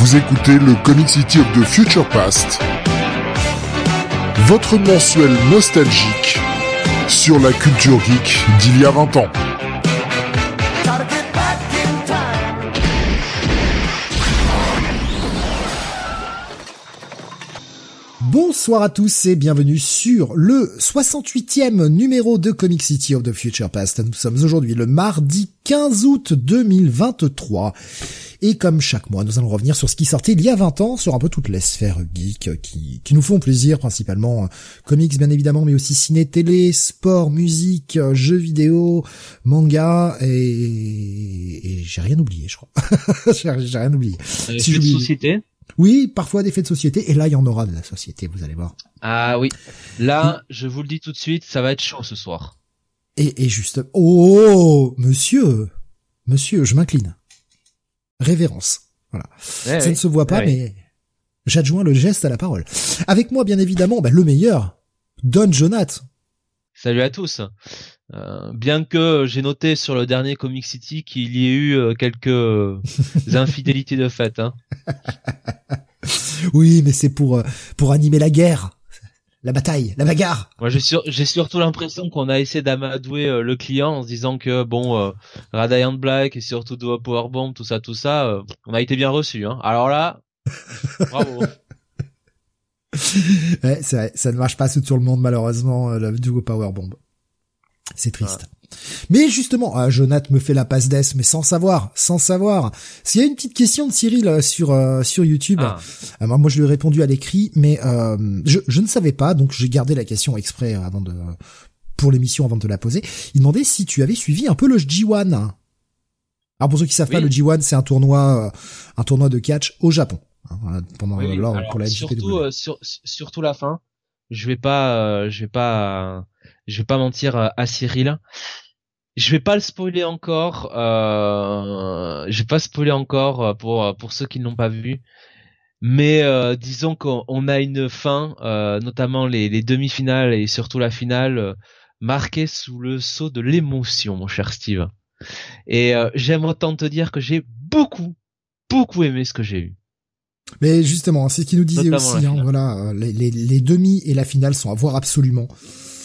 Vous écoutez le Comic City of the Future Past, votre mensuel nostalgique sur la culture geek d'il y a 20 ans. Bonsoir à tous et bienvenue sur le 68e numéro de Comic City of the Future Past. Nous sommes aujourd'hui le mardi 15 août 2023. Et comme chaque mois, nous allons revenir sur ce qui sortait il y a 20 ans, sur un peu toutes les sphères geeks qui, qui nous font plaisir, principalement euh, comics bien évidemment, mais aussi ciné, télé, sport, musique, euh, jeux vidéo, manga, et, et j'ai rien oublié, je crois. j'ai rien oublié. Euh, si société oui, parfois des faits de société, et là il y en aura de la société, vous allez voir. Ah oui, là, je vous le dis tout de suite, ça va être chaud ce soir. Et, et juste, oh, monsieur, monsieur, je m'incline. Révérence, voilà. ça ne se voit pas, mais j'adjoins le geste à la parole. Avec moi, bien évidemment, bah, le meilleur, Don Jonath. Salut à tous. Euh, bien que j'ai noté sur le dernier Comic City qu'il y ait eu euh, quelques euh, infidélités de fait. Hein. oui, mais c'est pour pour animer la guerre, la bataille, la bagarre. Moi, j'ai j'ai surtout l'impression qu'on a essayé d'amadouer le client en se disant que bon, Radiant Black et surtout de Powerbomb, tout ça, tout ça, on a été bien reçu. Hein. Alors là, bravo. ouais, ça ne marche pas sur le monde malheureusement, le Duo Powerbomb. C'est triste. Mais justement, ah, Jonath me fait la passe d'ess, mais sans savoir, sans savoir. S'il y a une petite question de Cyril euh, sur euh, sur YouTube, ah. Euh, moi je lui ai répondu à l'écrit, mais je, je ne savais pas, donc j'ai gardé la question exprès avant de pour l'émission avant de la poser. Il demandait si tu avais suivi un peu le G1. Alors pour ceux qui savent pas, le G1 c'est un tournoi un tournoi de catch au Japon hein, pendant pour la surtout surtout la fin. Je vais pas je vais pas je vais pas mentir à Cyril. Je vais pas le spoiler encore. Euh, je vais pas spoiler encore euh, pour euh, pour ceux qui ne l'ont pas vu. Mais euh, disons qu'on a une fin, notamment les, les demi-finales et surtout la finale, marquée sous le sceau de l'émotion, mon cher Steve. Et j'aime autant te dire que j'ai beaucoup, beaucoup aimé ce que j'ai eu. Mais justement, c'est ce qu'il nous disait aussi. Hein, voilà, les, les, les, demi et la finale sont à voir absolument.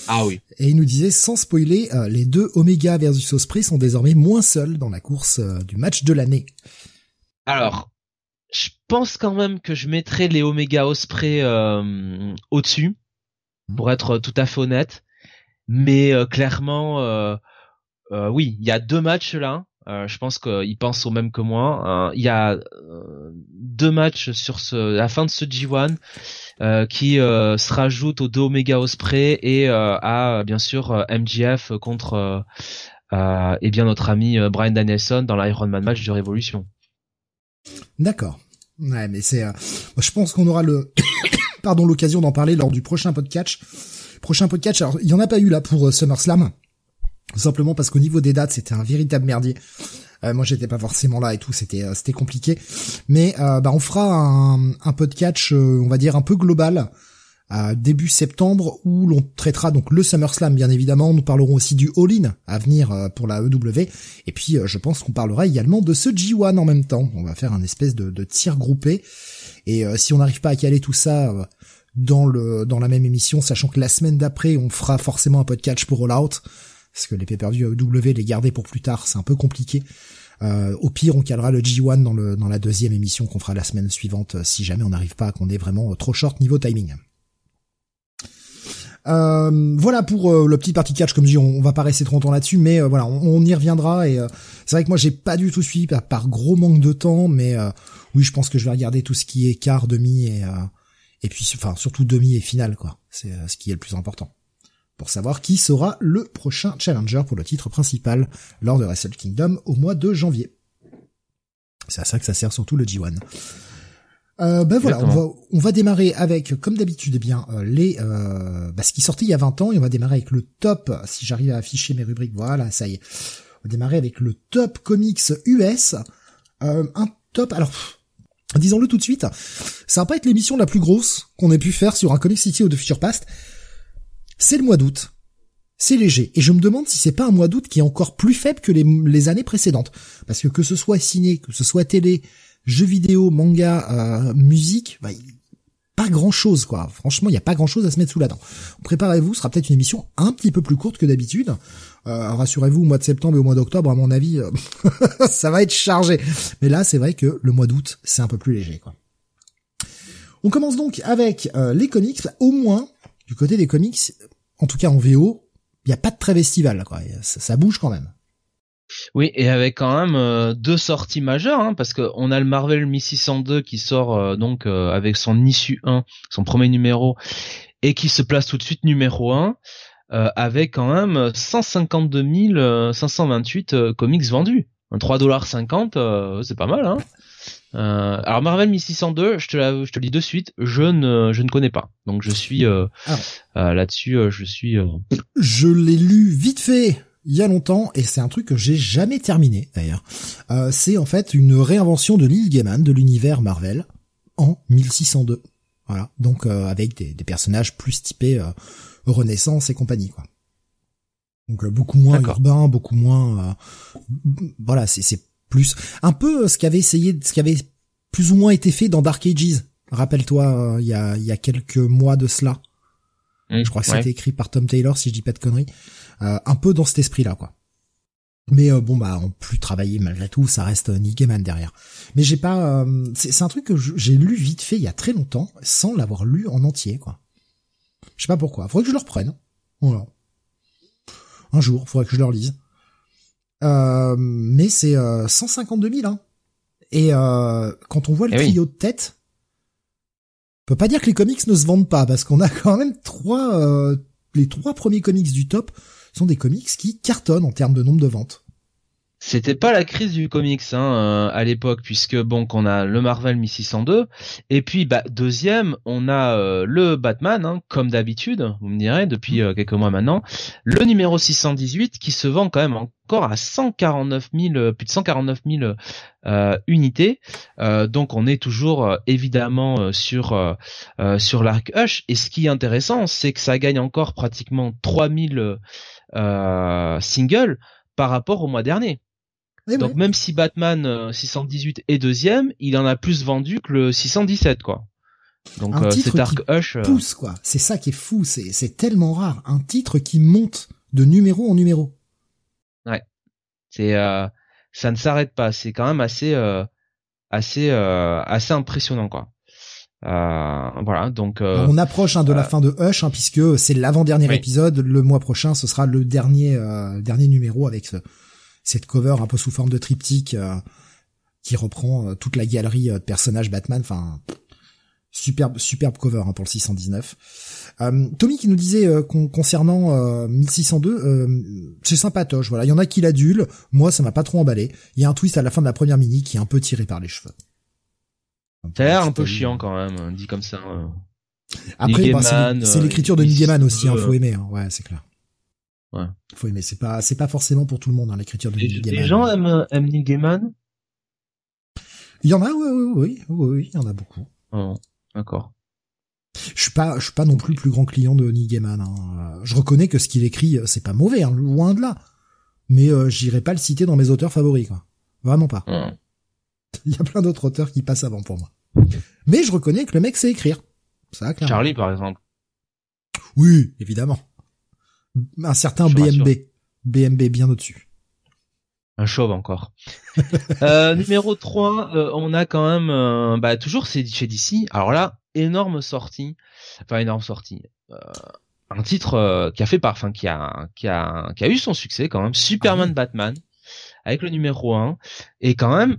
Ah oui. Et il nous disait, sans spoiler, euh, les deux Omega versus Osprey sont désormais moins seuls dans la course euh, du match de l'année. Alors, je pense quand même que je mettrais les Omega Osprey euh, au-dessus, hmm. pour être tout à fait honnête. Mais clairement, oui, il y a deux matchs là. je pense qu'ils pensent au même que moi. Il y a deux matchs sur ce, la fin de ce G1 euh, qui euh, se rajoute au deux Omega Osprey et euh, à bien sûr MGF contre et bien notre ami Brian Danielson dans l'Iron Man match de Révolution. D'accord. Mais c'est, je pense qu'on aura le, pardon, l'occasion d'en parler lors du prochain podcast. Prochain podcast. Il y en a pas eu là pour SummerSlam. Simplement parce qu'au niveau des dates, c'était un véritable merdier. Euh, moi, j'étais pas forcément là et tout, c'était euh, compliqué. Mais euh, bah, on fera un, un podcast, on va dire un peu global, début septembre, où l'on traitera donc le SummerSlam, bien évidemment. Nous parlerons aussi du All-In à venir pour la EW. Et puis, je pense qu'on parlera également de ce G1 en même temps. On va faire un espèce de, de tir groupé. Et si on n'arrive pas à caler tout ça dans le dans la même émission, sachant que la semaine d'après, on fera forcément un podcast pour All Out parce que les pay-per-view AEW, les garder pour plus tard, c'est un peu compliqué. Euh, au pire, on calera le G1 dans, la deuxième émission qu'on fera la semaine suivante, euh, si jamais on n'arrive pas, qu'on est vraiment euh, trop short niveau timing. Voilà pour le petit party catch, comme je dis, on, va pas rester trop longtemps là-dessus, mais voilà, on, y reviendra. Et c'est vrai que moi j'ai pas du tout suivi par, gros manque de temps, mais oui, je pense que je vais regarder tout ce qui est quart, demi et et puis enfin surtout demi et finale quoi. C'est ce qui est le plus important pour savoir qui sera le prochain challenger pour le titre principal lors de Wrestle Kingdom au mois de janvier. C'est à ça que ça sert surtout le G1. Euh, ben voilà, on va, on va démarrer avec, comme d'habitude, eh bien euh, les euh, bah, ce qui sortait il y a 20 ans, et on va démarrer avec le top. Si j'arrive à afficher mes rubriques, voilà, ça y est. On va démarrer avec le top comics US. Euh, un top, alors disons-le tout de suite, ça va pas être l'émission la plus grosse qu'on ait pu faire sur un Comic City ou de Future Past, c'est le mois d'août. C'est léger. Et je me demande si c'est pas un mois d'août qui est encore plus faible que les, années précédentes. Parce que que ce soit ciné, que ce soit télé, jeux vidéo, manga, euh, musique, bah, pas grand chose quoi. Franchement, il y a pas grand chose à se mettre sous la dent. Préparez-vous, ce sera peut-être une émission un petit peu plus courte que d'habitude. Euh, rassurez-vous, au mois de septembre et au mois d'octobre, à mon avis, euh, ça va être chargé. Mais là, c'est vrai que le mois d'août, c'est un peu plus léger quoi. On commence donc avec les comics. Au moins, du côté des comics, en tout cas en VO, il n'y a pas de trêve estivale quoi. Ça, ça bouge quand même. Oui, et avec quand même euh, deux sorties majeures, hein, parce qu'on a le Marvel 1602 qui sort euh, donc euh, avec son issue 1, son premier numéro, et qui se place tout de suite numéro 1, avec quand même 152 528 comics vendus. 3,50$, c'est pas mal. Hein alors Marvel 1602, je te, je te le dis de suite, je ne, je ne connais pas. Donc je suis ah. là-dessus, je suis. Je l'ai lu vite fait il y a longtemps et c'est un truc que j'ai jamais terminé d'ailleurs. Euh, c'est en fait une réinvention de Neil Gaiman de l'univers Marvel en 1602. Voilà, donc euh, avec des, personnages plus typés euh, Renaissance et compagnie quoi. Donc beaucoup moins urbain, beaucoup moins voilà, c'est c'est plus un peu ce qu'avait essayé ce qui avait plus ou moins été fait dans Dark Ages. Rappelle-toi il y a y a quelques mois de cela. Mmh, je crois que c'était écrit par Tom Taylor si je dis pas de conneries. Euh, un peu dans cet esprit-là, quoi. Mais euh, bon bah en plus travailler malgré tout, ça reste euh, Nick Gaiman derrière. Mais j'ai pas, c'est un truc que j'ai lu vite fait il y a très longtemps, sans l'avoir lu en entier quoi. Je sais pas pourquoi. Faudrait que je le reprenne. Voilà. Un jour, faudrait que je le relise. Euh, mais c'est 152 000 hein. Et quand on voit le eh trio de tête, on peut pas dire que les comics ne se vendent pas parce qu'on a quand même trois, les trois premiers comics du top sont des comics qui cartonnent en termes de nombre de ventes. C'était pas la crise du comics hein, euh, à l'époque puisque bon qu'on a le Marvel 1602 et puis bah deuxième on a euh, le Batman hein, comme d'habitude vous me direz depuis euh, quelques mois maintenant le numéro 618 qui se vend quand même encore à 149 000 plus de 149 000 unités donc on est toujours évidemment sur sur l'arc Hush et ce qui est intéressant c'est que ça gagne encore pratiquement 3000 euh, single par rapport au mois dernier. Donc même si Batman 618 euh, est deuxième, il en a plus vendu que le 617 quoi. Donc un euh, titre Dark qui Hush pousse quoi. C'est ça qui est fou, c'est c'est tellement rare, un titre qui monte de numéro en numéro. Ouais. C'est ça ne s'arrête pas, c'est quand même assez assez assez impressionnant quoi. Euh, voilà, donc euh, on approche hein, de la euh, fin de Hush, hein, puisque c'est l'avant-dernier épisode. Le mois prochain, ce sera le dernier dernier numéro avec cette cover un peu sous forme de triptyque qui reprend toute la galerie de personnages Batman. Enfin, superbe superbe cover hein, pour le 619. Tommy qui nous disait concernant 1602, c'est sympatoche. Voilà, il y en a qui l'adulent. Moi, ça m'a pas trop emballé. Il y a un twist à la fin de la première mini qui est un peu tiré par les cheveux. Ça a l'air un peu chiant quand même, dit comme ça. Après, bah, c'est l'écriture de Neil Gaiman aussi, hein, faut aimer. Hein. Ouais, c'est clair. Ouais. Faut aimer. C'est pas, c'est pas forcément pour tout le monde hein, l'écriture de Neil Gaiman. Les gens aiment, aiment Neil Gaiman? Il y en a, oui, oui, oui, oui, oui, il y en a beaucoup. Oh, d'accord. Je suis pas, je suis pas non plus le plus grand client de Neil Gaiman. Hein. Je reconnais que ce qu'il écrit, c'est pas mauvais, hein, loin de là. Mais euh, j'irai pas le citer dans mes auteurs favoris, quoi. Vraiment pas. Il y a plein d'autres auteurs qui passent avant pour moi. Mais je reconnais que le mec sait écrire. Ça, Charlie, par exemple. Oui, évidemment. Un certain BMB. BMB bien au-dessus. Un chauve encore. euh, numéro 3, euh, on a quand même euh, bah toujours chez DC. Alors là, énorme sortie. Enfin énorme sortie. Euh, un titre qui a fait par enfin qui a qui a qui a eu son succès quand même, Superman ah Batman avec le numéro 1 et quand même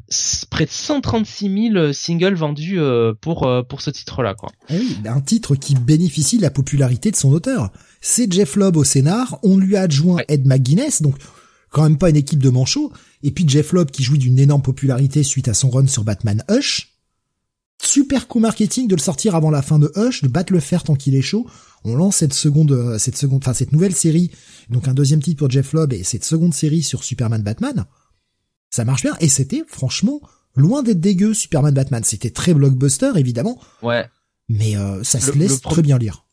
près de 136 000 singles vendus euh, pour euh, pour ce titre-là quoi. Eh oui, un titre qui bénéficie de la popularité de son auteur. C'est Jeff Lobb au scénar, on lui a adjoint Ed McGuinness, donc quand même pas une équipe de manchots, et puis Jeff Lobb qui jouit d'une énorme popularité suite à son run sur Batman Hush. Super coup marketing de le sortir avant la fin de Hush, de battre le fer tant qu'il est chaud. On lance cette seconde, euh, cette seconde, enfin cette nouvelle série, donc un deuxième titre pour Jeff Lobb et cette seconde série sur Superman Batman. Ça marche bien et c'était franchement loin d'être dégueu Superman Batman. C'était très blockbuster évidemment. Ouais. Mais euh, ça se laisse très bien lire.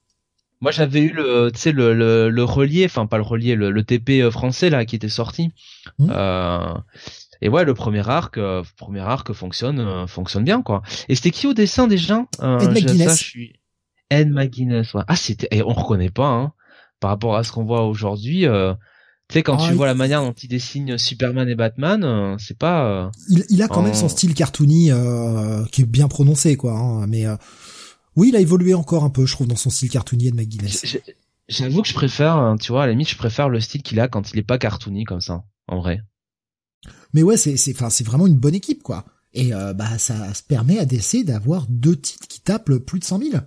Moi j'avais eu le tu sais le, le, le relié, enfin pas le relié, le, le TP euh, français là qui était sorti. Mmh. Euh, et ouais, le premier arc, euh, premier arc fonctionne, euh, fonctionne bien quoi. Et c'était qui au dessin déjà? Euh, Ed McGuinness. je suis... Ed McGuinness. Ouais. Ah c'était, et on reconnaît pas hein, par rapport à ce qu'on voit aujourd'hui. Euh, tu sais quand tu ah, vois la manière dont il dessine Superman et Batman, c'est pas. Il, il, a quand même son style cartoony qui est bien prononcé quoi. Hein, mais oui, il a évolué encore un peu, je trouve, dans son style cartoony Ed McGuinness. J'avoue que je préfère, hein, tu vois, à la limite, je préfère le style qu'il a quand il est pas cartoony comme ça, en vrai. Mais ouais, c'est c'est enfin c'est vraiment une bonne équipe quoi. Et euh, bah ça se permet à DC d'avoir deux titres qui tapent plus de 100 000.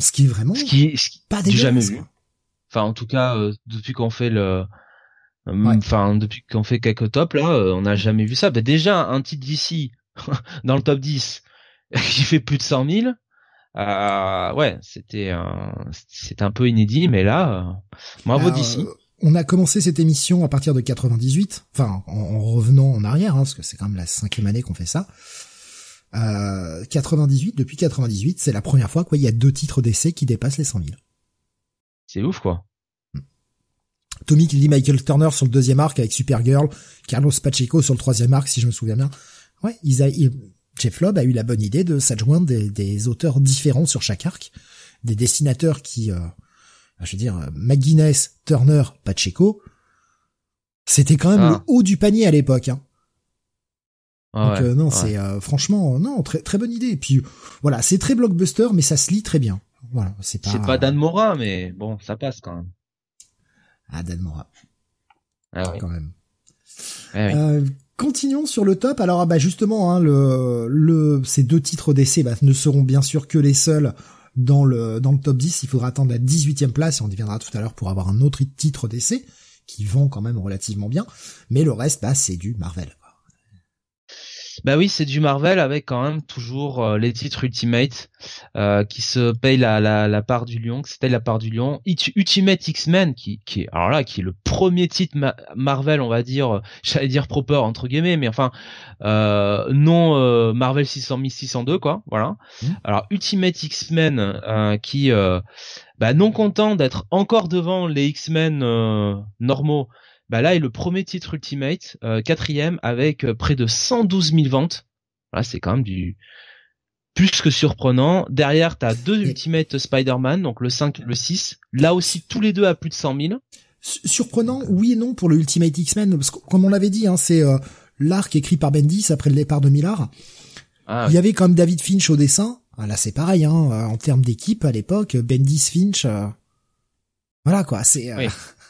Ce qui est vraiment ce qui, ce qui pas jamais vu. Enfin en tout cas euh, depuis qu'on fait le euh, enfin depuis qu'on fait quelques tops là, on n'a jamais vu ça. Bah, déjà un titre d'ici dans le top 10 qui fait plus de 100 000. Euh, ouais, c'était c'est un peu inédit, mais là, bravo d'ici on a commencé cette émission à partir de 98, enfin en, revenant en arrière, hein, parce que c'est quand même la cinquième année qu'on fait ça. Euh, 98, depuis 98, c'est la première fois quoi, il y a deux titres d'essai qui dépassent les 100 000. C'est ouf quoi. Tommy qui dit Michael Turner sur le deuxième arc avec Supergirl, Carlos Pacheco sur le troisième arc si je me souviens bien. Ouais, Jeff Lobb a eu la bonne idée de s'adjoindre des, des, auteurs différents sur chaque arc, des dessinateurs qui euh, je veux dire, McGuinness, Turner, Pacheco, c'était quand même le ah. haut du panier à l'époque. Hein. Ah Donc euh, non, c'est euh, franchement non très très bonne idée. Et puis voilà, c'est très blockbuster, mais ça se lit très bien. Voilà, c'est pas. C'est pas Dan Mora, mais bon, ça passe quand même. Ah Dan Mora. Ah oui. Quand même. Ah euh, continuons sur le top. Alors bah justement, hein, le, le, ces deux titres d'essai bah, ne seront bien sûr que les seuls dans le, dans le top 10, il faudra attendre la 18e place, et on y viendra tout à l'heure pour avoir un autre titre d'essai, qui vend quand même relativement bien, mais le reste, bah, c'est du Marvel. Bah oui, c'est du Marvel avec quand même toujours euh, les titres Ultimate euh, qui se payent la, la, la part du lion, qui se la part du lion. Ultimate X-Men qui, qui est alors là qui est le premier titre Marvel, on va dire, j'allais dire proper entre guillemets, mais enfin euh, non euh, Marvel 600 602 quoi, voilà. Mmh. Alors Ultimate X-Men euh, qui bah, non content d'être encore devant les X-Men normaux bah là est le premier titre Ultimate, euh, quatrième avec euh, près de 112 000 ventes. Là, c'est quand même du plus que surprenant. Derrière, t'as deux Ultimate Spider-Man, donc le 5 le 6. Là aussi, tous les deux à plus de 100 000. Surprenant, oui et non pour le Ultimate X-Men, parce que comme on l'avait dit, hein, c'est euh, l'arc écrit par Bendis après le départ de Millard. Ah, Il y avait quand même David Finch au dessin. Ah, là, c'est pareil, hein, en termes d'équipe à l'époque, Bendis, Finch. Voilà quoi, c'est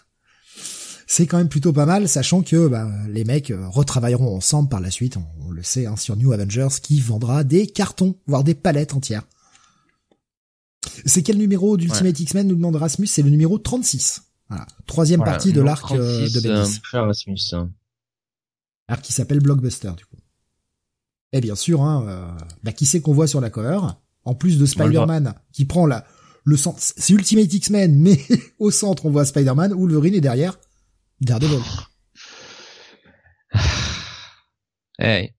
c'est quand même plutôt pas mal, sachant que bah, les mecs euh, retravailleront ensemble par la suite, on, le sait, hein, sur New Avengers, qui vendra des cartons, voire des palettes entières. C'est quel numéro d'Ultimate X-Men nous demande Rasmus? C'est le numéro 36. Voilà. Troisième partie de l'arc euh, de Bendis. Euh, arc qui s'appelle Blockbuster, du coup. Et bien sûr, hein, bah, qui c'est qu'on voit sur la cover? En plus de Spider-Man, qui prend la, le centre, c'est Ultimate X-Men, mais au centre on voit Spider-Man, Wolverine est derrière, Daredevil. hey.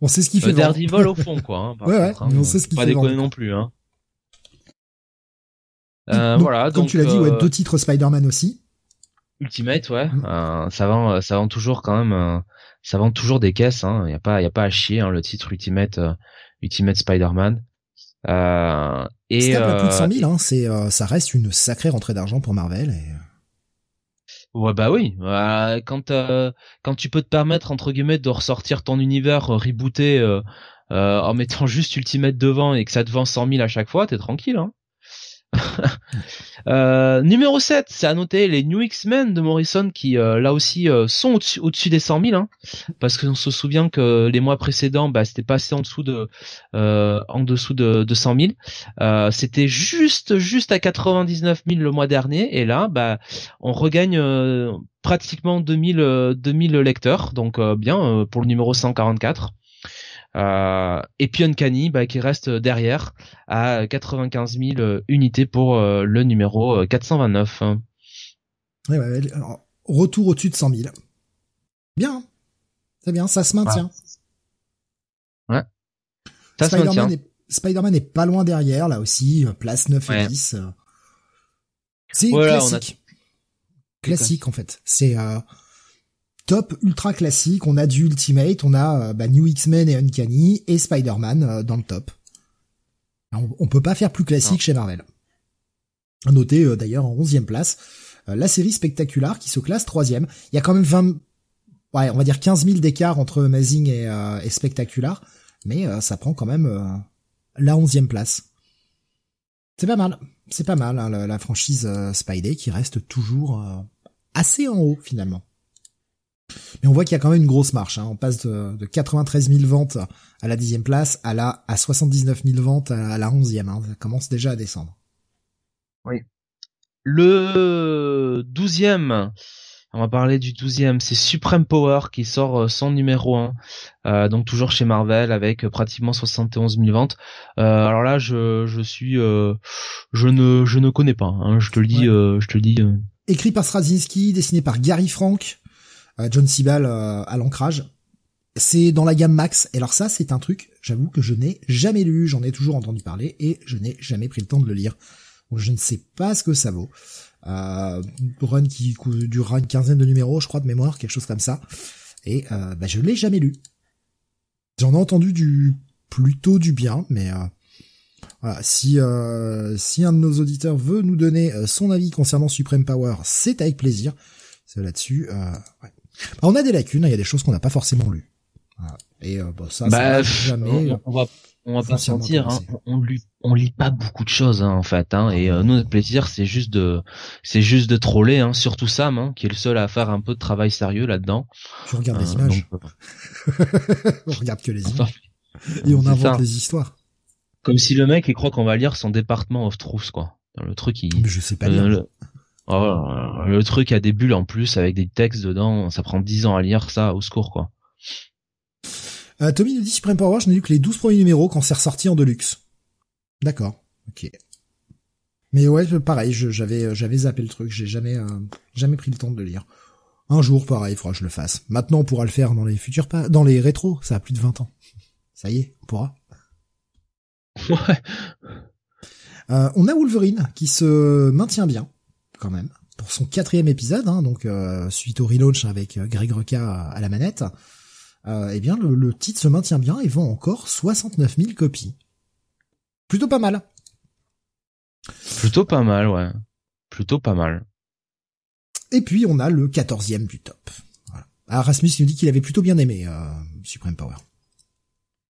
On sait ce qu'il fait. Euh, Daredevil au fond, quoi. Hein, ouais, ouais, hein, on sait ce qu'il fait. Pas déconner non plus, hein. Euh, voilà. Comme donc, tu l'as dit, ouais, euh, deux titres Spider-Man aussi. Ultimate, ouais. Mm. Euh, ça vend, ça vend toujours quand même, euh, ça vend toujours des caisses. Hein. Y a pas, y a pas à chier. Hein, le titre Ultimate, Ultimate Spider-Man. Euh, et à plus de 100 000, hein, c'est, ça reste une sacrée rentrée d'argent pour Marvel. Et... Ouais bah oui, quand euh, quand tu peux te permettre entre guillemets de ressortir ton univers euh, rebooté euh, en mettant juste Ultimate devant et que ça te vend 100 000 à chaque fois, t'es tranquille. Hein euh, numéro 7, c'est à noter les New X-Men de Morrison qui euh, là aussi euh, sont au-dessus des 100 000 hein, parce qu'on se souvient que les mois précédents bah, c'était passé en dessous de en dessous de, de 100 000 c'était juste juste à 99 000 le mois dernier. Et là bah on regagne pratiquement 2000 2000 lecteurs. Donc bien pour le numéro 144 euh, et puis Uncanny bah, qui reste derrière à 95 000 unités pour euh, le numéro 429. Euh, ouais, ouais, retour au-dessus de 100 000. Bien, hein. c'est bien, ça se maintient. Ouais. Spider-Man est, pas loin derrière, là aussi, place 9 et 10. C'est classique. Classique, en fait. C'est top ultra classique. On a du Ultimate, on a bah, New X-Men et Uncanny et Spider-Man dans le top. On, on, peut pas faire plus classique chez Marvel. Noté d'ailleurs en 11 place, la série Spectacular qui se classe troisième. Il y a quand même 20, ouais, on va dire 15 000 d'écart entre Amazing et, et Spectacular, mais ça prend quand même la onzième place. C'est pas mal, c'est pas mal hein, la, franchise euh, Spidey qui reste toujours euh, assez en haut finalement. Mais on voit qu'il y a quand même une grosse marche. Hein. On passe de, de 93 000 ventes à la dixième place à la à 79 000 ventes à la onzième. Hein. Ça commence déjà à descendre. Oui. Le douzième, on va parler du douzième, c'est Supreme Power qui sort euh, son numéro 1, euh, donc toujours chez Marvel avec euh, pratiquement 71 000 ventes. alors là, je, je suis, je ne, je ne connais pas. Hein, je te le dis, je te le dis. Écrit par Straczynski, dessiné par Gary Frank, John Sibal à l'ancrage. C'est dans la gamme Max. Et alors ça, c'est un truc, j'avoue que je n'ai jamais lu, j'en ai toujours entendu parler et je n'ai jamais pris le temps de le lire. Je ne sais pas ce que ça vaut euh, run qui durera une quinzaine de numéros, je crois, de mémoire, quelque chose comme ça. Et euh, bah, je l'ai jamais lu. J'en ai entendu du plutôt du bien, mais euh, voilà, si euh, si un de nos auditeurs veut nous donner euh, son avis concernant Supreme Power, c'est avec plaisir. C'est là-dessus. Euh. Bah, on a des lacunes, hein, il y a des choses qu'on n'a pas forcément lues. Voilà. Et bah, ça, bah, ça jamais. On va on va pas sentir, hein, on lit, on lit pas beaucoup de choses hein, en fait, hein, et euh, nous notre plaisir c'est juste de, c'est juste de troller, hein, surtout Sam, hein, qui est le seul à faire un peu de travail sérieux là-dedans. Je regarde les euh, images. on regarde que les images. et on invente les histoires. Comme si le mec il croit qu'on va lire son département of truth quoi. Le truc il. Mais je sais pas lire. Le... Oh, le truc a des bulles en plus avec des textes dedans, ça prend dix ans à lire ça au secours quoi. Euh, Tommy nous dit Supreme Power, je n'ai lu que les 12 premiers numéros quand c'est ressorti en deluxe. D'accord, ok. Mais ouais, pareil, j'avais j'avais zappé le truc, j'ai jamais euh, jamais pris le temps de le lire. Un jour, pareil, il faudra que je le fasse. Maintenant, on pourra le faire dans les futurs pas, dans les rétros, ça a plus de 20 ans. Ça y est, on pourra. Ouais. Euh, on a Wolverine qui se maintient bien, quand même, pour son quatrième épisode, hein, donc euh, suite au relaunch avec Greg Reca à la manette euh, eh bien le, titre se maintient bien et vend encore 69 000 copies. Plutôt pas mal. Plutôt pas mal, ouais. Plutôt pas mal. Et puis on a le quatorzième du top. Voilà. Alors Rasmus nous dit qu'il avait plutôt bien aimé euh, Supreme Power.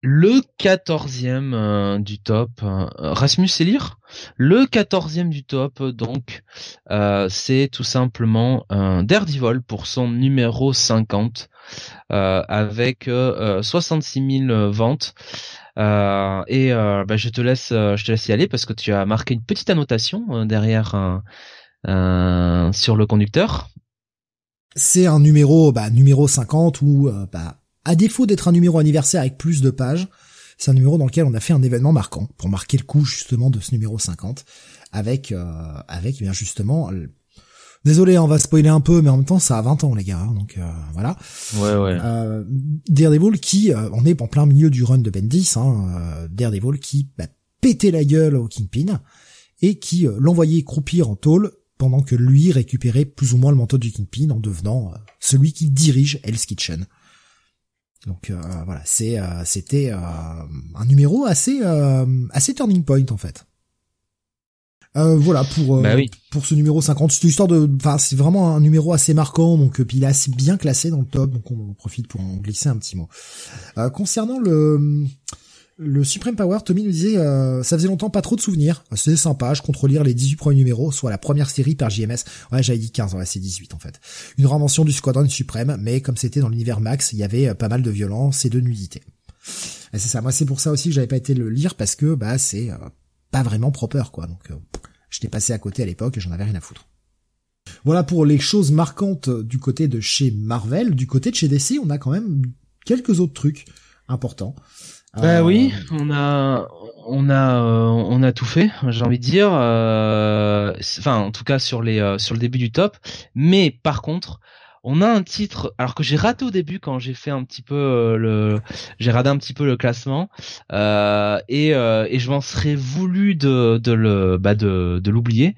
Le quatorzième euh, du top, euh, Rasmus c'est lire? Le quatorzième du top, donc, euh, c'est tout simplement un Daredevil pour son numéro 50, avec 66 000 ventes. et bah, je te laisse, je te laisse y aller parce que tu as marqué une petite annotation derrière sur le conducteur. C'est un numéro, bah, numéro 50 où bah, à défaut d'être un numéro anniversaire avec plus de pages, c'est un numéro dans lequel on a fait un événement marquant pour marquer le coup justement de ce numéro 50 avec euh, avec eh bien justement Désolé, on va spoiler un peu, mais en même temps, ça a 20 ans, les gars. Hein, donc euh, voilà. Ouais, ouais. Euh, Daredevil qui, euh, on est en plein milieu du run de Bendis. Hein, euh, Daredevil qui bah, pétait la gueule au Kingpin et qui l'envoyait croupir en tôle pendant que lui récupérait plus ou moins le manteau du Kingpin en devenant celui qui dirige Hell's Kitchen. Donc euh, voilà, c'est euh, c'était euh, un numéro assez assez turning point en fait. voilà pour bah oui. pour ce numéro 50, c'est histoire de enfin c'est vraiment un numéro assez marquant donc puis il est assez bien classé dans le top donc on profite pour en glisser un petit mot. concernant le le Supreme Power, Tommy nous disait, euh, ça faisait longtemps pas trop de souvenirs. C'est sympa, je compte relire les 18 premiers numéros, soit la première série par JMS. Ouais, j'avais dit 15, ouais, c'est 18 en fait. Une réinvention du Squadron Suprême, mais comme c'était dans l'univers Max, il y avait euh, pas mal de violence et de nudité. C'est ça, moi c'est pour ça aussi que j'avais pas été le lire, parce que bah c'est euh, pas vraiment proper, quoi. Donc je t'ai passé à côté à l'époque et j'en avais rien à foutre. Voilà pour les choses marquantes du côté de chez Marvel. Du côté de chez DC, on a quand même quelques autres trucs importants. Bah oui, on a on a euh, on a tout fait, j'ai envie de dire. Euh, enfin, en tout cas sur les sur le début du top. Mais par contre, on a un titre alors que j'ai raté au début quand j'ai fait un petit peu le j'ai raté un petit peu le classement euh, et et je m'en serais voulu de de le bah de de l'oublier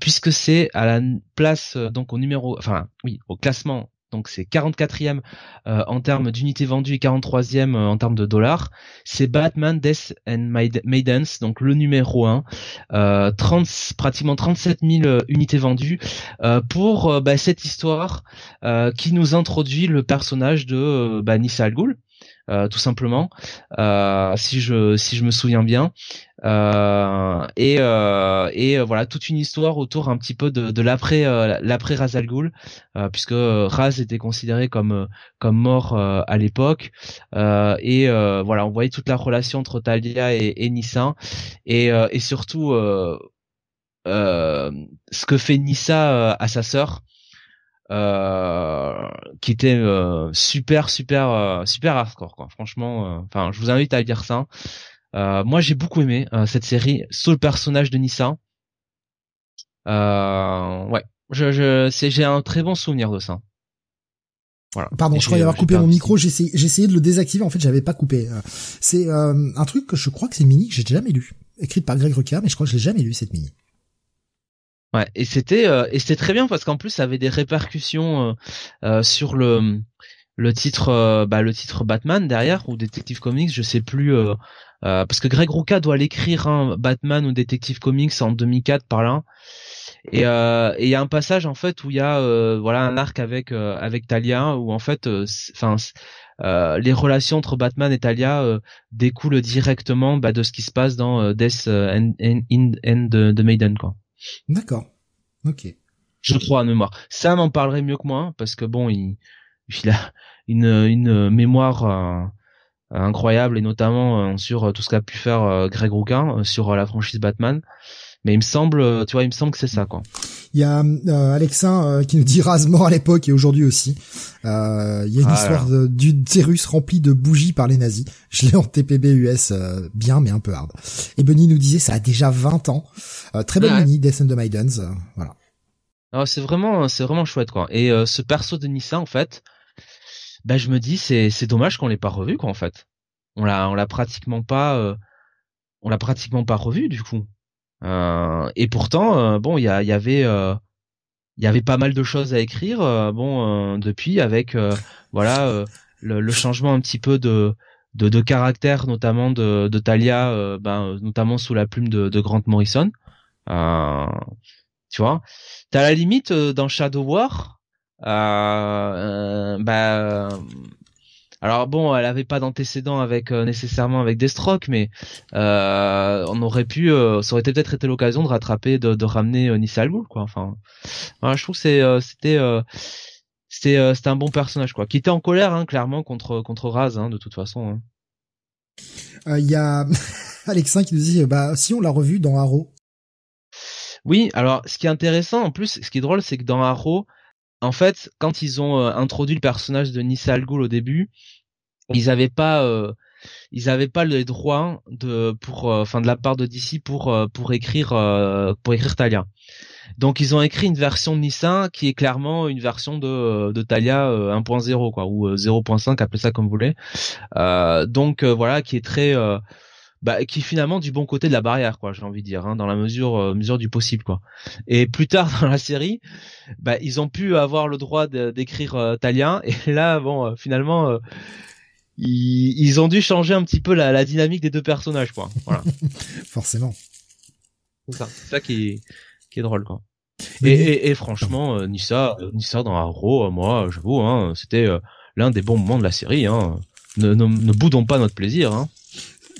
puisque c'est à la place donc au numéro enfin oui au classement donc c'est 44e euh, en termes d'unités vendues et 43e en termes de dollars. C'est Batman Death and Maidens, donc le numéro 1, 30, pratiquement 37 000 unités vendues pour bah, cette histoire qui nous introduit le personnage de bah, Nissa Al Ghul. Euh, tout simplement, euh, si je si je me souviens bien. Euh, et et voilà toute une histoire autour un petit peu de, de l'après l'après Raz Al Ghul, puisque Raz était considéré comme comme mort à l'époque. et voilà, on voyait toute la relation entre Talia et, et Nissa, et et surtout ce que fait Nissa à sa sœur euh, qui était euh, super super euh, super hardcore quoi. Franchement, enfin, je vous invite à lire ça. moi, j'ai beaucoup aimé cette série sur le personnage de Nissa. ouais, je, je j'ai un très bon souvenir de ça. Voilà. Pardon, je croyais avoir coupé mon micro. J'ai essayé, essayé, de le désactiver. En fait, j'avais pas coupé. C'est un truc que je crois que c'est mini que j'ai jamais lu, écrite par Greg Rucka, mais je crois que je l'ai jamais lu cette mini. Ouais, et c'était euh, et c'était très bien parce qu'en plus ça avait des répercussions euh, euh sur le le titre euh, bah le titre Batman derrière ou Detective Comics, je sais plus parce que Greg Rucka doit l'écrire hein, Batman ou Detective Comics en 2004 par là. Et il y a un passage en fait où il y a voilà un arc avec avec Talia où en fait enfin les relations entre Batman et Talia découlent directement bah, de ce qui se passe dans Death and, the Maiden quoi. D'accord. Ok. Je crois à mémoire. Sam en parlerait mieux que moi parce que bon, il, a une, mémoire euh, incroyable et notamment euh, sur tout ce qu'a pu faire euh, Greg Rucka sur la franchise Batman. Mais il me semble, tu vois, il me semble que c'est ça, quoi. Il y a euh, Alexin qui nous dit rasement à l'époque et aujourd'hui aussi. Euh, il y a une ah histoire d'une Cérus remplie de bougies par les nazis. Je l'ai en TPB US bien, mais un peu hard. Et Benny nous disait ça a déjà 20 ans. très bonne mini, Death and the Maidens. voilà. Ah, c'est vraiment, c'est vraiment chouette, quoi. Et ce perso de Nissa, en fait, bah, je me dis, c'est, c'est dommage qu'on l'ait pas revu, quoi, en fait. On l'a, on l'a pratiquement pas, on l'a pratiquement pas revu, du coup. Euh, et pourtant, euh, bon, il y, y avait euh, il y avait pas mal de choses à écrire bon depuis avec voilà le, changement un petit peu de de, de caractère notamment de, de Talia ben notamment sous la plume de, de Grant Morrison. Tu vois t'as la limite dans Shadow War euh, bah alors bon, elle avait pas d'antécédent avec euh, nécessairement avec Deathstroke, mais euh, on aurait pu, euh, ça aurait peut-être été l'occasion de rattraper, de, de ramener euh, Nissa Al quoi. Enfin, voilà, je trouve que c'est, c'était, c'était, c'était un bon personnage, quoi, qui était en colère, hein, clairement contre contre Raz, hein, de toute façon. Il hein. y a Alexin qui nous dit, bah si on l'a revu dans Arrow. Oui, alors ce qui est intéressant en plus, ce qui est drôle, c'est que dans Arrow, en fait, quand ils ont euh, introduit le personnage de Nissa Al Ghul au début, ils avaient pas euh, ils avaient pas le droit de pour euh, enfin de la part de DC pour pour écrire pour écrire Talia. Donc ils ont écrit une version de Nissa qui est clairement une version de de Talia 1.0 quoi ou 0.5 appelez ça comme vous voulez. donc voilà qui est très bah, qui est finalement du bon côté de la barrière, quoi, j'ai envie de dire, hein, dans la mesure euh, mesure du possible, quoi. Et plus tard dans la série, bah, ils ont pu avoir le droit d'écrire euh, Talien, et là, bon, euh, finalement, ils, ils, ont dû changer un petit peu la, la dynamique des deux personnages, quoi. Voilà. Forcément. C'est ça, qui est, qui est drôle, quoi. Et, et, et, franchement, Nissa, Nissa dans Arrow, moi, j'avoue, hein, c'était l'un des bons moments de la série. Hein. Ne, ne, ne boudons pas notre plaisir. Hein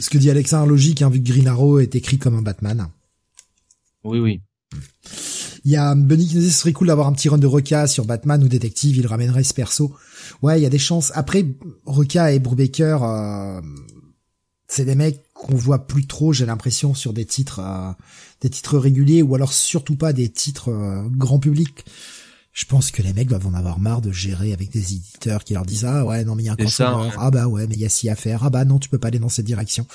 ce que dit Alexandre logique, hein, vu que Green Arrow est écrit comme un Batman. Oui, oui. Il y a Bunny qui nous dit ce serait cool d'avoir un petit run de Roca sur Batman ou Détective, il ramènerait ce perso. Ouais, il y a des chances. Après, Roca et Brubaker, euh, c'est des mecs qu'on voit plus trop, j'ai l'impression, sur des titres, euh, des titres réguliers ou alors surtout pas des titres euh, grand public je pense que les mecs doivent en avoir marre de gérer avec des éditeurs qui leur disent ah ouais non mais il y a un crossover ah bah ouais mais il y a ci à faire. Ah bah non tu peux pas aller dans cette direction.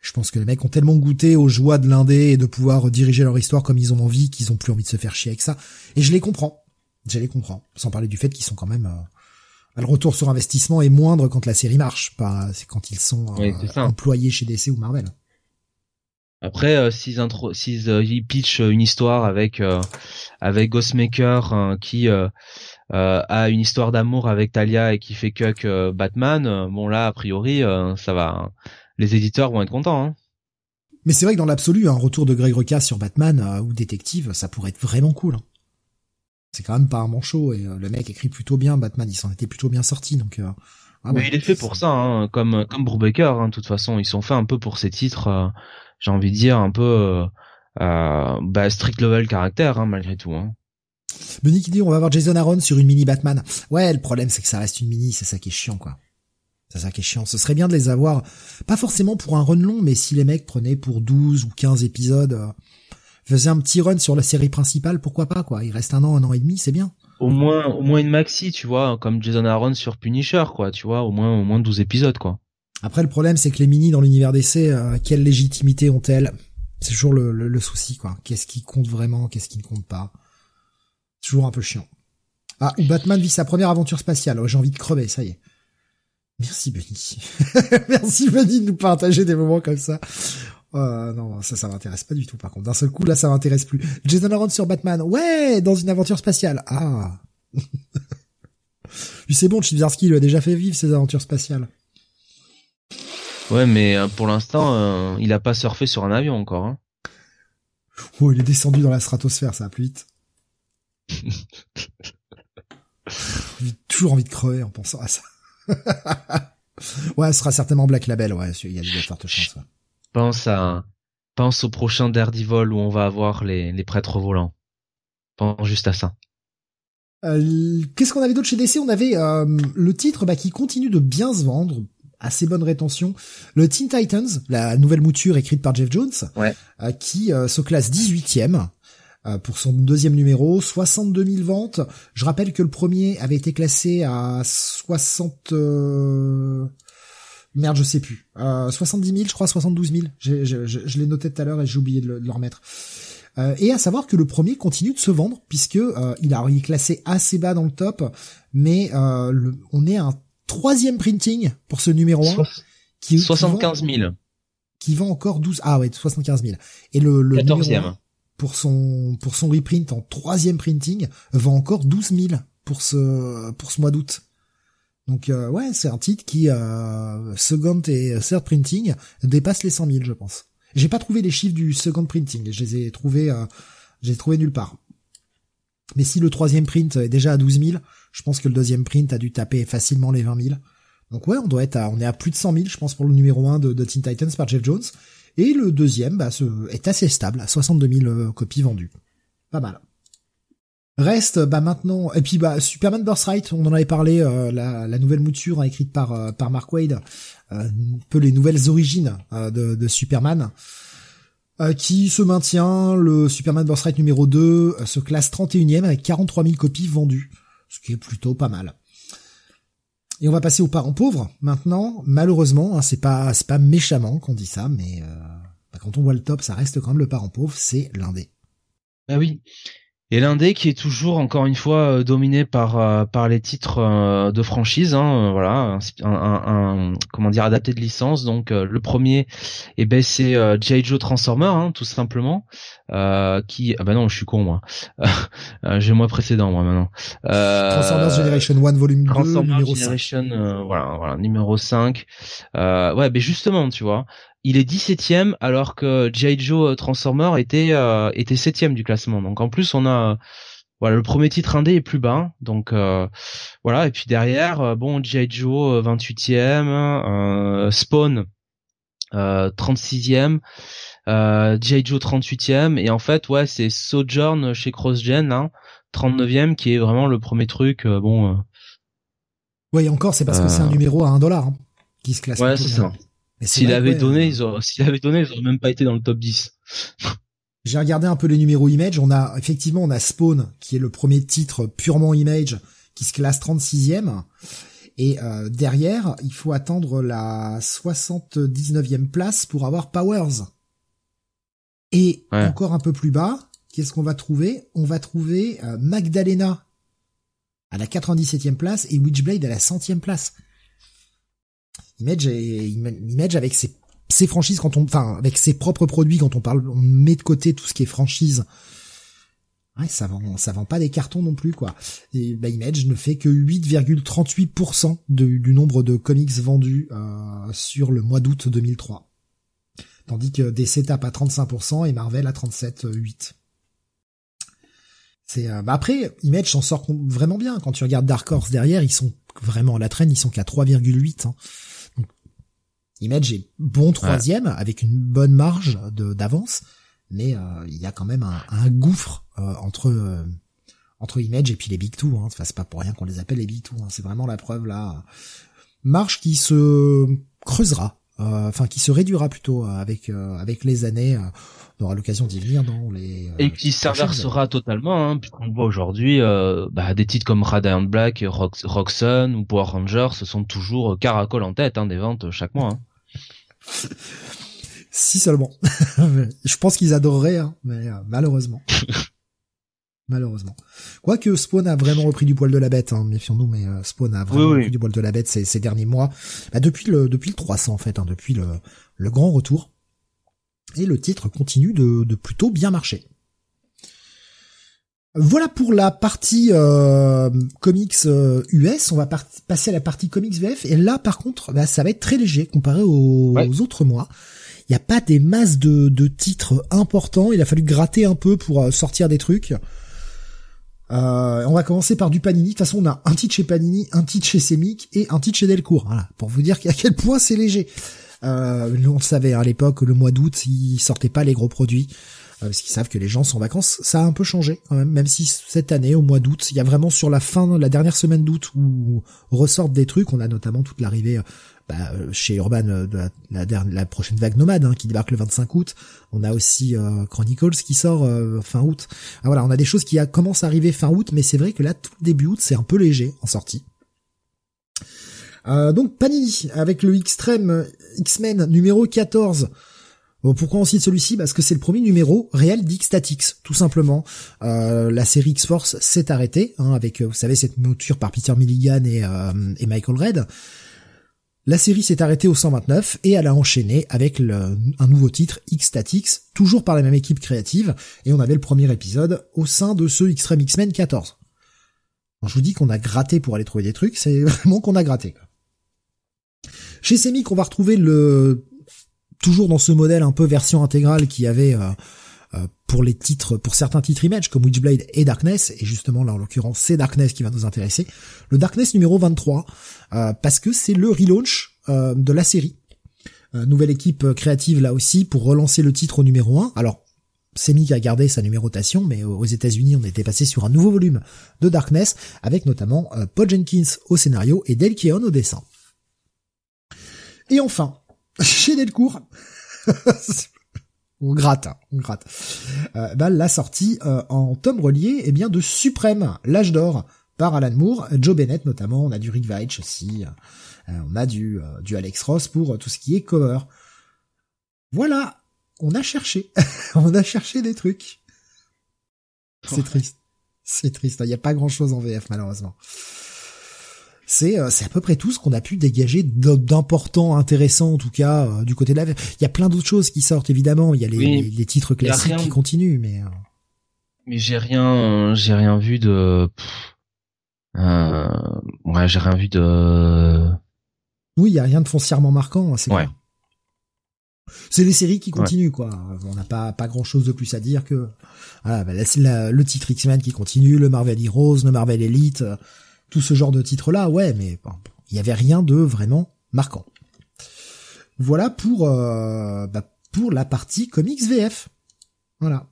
Je pense que les mecs ont tellement goûté aux joies de l'indé et de pouvoir diriger leur histoire comme ils ont envie qu'ils ont plus envie de se faire chier avec ça. Et je les comprends. Je les comprends. Sans parler du fait qu'ils sont quand même euh, le retour sur investissement est moindre quand la série marche pas c'est quand ils sont euh, employés chez DC ou Marvel après, euh, s'ils intro s'ils euh, pitchent une histoire avec euh, avec Ghostmaker qui euh, a une histoire d'amour avec Talia et qui fait que Batman, bon là a priori ça va, les éditeurs vont être contents. Hein. Mais c'est vrai que dans l'absolu, un retour de Greg Rucka sur Batman ou détective, ça pourrait être vraiment cool. Hein. C'est quand même pas un manchot et le mec écrit plutôt bien. Batman, il s'en était plutôt bien sorti, donc. Ah mais il est fait pour ça, hein, comme comme Brubaker. Hein, de toute façon, ils sont faits un peu pour ces titres. J'ai envie de dire un peu euh, bah, strict level caractère hein, malgré tout. Hein. Benny qui dit on va voir Jason Aaron sur une mini Batman. Ouais, le problème c'est que ça reste une mini, c'est ça qui est chiant quoi. C'est ça qui est chiant. Ce serait bien de les avoir, pas forcément pour un run long, mais si les mecs prenaient pour 12 ou 15 épisodes, euh, faisaient un petit run sur la série principale, pourquoi pas quoi. Il reste un an, un an et demi, c'est bien. Au moins, au moins une maxi, tu vois, comme Jason Aaron sur Punisher, quoi, tu vois, au moins, au moins 12 épisodes, quoi. Après, le problème, c'est que les mini dans l'univers d'essai, euh, quelle légitimité ont-elles? C'est toujours le, souci, quoi. Qu'est-ce qui compte vraiment, qu'est-ce qui ne compte pas? Toujours un peu chiant. Ah, ou Batman vit sa première aventure spatiale. Oh, j'ai envie de crever, ça y est. Merci Benny. Merci Benny de nous partager des moments comme ça. Euh, non, ça, ça m'intéresse pas du tout. Par contre, d'un seul coup, là, ça m'intéresse plus. Jason Aaron sur Batman. Ouais, dans une aventure spatiale. Ah. C'est bon, Chibzarski lui a déjà fait vivre ses aventures spatiales. Ouais, mais euh, pour l'instant, euh, il a pas surfé sur un avion encore. Hein. Oh, il est descendu dans la stratosphère, ça va plus vite. J'ai toujours envie de crever en pensant à ça. ouais, ce sera certainement Black Label, ouais, il y a de fortes chances. Pense à, pense au prochain Daredevil où on va avoir les, les prêtres volants. Pense juste à ça. Euh, Qu'est-ce qu'on avait d'autre chez DC On avait euh, le titre bah, qui continue de bien se vendre, assez bonne rétention. Le Teen Titans, la nouvelle mouture écrite par Jeff Jones, ouais. Euh, qui euh, se classe 18e euh, pour son deuxième numéro, 62 000 ventes. Je rappelle que le premier avait été classé à 60... Merde, je sais plus. 70 000, je crois, 72 000. Je, je, je, l'ai noté tout à l'heure et j'ai oublié de le, remettre. et à savoir que le premier continue de se vendre puisque il a il est classé assez bas dans le top, mais le, on est à un troisième printing pour ce numéro 1. Qui, 75 000. Qui vend encore 12, ah ouais, 75 000. Et le, le 14e. pour son, pour son reprint en troisième printing, vend encore 12 000 pour ce, pour ce mois d'août. Donc, euh, ouais, c'est un titre qui, euh, second et third printing dépasse les 100 000, je pense. J'ai pas trouvé les chiffres du second printing. Je les ai trouvés, euh, j'ai trouvé nulle part. Mais si le troisième print est déjà à 12 000, je pense que le deuxième print a dû taper facilement les 20 000. Donc ouais, on doit être à, on est à plus de 100 000, je pense, pour le numéro 1 de, de Teen Titans par Jeff Jones. Et le deuxième, bah, est assez stable, à 62 000 euh, copies vendues. Pas mal. Reste, bah maintenant, et puis bah Superman Birthright, on en avait parlé, euh, la, la, nouvelle mouture hein, écrite par euh, par Mark Wade, un peu les nouvelles origines de, de, Superman, qui se maintient. Le Superman Birthright numéro 2 se classe 31e avec 43 000 copies vendues ce qui est plutôt pas mal. Et on va passer aux parents pauvres maintenant. Malheureusement, hein, c'est pas c'est pas méchamment qu'on dit ça, mais euh, bah, quand on voit le top, ça reste quand même le parent pauvre, c'est l'indé. Bah oui. Et l'indé qui est toujours encore une fois euh, dominé par euh, par les titres euh, de franchise, hein, voilà, un, un, comment dire adapté de licence. Donc le premier, eh ben c'est G.I. Joe Transformer, hein, tout simplement, qui ah bah non, je suis con moi, j'ai le mois précédent moi maintenant. Transformers Generation 1 volume 2 Transformers Generation, voilà, voilà, numéro 5. ouais, mais justement, tu vois, il est 17ème alors que G.I. Joe euh, Transformer était euh, était 7ème du classement. Donc en plus on a voilà le premier titre indé est plus bas donc euh, voilà et puis derrière bon G.I. Joe 28ème Spawn 36ème G.I. Joe 38ème et en fait ouais c'est Sojourn chez CrossGen hein, 39ème qui est vraiment le premier truc bon Ouais, encore, c'est parce que c'est un numéro à 1 dollar hein, qui se classe. Ouais, c'est ça. S'il avait donné, ils auraient, s'il avait donné, ils auraient même pas été dans le top 10. J'ai regardé un peu les numéros Image. On a, effectivement, on a Spawn, qui est le premier titre purement Image, qui se classe 36e. Et euh, derrière, il faut attendre la 79e place pour avoir Powers. Et encore un peu plus bas, qu'est-ce qu'on va trouver? On va trouver euh, Magdalena à la 97e place et Witchblade à la 100e place. Image, Image avec ses, ses franchises quand on, enfin, avec ses propres produits quand on parle, on met de côté tout ce qui est franchise. Ouais, ça vend, vend pas des cartons non plus, quoi. Et bah, Image ne fait que 8,38% du nombre de comics vendus euh, sur le mois d'août 2003. Tandis que DC tape à 35% et Marvel à 37,8%. C'est euh, bah après Image s'en sort vraiment bien quand tu regardes Dark Horse derrière ils sont vraiment à la traîne ils sont qu'à 3,8 hein. Image est bon troisième avec une bonne marge d'avance mais euh, il y a quand même un, un gouffre euh, entre euh, entre Image et puis les Big Two. Hein. Enfin, c'est pas pour rien qu'on les appelle les Big Two. Hein. C'est vraiment la preuve là. Marche qui se creusera, enfin qui se réduira plutôt avec avec les années. on aura l'occasion d'y venir dans les et qui s'inversera totalement hein, puisqu'on voit aujourd'hui bah, des titres comme Radiant Black, Rox Roxanne ou Power Rangers ce sont toujours caracol en tête hein, des ventes chaque mois. Hein. Si seulement. je pense qu'ils adoreraient, hein, mais euh, malheureusement. malheureusement. Quoique Spawn a vraiment repris du poil de la bête, hein, méfions-nous, mais euh, Spawn a vraiment repris du poil de la bête ces, ces derniers mois. Bah, depuis le depuis le 300 en fait, hein, depuis le, le grand retour. Et le titre continue de, de plutôt bien marcher. Voilà pour la partie euh, comics US. On va passer à la partie comics VF. Et là, par contre, bah, ça va être très léger comparé aux autres mois il n'y a pas des masses de, de, titres importants. Il a fallu gratter un peu pour euh, sortir des trucs. Euh, on va commencer par du Panini. De toute façon, on a un titre chez Panini, un titre chez Semic et un titre chez Delcourt. Voilà, pour vous dire à quel point c'est léger. Euh, on le savait à l'époque, le mois d'août, ils sortaient pas les gros produits euh, parce qu'ils savent que les gens sont en vacances. Ça a un peu changé quand même, même si cette année, au mois d'août, il y a vraiment sur la fin, la dernière semaine d'août où ressortent des trucs. On a notamment toute l'arrivée bah, euh, chez Urban euh, de la, prochaine vague nomade hein, qui débarque le 25 août. On a aussi euh, Chronicles qui sort fin août. Ah, voilà, on a des choses qui commencent à arriver fin août, mais c'est vrai que là, tout début août, c'est un peu léger en sortie. donc Panini avec le X-Men numéro 14. Bon, pourquoi on cite celui-ci? Parce que c'est le premier numéro réel d'X-Statix, tout simplement. la série X-Force s'est arrêtée, hein, avec, vous savez, cette mouture par Peter Milligan et, et Michael Red. La série s'est arrêtée au 129 et elle a enchaîné avec un nouveau titre, X-Statix, toujours par la même équipe créative, et on avait le premier épisode au sein de ce Extreme X-Men 14. Quand je vous dis qu'on a gratté pour aller trouver des trucs, c'est vraiment qu'on a gratté. Chez Semic, on va retrouver le toujours dans ce modèle un peu version intégrale qui avait euh, euh, pour les titres, pour certains titres Image comme Witchblade et Darkness, et justement là en l'occurrence c'est Darkness qui va nous intéresser, le Darkness numéro 23, euh, parce que c'est le relaunch euh, de la série. nouvelle équipe créative là aussi pour relancer le titre au numéro 1. Alors Semi a gardé sa numérotation, mais aux États-Unis, on était passé sur un nouveau volume de Darkness, avec notamment Paul Jenkins au scénario et Dale Keown au dessin. Et enfin, chez Delcourt, on gratte, hein, on gratte. Euh, bah, la sortie euh, en tome relié eh bien de Suprême, l'âge d'or par Alan Moore, Joe Bennett notamment, on a du Rick Veitch aussi, euh, on a du du Alex Ross pour tout ce qui est cover. Voilà, on a cherché, on a cherché des trucs. C'est triste, c'est triste. Il n'y a pas grand chose en VF malheureusement. C'est euh, c'est à peu près tout ce qu'on a pu dégager d'important, intéressant en tout cas euh, du côté de la. Il y a plein d'autres choses qui sortent évidemment. Il y a les, les, titres classiques qui continuent, mais. Euh, mais j'ai rien, j'ai rien vu de. Euh... Ouais, j'ai rien vu de. Oui, il y a rien de foncièrement marquant, hein, c'est ouais. C'est les séries qui continuent, quoi. On n'a pas pas grand chose de plus à dire que voilà, bah, le titre X-Men qui continue, le Marvel Heroes, le Marvel Elite tout ce genre de titres-là, ouais, mais il n'y avait rien de vraiment marquant. Voilà pour euh, bah, pour la partie comics VF. Voilà.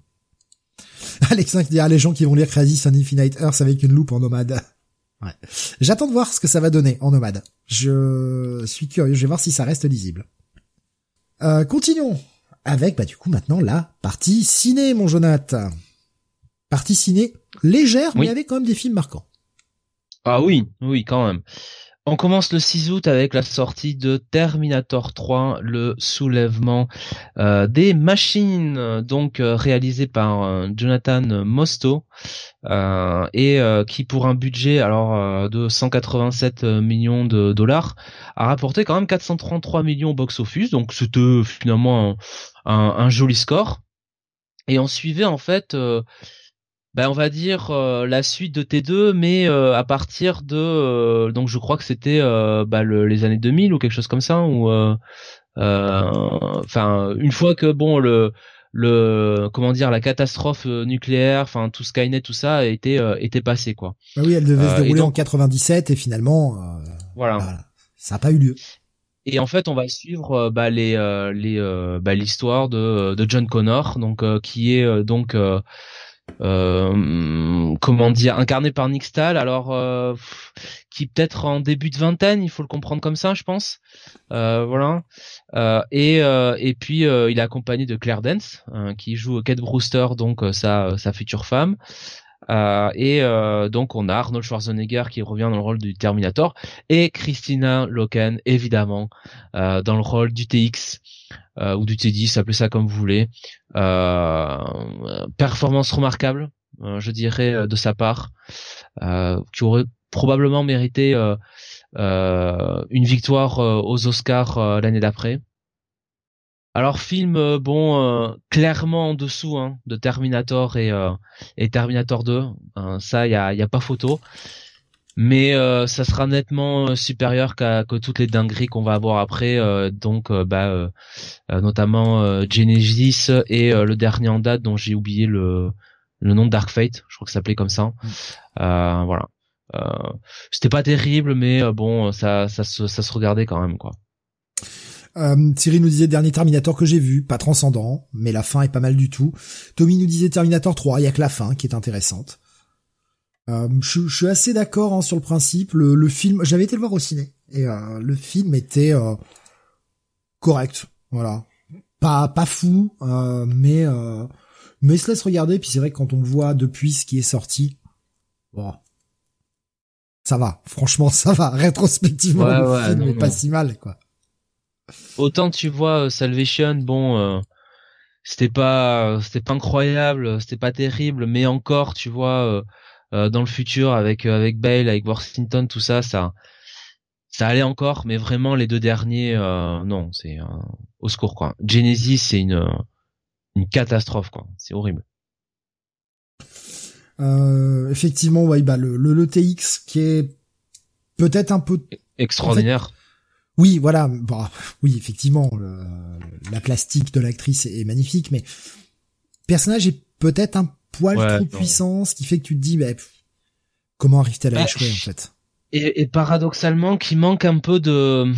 Alexin qui dit ah, les gens qui vont lire Crazy on Infinite Earth avec une loupe en nomade. Ouais. J'attends de voir ce que ça va donner en nomade. Je suis curieux, je vais voir si ça reste lisible. Euh, continuons avec bah du coup maintenant la partie ciné mon Jonathan. Partie ciné légère mais avec quand même des films marquants. Ah oui, oui, quand même. On commence le 6 août avec la sortie de Terminator 3, le soulèvement euh, des machines, donc euh, réalisé par euh, Jonathan Mosto et qui pour un budget alors de 187 millions de dollars a rapporté quand même 433 millions au box-office, donc c'était finalement un, un, joli score. Et on suivait en fait ben on va dire la suite de T2 mais à partir de donc je crois que c'était bah, les années 2000 ou quelque chose comme ça ou enfin une fois que bon le le comment dire la catastrophe euh, nucléaire, enfin tout Skynet, tout ça euh, était passé quoi. Bah oui, elle devait se euh, dérouler en 97 et finalement voilà. Bah, ça n'a pas eu lieu. Et en fait, on va suivre bah, les les bah, l'histoire de de John Connor, donc qui est donc euh, comment dire, incarné par Nick Stahl, alors euh, qui peut-être en début de vingtaine, il faut le comprendre comme ça, je pense. Euh, voilà. et et puis il est accompagné de Claire Dance, hein, qui joue Kate Brewster, donc sa sa future femme. et donc on a Arnold Schwarzenegger qui revient dans le rôle du Terminator et Christina Loken évidemment dans le rôle du TX euh, ou du T10, appelez ça comme vous voulez. Euh, performance remarquable, euh, je dirais, de sa part, qui aurait probablement mérité une victoire aux Oscars l'année d'après. Alors film bon clairement en dessous hein, de Terminator et, Terminator 2, hein, ça y y a pas photo mais euh, ça sera nettement euh, supérieur qu'à que toutes les dingueries qu'on va avoir après euh, donc bah notamment Genesis et le dernier en date dont j'ai oublié le le nom de Dark Fate je crois que ça s'appelait comme ça mm. voilà c'était pas terrible mais bon ça ça se ça se regardait quand même quoi euh, Thierry nous disait dernier Terminator que j'ai vu, pas transcendant, mais la fin est pas mal du tout. Tommy nous disait Terminator 3, il y a que la fin qui est intéressante. Euh, je, suis assez d'accord hein, sur le principe. Le, film, j'avais été le voir au ciné et euh, le film était euh, correct, voilà, pas pas fou, mais mais se laisse regarder. Puis c'est vrai que quand on le voit depuis ce qui est sorti, bon, ça va. Franchement, ça va. Rétrospectivement, le film est pas si mal, quoi. Autant tu vois Salvation, bon c'était pas c'était pas incroyable c'était pas terrible mais encore tu vois euh, dans le futur avec euh, avec Bale, avec Washington, tout ça, ça ça allait encore, mais vraiment les deux derniers, euh, non, c'est au secours quoi. Genesis, c'est une une catastrophe quoi, c'est horrible. effectivement, ouais, bah le, le, TX qui est peut-être un peu extraordinaire. oui, voilà, bah, oui, effectivement, la plastique de l'actrice est, magnifique, mais le personnage est peut-être un poil trop puissant, ce qui fait que tu te dis, bah, comment arrive-t-elle à bah, échouer en fait? Et, paradoxalement, qui manque un peu de,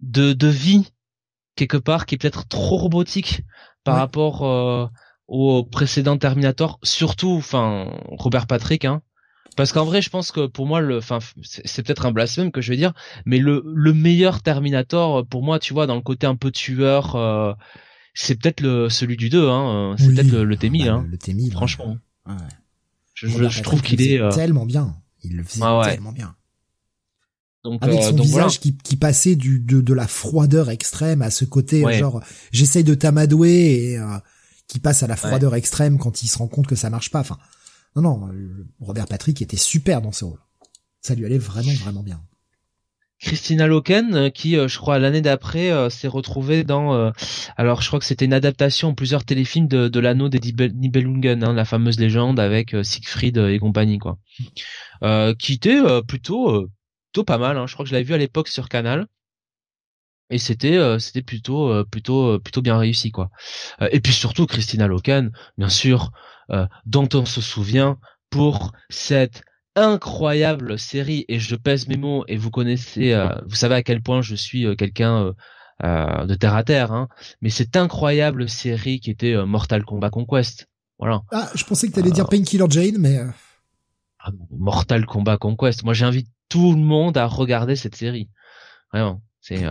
de, de vie quelque part, qui est peut-être trop robotique par rapport euh, au précédent Terminator, surtout, enfin Robert Patrick, hein. Parce qu'en vrai, je pense que pour moi, le, enfin, c'est peut-être un blasphème que je vais dire, mais le, le meilleur Terminator, pour moi, tu vois, dans le côté un peu tueur, euh, c'est peut-être le celui du 2 hein c'est peut-être le, T1000 bah, hein. le T1000 franchement. Ouais. je, je, trouve qu'il est euh, tellement bien. Il le faisait tellement bien. Donc, avec euh, son visage qui, qui passait du de, de la froideur extrême à ce côté genre j'essaye de t'amadouer et euh, qui passe à la froideur extrême quand il se rend compte que ça marche pas. Enfin non non Robert Patrick était super dans ce rôle. Ça lui allait vraiment vraiment bien Christina Loken euh, qui euh, je crois l'année d'après euh, s'est retrouvée dans alors je crois que c'était une adaptation en plusieurs téléfilms de, de l'anneau des Nibelungen hein, la fameuse légende avec Siegfried et compagnie quoi. Qui était plutôt plutôt pas mal hein. je crois que je l'avais vu à l'époque sur Canal. Et c'était c'était plutôt plutôt plutôt bien réussi quoi. Et puis surtout Christina Loken bien sûr dont on se souvient pour cette incroyable série et je pèse mes mots et vous connaissez, euh, vous savez à quel point je suis euh, quelqu'un euh, de terre à terre, hein, mais cette incroyable série qui était Mortal Kombat Conquest. Voilà. Ah, je pensais que tu allais dire Painkiller Jane, mais ah, Mortal Kombat Conquest. Moi, j'invite tout le monde à regarder cette série. Vraiment, c'est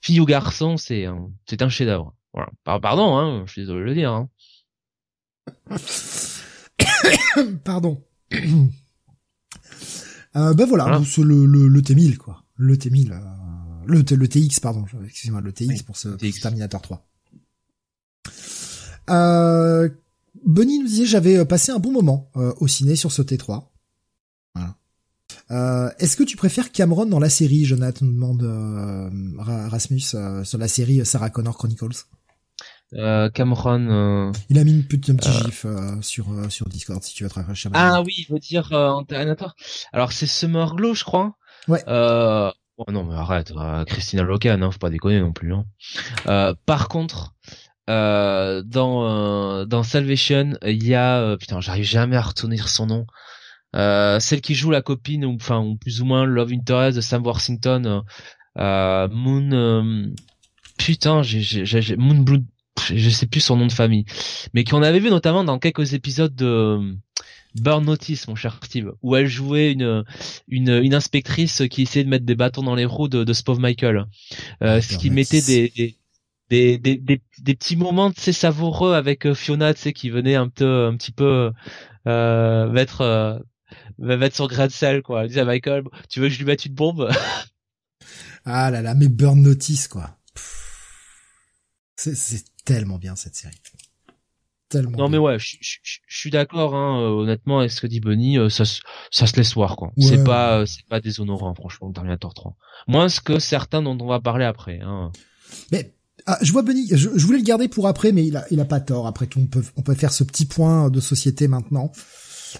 fille ou garçon, c'est c'est un chef-d'œuvre. Voilà. Pardon, hein, je suis désolé de le dire. Hein. Pardon. Euh, ben voilà, le, le, le, T1000 quoi, le T1000, euh, le, le TX pardon, excusez-moi, le TX pour ce, Terminator 3. Euh, Bunny nous disait j'avais euh, passé un bon moment euh, au ciné sur ce T3. Voilà. Euh, Est-ce que tu préfères Cameron dans la série, Jonathan nous demande Rasmus sur la série Sarah Connor Chronicles? Euh, Cameron. Euh, il a mis une petite, un petit gif sur sur Discord si tu veux te rafraîchir. Ah oui, il veut dire euh, Alors c'est Summer Glow, je crois. Ouais. Euh, oh non mais arrête, Christina Locan, hein, faut pas déconner non plus. Hein. par contre, dans dans Salvation, il y a putain, j'arrive jamais à retenir son nom. celle qui joue la copine ou enfin ou plus ou moins love interest de Sam Worthington, Moon. putain, j'ai Moon Blue je sais plus son nom de famille, mais qu'on avait vu notamment dans quelques épisodes de euh, Burn Notice, mon cher Steve, où elle jouait une une, une inspectrice qui essayait de mettre des bâtons dans les roues de, de Spove Michael, euh, ce qui mettait des, des des, des, des, petits moments tu sais savoureux avec euh, Fiona tu sais qui venait un peu un petit peu euh, mettre euh, mettre son grain de sel quoi. Elle disait à Michael tu veux que je lui mette une bombe? Ah là là mais Burn Notice quoi. C'est tellement bien cette série. Tellement. Non mais ouais, je, suis d'accord. Hein, euh, honnêtement, avec ce que dit Bunny, euh, ça, ça se laisse voir quoi. c'est pas, euh, c'est pas déshonorant franchement, Terminator 3. Moins que certains dont on va parler après. Hein. Mais ah, je vois Bunny, je, voulais le garder pour après, mais il a, il a pas tort. Après tout, on peut, on peut faire ce petit point de société maintenant.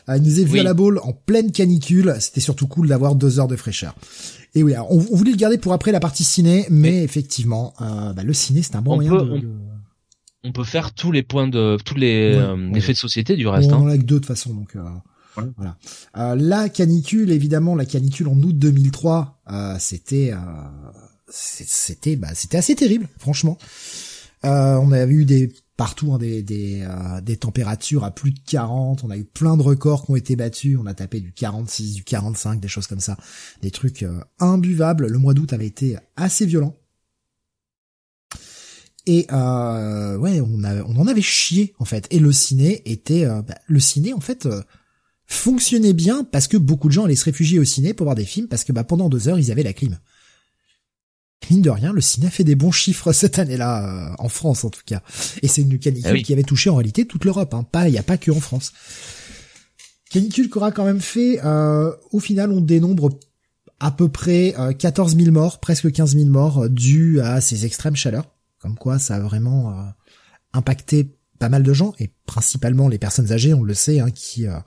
il nous est vu à la boule en pleine canicule. C'était surtout cool d'avoir deux heures de fraîcheur. Et oui, on, voulait le garder pour après la partie ciné, mais effectivement, bah, le ciné c'est un bon moyen de on peut faire tous les points de tous les euh, effets de société du reste. On en hein. a que deux de toute façon, donc euh, voilà. Euh, la canicule, évidemment, la canicule en août 2003, c'était c'était bah, c'était assez terrible, franchement. on a eu des partout hein, des des, des températures à plus de 40, on a eu plein de records qui ont été battus, on a tapé du 46, du 45, des choses comme ça, des trucs imbuvables. Le mois d'août avait été assez violent. Et euh, ouais, on, on en avait chié en fait. Et le ciné était, euh, bah, le ciné en fait euh, fonctionnait bien parce que beaucoup de gens allaient se réfugier au ciné pour voir des films parce que bah pendant deux heures ils avaient la clim. Mine de rien, le ciné a fait des bons chiffres cette année-là euh, en France en tout cas. Et c'est une canicule ah qui avait touché en réalité toute l'Europe. Hein. Pas, il y a pas que en France. Canicule qu'aura quand même fait. au final, on dénombre à peu près 14 000 morts, presque 15 000 morts, dus à ces extrêmes chaleurs. Comme quoi, ça a vraiment euh, impacté pas mal de gens et principalement les personnes âgées, on le sait, hein, qui euh,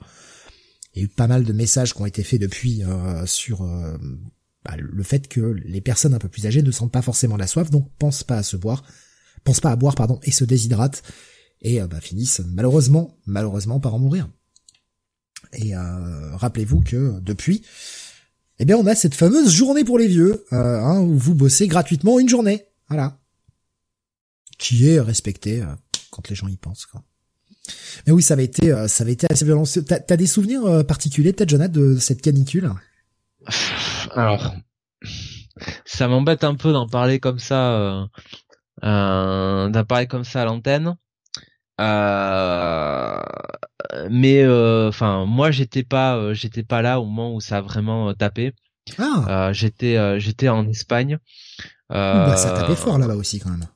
il y a eu pas mal de messages qui ont été faits depuis euh, sur bah, le fait que les personnes un peu plus âgées ne sentent pas forcément la soif, donc pensent pas à se boire, pensent pas à boire pardon et se déshydratent et bah, finissent malheureusement malheureusement par en mourir. Et rappelez-vous que depuis, eh bien on a cette fameuse journée pour les vieux, hein, où vous bossez gratuitement une journée. Voilà qui est respecté euh, quand les gens y pensent. Quoi. Mais oui, ça avait été, euh, ça avait été assez violent. T'as, as des souvenirs euh, particuliers, peut-être, Jonathan, de cette canicule? Alors, ça m'embête un peu d'en parler comme ça, euh, d'en parler comme ça à l'antenne. mais enfin, moi, j'étais pas, j'étais pas là au moment où ça a vraiment tapé. Ah. j'étais, j'étais en Espagne. Bah, ça tapait fort là-bas aussi quand même.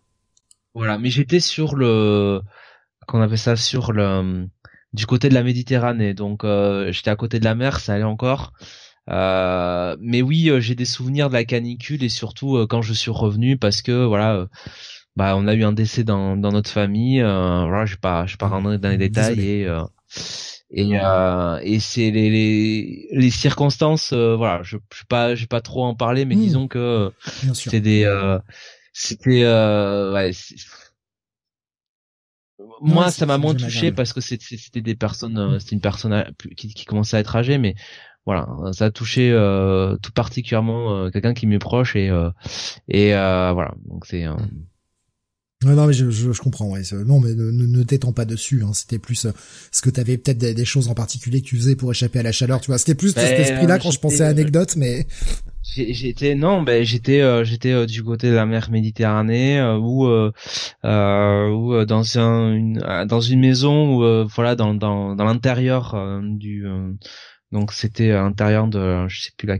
Voilà, mais j'étais sur le qu'on appelle ça sur le du côté de la Méditerranée, donc euh, j'étais à côté de la mer, ça allait encore. Euh, mais oui, euh, j'ai des souvenirs de la canicule et surtout quand je suis revenu parce que voilà, bah on a eu un décès dans, dans notre famille. voilà, je pas je vais pas rentrer dans les détails et et et c'est les, les, les circonstances. voilà, je je vais pas je vais pas trop en parler, mais mmh. disons que c'est des c'était euh, ouais, moi ça m'a moins touché parce que c'était des personnes euh, c'était une personne qui, qui commençait à être âgée mais voilà ça a touché euh, tout particulièrement euh, quelqu'un qui m'est proche et euh, et voilà donc c'est non, non, mais je, je, comprends. Ouais. Non, mais ne, ne t'étends pas dessus. Hein. C'était plus ce que t'avais peut-être des, choses en particulier que tu faisais pour échapper à la chaleur. Tu vois, c'était plus cet ben, esprit-là quand je pensais à anecdote, mais J'étais non, ben j'étais euh, j'étais euh, du côté de la mer Méditerranée euh, ou euh, ou dans un une, dans une maison où voilà dans dans dans l'intérieur du donc c'était à l'intérieur de je sais plus la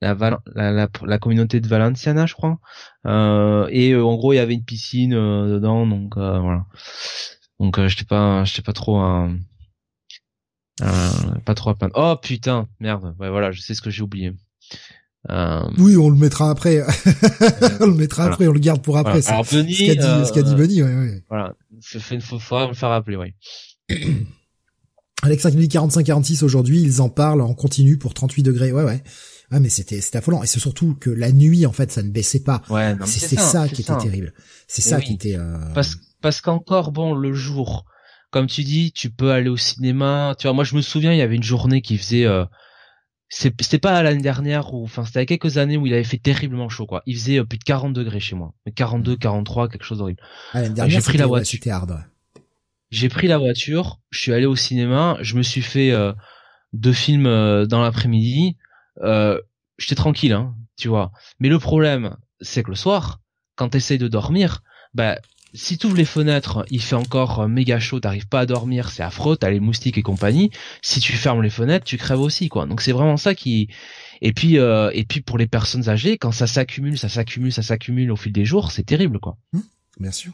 la, la, la, communauté de Valenciana je crois. Et en gros il y avait une piscine dedans donc voilà. Donc j'étais pas j'étais pas trop pas trop à peine oh putain merde. Ouais voilà je sais ce que j'ai oublié Euh, Oui, on le mettra après. on le mettra après, on le garde pour après. voilà. ça. Alors Bunny, ce qu'a dit, euh, qu'a dit Bunny, ouais, ouais. voilà, ça fait une fois, faudra me le faire rappeler, oui. Nous dit 45-46 aujourd'hui, ils en parlent en continu pour 38 degrés. Ouais, ouais. Ouais, mais c'était, c'était affolant. Et c'est surtout que la nuit, en fait, ça ne baissait pas. Ouais, C'est ça, c'est qui ça. était terrible. C'est ça oui. qui était, euh... Parce, parce qu'encore, bon, le jour, comme tu dis, tu peux aller au cinéma. Tu vois, moi, je me souviens, il y avait une journée qui faisait, euh, c'était pas l'année dernière ou, enfin, c'était il y a quelques années où il avait fait terriblement chaud, quoi. Il faisait euh, plus de 40 degrés chez moi. 42, 43, quelque chose d'horrible. ah, j'ai pris la voiture. Ouais. J'ai pris la voiture, je suis allé au cinéma, je me suis fait euh, deux films euh, dans l'après-midi. Euh, J'étais tranquille, hein, tu vois. Mais le problème, c'est que le soir, quand t'essayes de dormir, bah si tu ouvres les fenêtres, il fait encore euh, méga chaud, t'arrives pas à dormir, c'est affreux, t'as les moustiques et compagnie. Si tu fermes les fenêtres, tu crèves aussi, quoi. Donc c'est vraiment ça qui. Et puis euh, et puis pour les personnes âgées, quand ça s'accumule, ça s'accumule, ça s'accumule au fil des jours, c'est terrible, quoi. Bien sûr.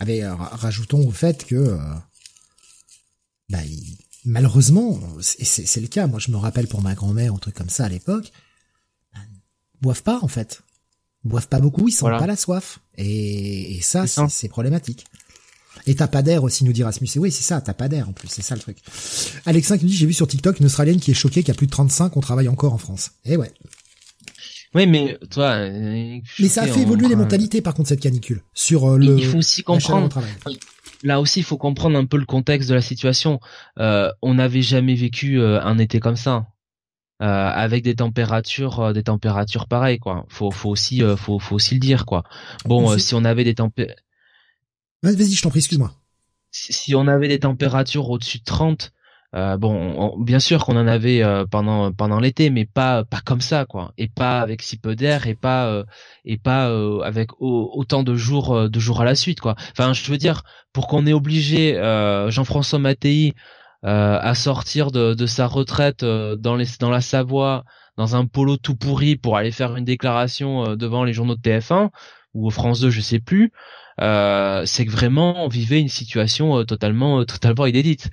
Avec, euh, ra- rajoutons au fait que, euh, bah, malheureusement, c'est le cas. Moi, je me rappelle pour ma grand-mère, un truc comme ça à l'époque, bah, boivent pas en fait. Ils boivent pas beaucoup, ils sentent Voilà. pas la soif. Et, et ça, C'est problématique. Et t'as pas d'air aussi, nous dit Rasmus. Et oui, c'est ça, t'as pas d'air en plus, c'est ça le truc. Alexin qui nous dit, j'ai vu sur TikTok une Australienne qui est choquée qu'à plus de 35, on travaille encore en France. Et ouais. Oui, mais toi. euh, Mais ça a fait évoluer les mentalités, par contre, cette canicule. Sur euh, le, Il faut aussi comprendre. Là aussi, il faut comprendre un peu le contexte de la situation. Euh, on n'avait jamais vécu un été comme ça, avec des températures, euh, des températures pareilles, quoi. Faut, faut aussi, euh, faut, faut aussi le dire, quoi. Bon, euh, si on avait des tempé- Vas- Vas-y, je t'en prie, excuse-moi. si si on avait des températures au-dessus de 30, euh, bon, on- bien sûr qu'on en avait euh, pendant pendant l'été, mais pas pas comme ça, quoi, et pas avec si peu d'air, et pas euh, et pas euh, avec au- autant de jours euh, de jours à la suite, quoi. Enfin, je veux dire, pour qu'on ait obligé euh, Jean-François Mattei euh, à sortir de, de sa retraite euh, dans les dans la Savoie, dans un polo tout pourri pour aller faire une déclaration euh, devant les journaux de TF1 ou France 2, je sais plus. Euh, c'est que vraiment on vivait une situation euh, totalement euh, totalement inédite.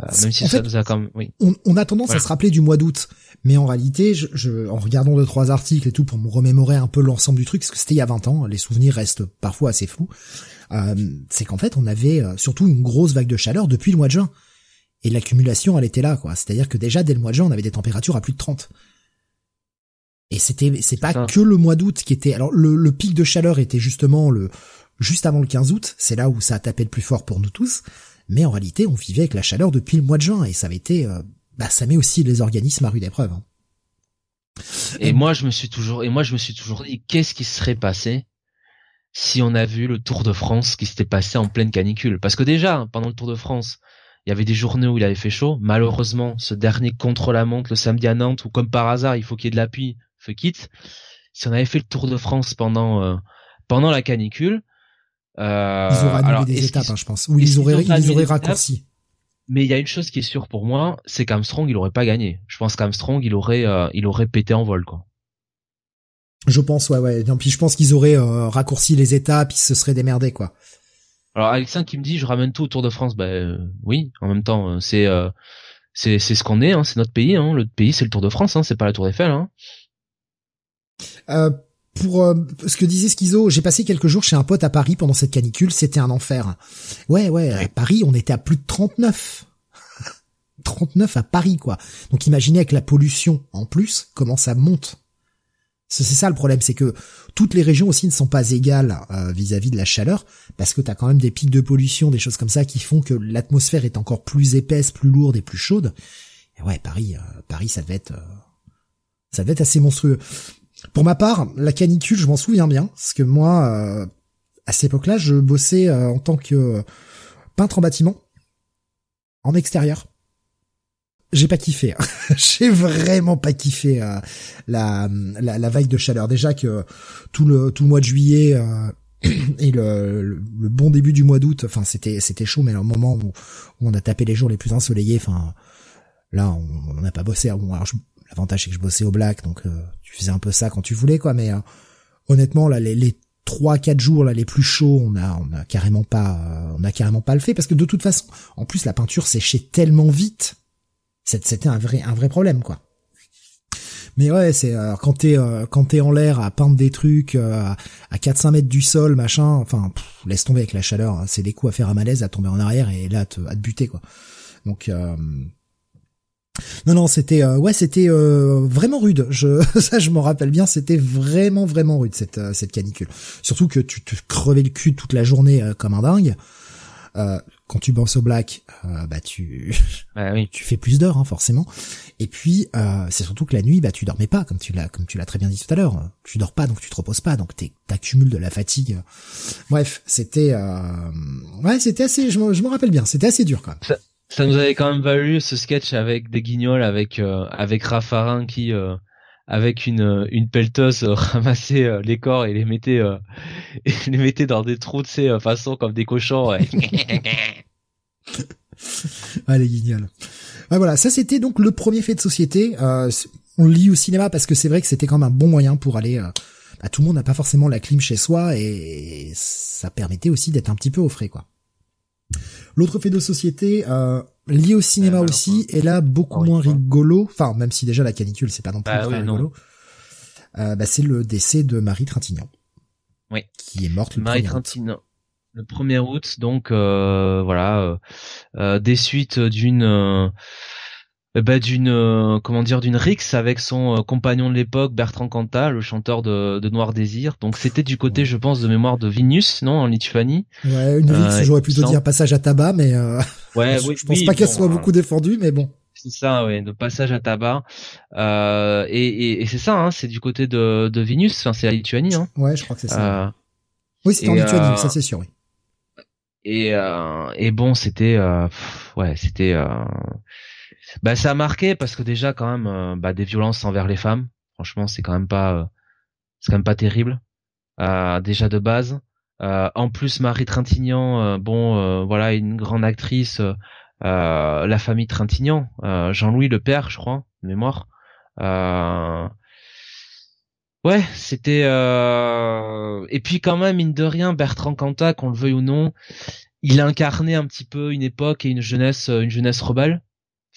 Euh, même si ça fait, nous a quand même oui. on, on a tendance Voilà. à se rappeler du mois d'août, mais en réalité, je, je- en regardant deux trois articles et tout pour me remémorer un peu l'ensemble du truc, parce que c'était il y a 20 ans, les souvenirs restent parfois assez flous. euh, c'est qu'en fait, on avait euh, surtout une grosse vague de chaleur depuis le mois de juin, et l'accumulation, elle était là, quoi. C'est-à-dire que déjà dès le mois de juin, on avait des températures à plus de 30. Et c'était, c'est pas Ça. que le mois d'août qui était. Alors le, le pic de chaleur était justement le juste avant le 15 août. C'est là où ça a tapé le plus fort pour nous tous. Mais en réalité, on vivait avec la chaleur depuis le mois de juin et ça avait été, euh, bah, ça met aussi les organismes à rude épreuve. hein. Et moi je me suis toujours et moi je me suis toujours dit qu'est-ce qui serait passé si on a vu le Tour de France qui s'était passé en pleine canicule? Parce que déjà pendant le Tour de France il y avait des journées où il avait fait chaud malheureusement ce dernier contre la montre le samedi à Nantes où comme par hasard il faut qu'il y ait de la pluie feu quitte si on avait fait le Tour de France pendant euh, pendant la canicule euh, Ils auraient annulé alors, des étapes, hein, je pense. Ou ils auraient, ils auraient étapes raccourci. Mais il y a une chose qui est sûre pour moi, c'est qu'Armstrong il aurait pas gagné. Je pense qu'Armstrong il aurait euh, il aurait pété en vol quoi. Je pense, ouais, ouais. Non, puis je pense qu'ils auraient euh, raccourci les étapes, ils se seraient démerdés, quoi. Alors Alexin qui me dit je ramène tout au Tour de France, ben euh, oui, en même temps euh, c'est euh, c'est c'est ce qu'on est, hein, c'est notre pays, hein. le pays c'est le Tour de France, hein, c'est pas la Tour Eiffel. Hein. Euh, pour euh, ce que disait Schizo, j'ai passé quelques jours chez un pote à Paris pendant cette canicule, c'était un enfer. Ouais, ouais, à Paris, on était à plus de 39. 39 à Paris, quoi. Donc imaginez avec la pollution en plus, comment ça monte. C'est ça le problème, c'est que toutes les régions aussi ne sont pas égales euh, vis-à-vis de la chaleur, parce que t'as quand même des pics de pollution, des choses comme ça qui font que l'atmosphère est encore plus épaisse, plus lourde et plus chaude. Et ouais, Paris, euh, Paris, ça devait être, euh, ça devait être assez monstrueux. Pour ma part, la canicule, je m'en souviens bien, parce que moi, euh, à cette époque-là, je bossais en tant que peintre en bâtiment, en extérieur. J'ai pas kiffé. hein. J'ai vraiment pas kiffé euh, la, la la vague de chaleur. Déjà que tout le tout le mois de juillet euh, et le, le, bon début du mois d'août, enfin c'était c'était chaud, mais au moment où, où on a tapé les jours les plus ensoleillés, enfin là on n'a pas bossé. Bon, alors l'avantage c'est que je bossais au black, donc euh, tu faisais un peu ça quand tu voulais, quoi. Mais euh, honnêtement, là les, les trois quatre jours là les plus chauds, on a on a carrément pas euh, on a carrément pas le fait parce que de toute façon, en plus la peinture séchait tellement vite, c'était un vrai un vrai problème, quoi. Mais ouais, c'est euh, quand t'es euh, quand t'es en l'air à peindre des trucs euh, à 4-5 mètres du sol, machin. Enfin, laisse tomber avec la chaleur. Hein, c'est des coups à faire à malaise, à tomber en arrière et là à te, à te buter quoi. Donc non non, c'était ouais, c'était vraiment rude. Je ça je m'en rappelle bien, c'était vraiment vraiment rude cette cette canicule. Surtout que tu te crevais le cul toute la journée comme un dingue. Euh, quand tu bosses au black, euh, bah tu bah oui. tu fais plus d'heures hein, forcément. Et puis euh, c'est surtout que la nuit, bah tu dormais pas comme tu l'as comme tu l'as très bien dit tout à l'heure. Tu dors pas donc tu te reposes pas donc t'accumules de la fatigue. Bref, c'était ouais c'était assez. Je me rappelle bien, c'était assez dur quand même. Ça, nous avait quand même valu ce sketch avec des guignols avec avec Raffarin qui avec une une pelleteuse euh, ramassait euh, les corps et les mettait euh, et les mettait dans des trous de ces façons comme des cochons. Allez, guignol. voilà, ça c'était donc le premier fait de société. on lit au cinéma parce que c'est vrai que c'était quand même un bon moyen pour aller. Bah, tout le monde n'a pas forcément la clim chez soi et ça permettait aussi d'être un petit peu au frais, quoi. L'autre fait de société, euh, lié au cinéma aussi, est là beaucoup moins rigolo. Enfin, même si déjà la canicule, c'est pas non plus bah très rigolo. Euh, bah, c'est le décès de Marie Trintignant. Oui. Qui est morte le Marie Trintignant. Le 1er août, donc euh, voilà, euh, des suites d'une euh, bah, d'une euh, comment dire d'une Rix avec son euh, compagnon de l'époque Bertrand Cantat, le chanteur de, de Noir Désir. Donc c'était du côté, je pense, de mémoire de Vinus, non, en Lituanie. Ouais, une Rix, j'aurais plutôt dire passage à tabac, mais ouais, je, pense pas qu'elle soit beaucoup défendue, mais bon. C'est ça, ouais, de passage à tabac. Euh, et, et, et c'est ça, hein, c'est du côté de, de Vinus, enfin c'est la Lituanie. Hein. Ouais, je crois que c'est ça. oui, c'était en Lituanie, ça c'est sûr, oui. Et, et bon, c'était, ouais, c'était bah ça a marqué parce que déjà quand même euh, bah, des violences envers les femmes. Franchement, c'est quand même pas euh, c'est quand même pas terrible. Euh, déjà de base. en plus, Marie Trintignant, bon, voilà, une grande actrice. la famille Trintignant, Jean-Louis le père, je crois, de mémoire. Ouais, c'était et puis quand même mine de rien Bertrand Cantat, qu'on le veuille ou non, il a incarné un petit peu une époque et une jeunesse, une jeunesse rebelle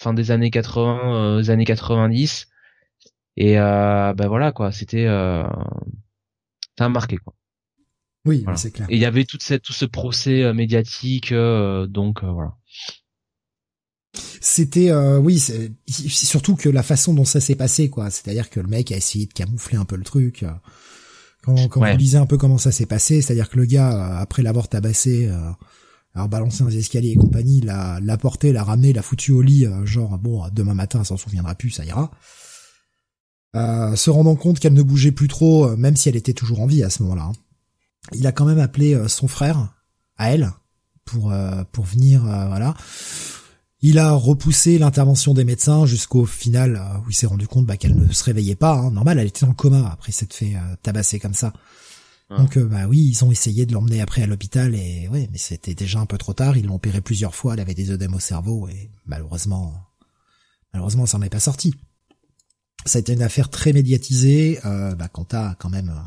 fin des années 80, euh, années 90. Et euh, ben voilà quoi, c'était euh, ça a marqué quoi. Oui, c'est clair. Et il y avait toute cette tout ce procès euh, médiatique, donc voilà. C'était oui, c'est surtout que la façon dont ça s'est passé quoi, c'est-à-dire que le mec a essayé de camoufler un peu le truc. Quand, quand vous lisez un peu comment ça s'est passé, c'est-à-dire que le gars après l'avoir tabassé alors balancer dans les escaliers et compagnie, l'a, l'a porté, l'a ramené, l'a foutu au lit, euh, genre bon demain matin elle s'en souviendra plus, ça ira. Euh, se rendant compte qu'elle ne bougeait plus trop, euh, même si elle était toujours en vie à ce moment-là. Hein. Il a quand même appelé son frère à elle pour pour venir, voilà. Il a repoussé l'intervention des médecins jusqu'au final où il s'est rendu compte bah, qu'elle ne se réveillait pas. Hein. Normal, elle était dans le coma après s'être fait tabasser comme ça. Donc euh, bah oui, ils ont essayé de l'emmener après à l'hôpital et ouais, mais c'était déjà un peu trop tard. Ils l'ont opéré plusieurs fois. Elle avait des œdèmes au cerveau et malheureusement, malheureusement, ça n'en est pas sorti. Ça a été une affaire très médiatisée. Euh, bah a quand même, euh,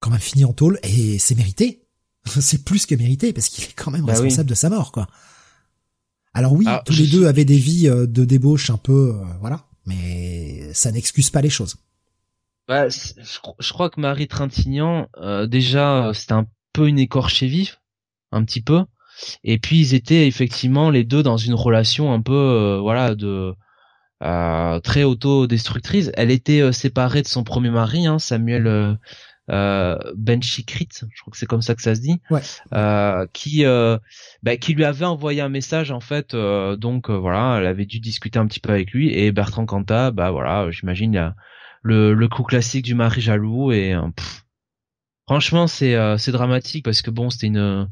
quand même fini en tôle et c'est mérité. c'est plus que mérité parce qu'il est quand même bah responsable de sa mort, quoi. Alors oui, tous les deux avaient des vies euh, de débauche un peu, voilà, mais ça n'excuse pas les choses. Bah, je, crois que Marie Trintignant, euh, déjà, c'était un peu une écorchée vive, un petit peu. Et puis ils étaient effectivement les deux dans une relation un peu, euh, voilà, de euh, très autodestructrice. Elle était séparée de son premier mari, hein, Samuel euh, Benchikrit, je crois que c'est comme ça que ça se dit, ouais. qui bah, qui lui avait envoyé un message en fait. donc voilà, elle avait dû discuter un petit peu avec lui et Bertrand Cantat, bah voilà, j'imagine il y a le, le coup classique du mari jaloux et euh, franchement c'est euh, c'est dramatique parce que bon c'était une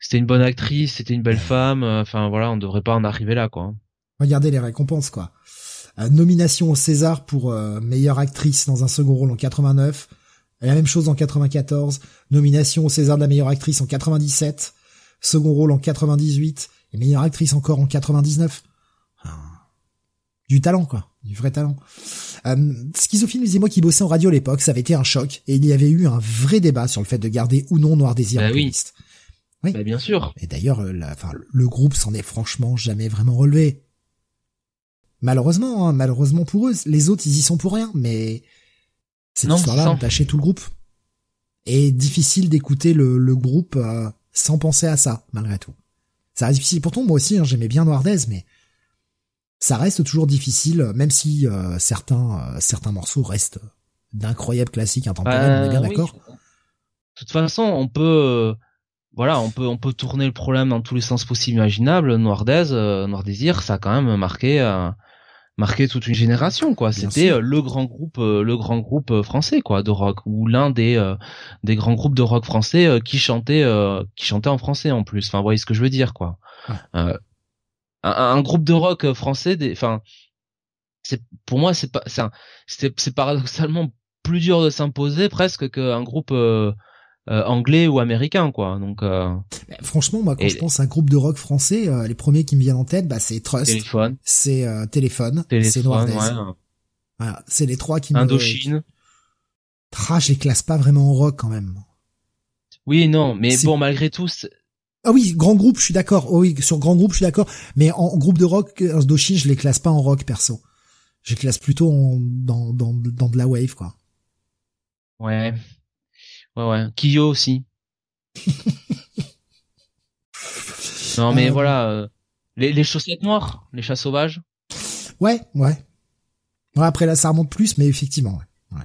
c'était une bonne actrice, c'était une belle femme, euh, enfin voilà, on devrait pas en arriver là quoi. Regardez les récompenses quoi. nomination au César pour meilleure actrice dans un second rôle en 89, la même chose en 94, nomination au César de la meilleure actrice en 97, second rôle en 98 et meilleure actrice encore en 99. du talent quoi, du vrai talent. Euh, Schizophile disait moi qui bossais en radio à l'époque, ça avait été un choc et il y avait eu un vrai débat sur le fait de garder ou non Noir Désir bah en oui. Oui. Bah bien sûr. Et d'ailleurs, euh, enfin, le groupe s'en est franchement jamais vraiment relevé. Malheureusement, hein, malheureusement pour eux, les autres ils y sont pour rien, mais cette histoire-là a tout le groupe. Et difficile d'écouter le, le, groupe euh, sans penser à ça, malgré tout. Ça reste difficile. Pourtant, moi aussi, hein, j'aimais bien Noirdaise, mais ça reste toujours difficile, même si euh, certains euh, certains morceaux restent d'incroyables classiques intemporels. on est bien d'accord. De toute façon, on peut voilà, on peut on peut tourner le problème dans tous les sens possibles imaginables. Noirdaise, Noir Désir, ça a quand même marqué marqué toute une génération quoi c'était euh, le grand groupe euh, le grand groupe euh, français quoi de rock ou l'un des des grands groupes de rock français qui chantait qui chantait en français en plus enfin vous voyez ce que je veux dire quoi un, un, groupe de rock français enfin c'est pour moi c'est pas c'est c'est paradoxalement plus dur de s'imposer presque qu'un groupe euh, anglais ou américain quoi. Donc euh... franchement moi quand je pense à un groupe de rock français euh, les premiers qui me viennent en tête bah c'est Trust. Téléphone. C'est euh, téléphone, c'est Noir voilà. C'est les trois qui Indochine. Me... Ah, je les classe pas vraiment en rock quand même. Oui non mais bon malgré tout ah oui, grand groupe, je suis d'accord. Oh oui, sur grand groupe, je suis d'accord. Mais en groupe de rock, Indochine, je les classe pas en rock perso. Je les classe plutôt en, dans, dans, dans de la wave, quoi. Ouais. Ouais, ouais. Kyo aussi. non, mais euh, voilà. Euh, les, les chaussettes noires, les chats sauvages. Ouais, ouais. Ouais, après là, ça remonte plus, mais effectivement, ouais. ouais.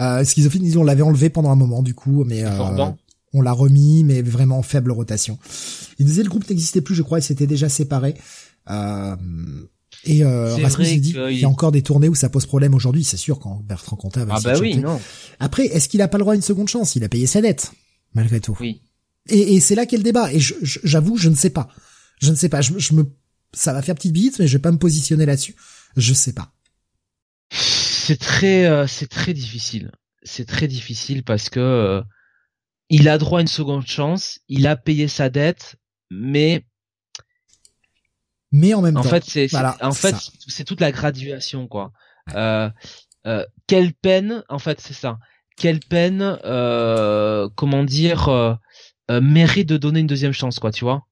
Euh, on l'avait enlevé pendant un moment, du coup, mais euh, on l'a remis, mais vraiment en faible rotation. Il disait le groupe n'existait plus, je crois, il s'était déjà séparé. Euh, et euh, Rasmus dit il y a encore des tournées où ça pose problème aujourd'hui, c'est sûr quand Bertrand Cantat va Ah bah oui, non. Après, est-ce qu'il a pas le droit à une seconde chance? Il a payé sa dette malgré tout. Oui. Et, et c'est là qu'est le débat. Et j'avoue, je, ne sais pas. Je ne sais pas. Je, me, ça va faire petite bite, mais je vais pas me positionner là-dessus. Je sais pas. C'est très, euh, c'est très difficile. C'est très difficile parce que euh, il a droit à une seconde chance. Il a payé sa dette, mais mais en même en temps. Fait, c'est, en fait, c'est toute la graduation, quoi. Euh, euh, quelle peine, en fait, c'est ça. Quelle peine, euh, comment dire, euh, euh, mérite de donner une deuxième chance, quoi, tu vois.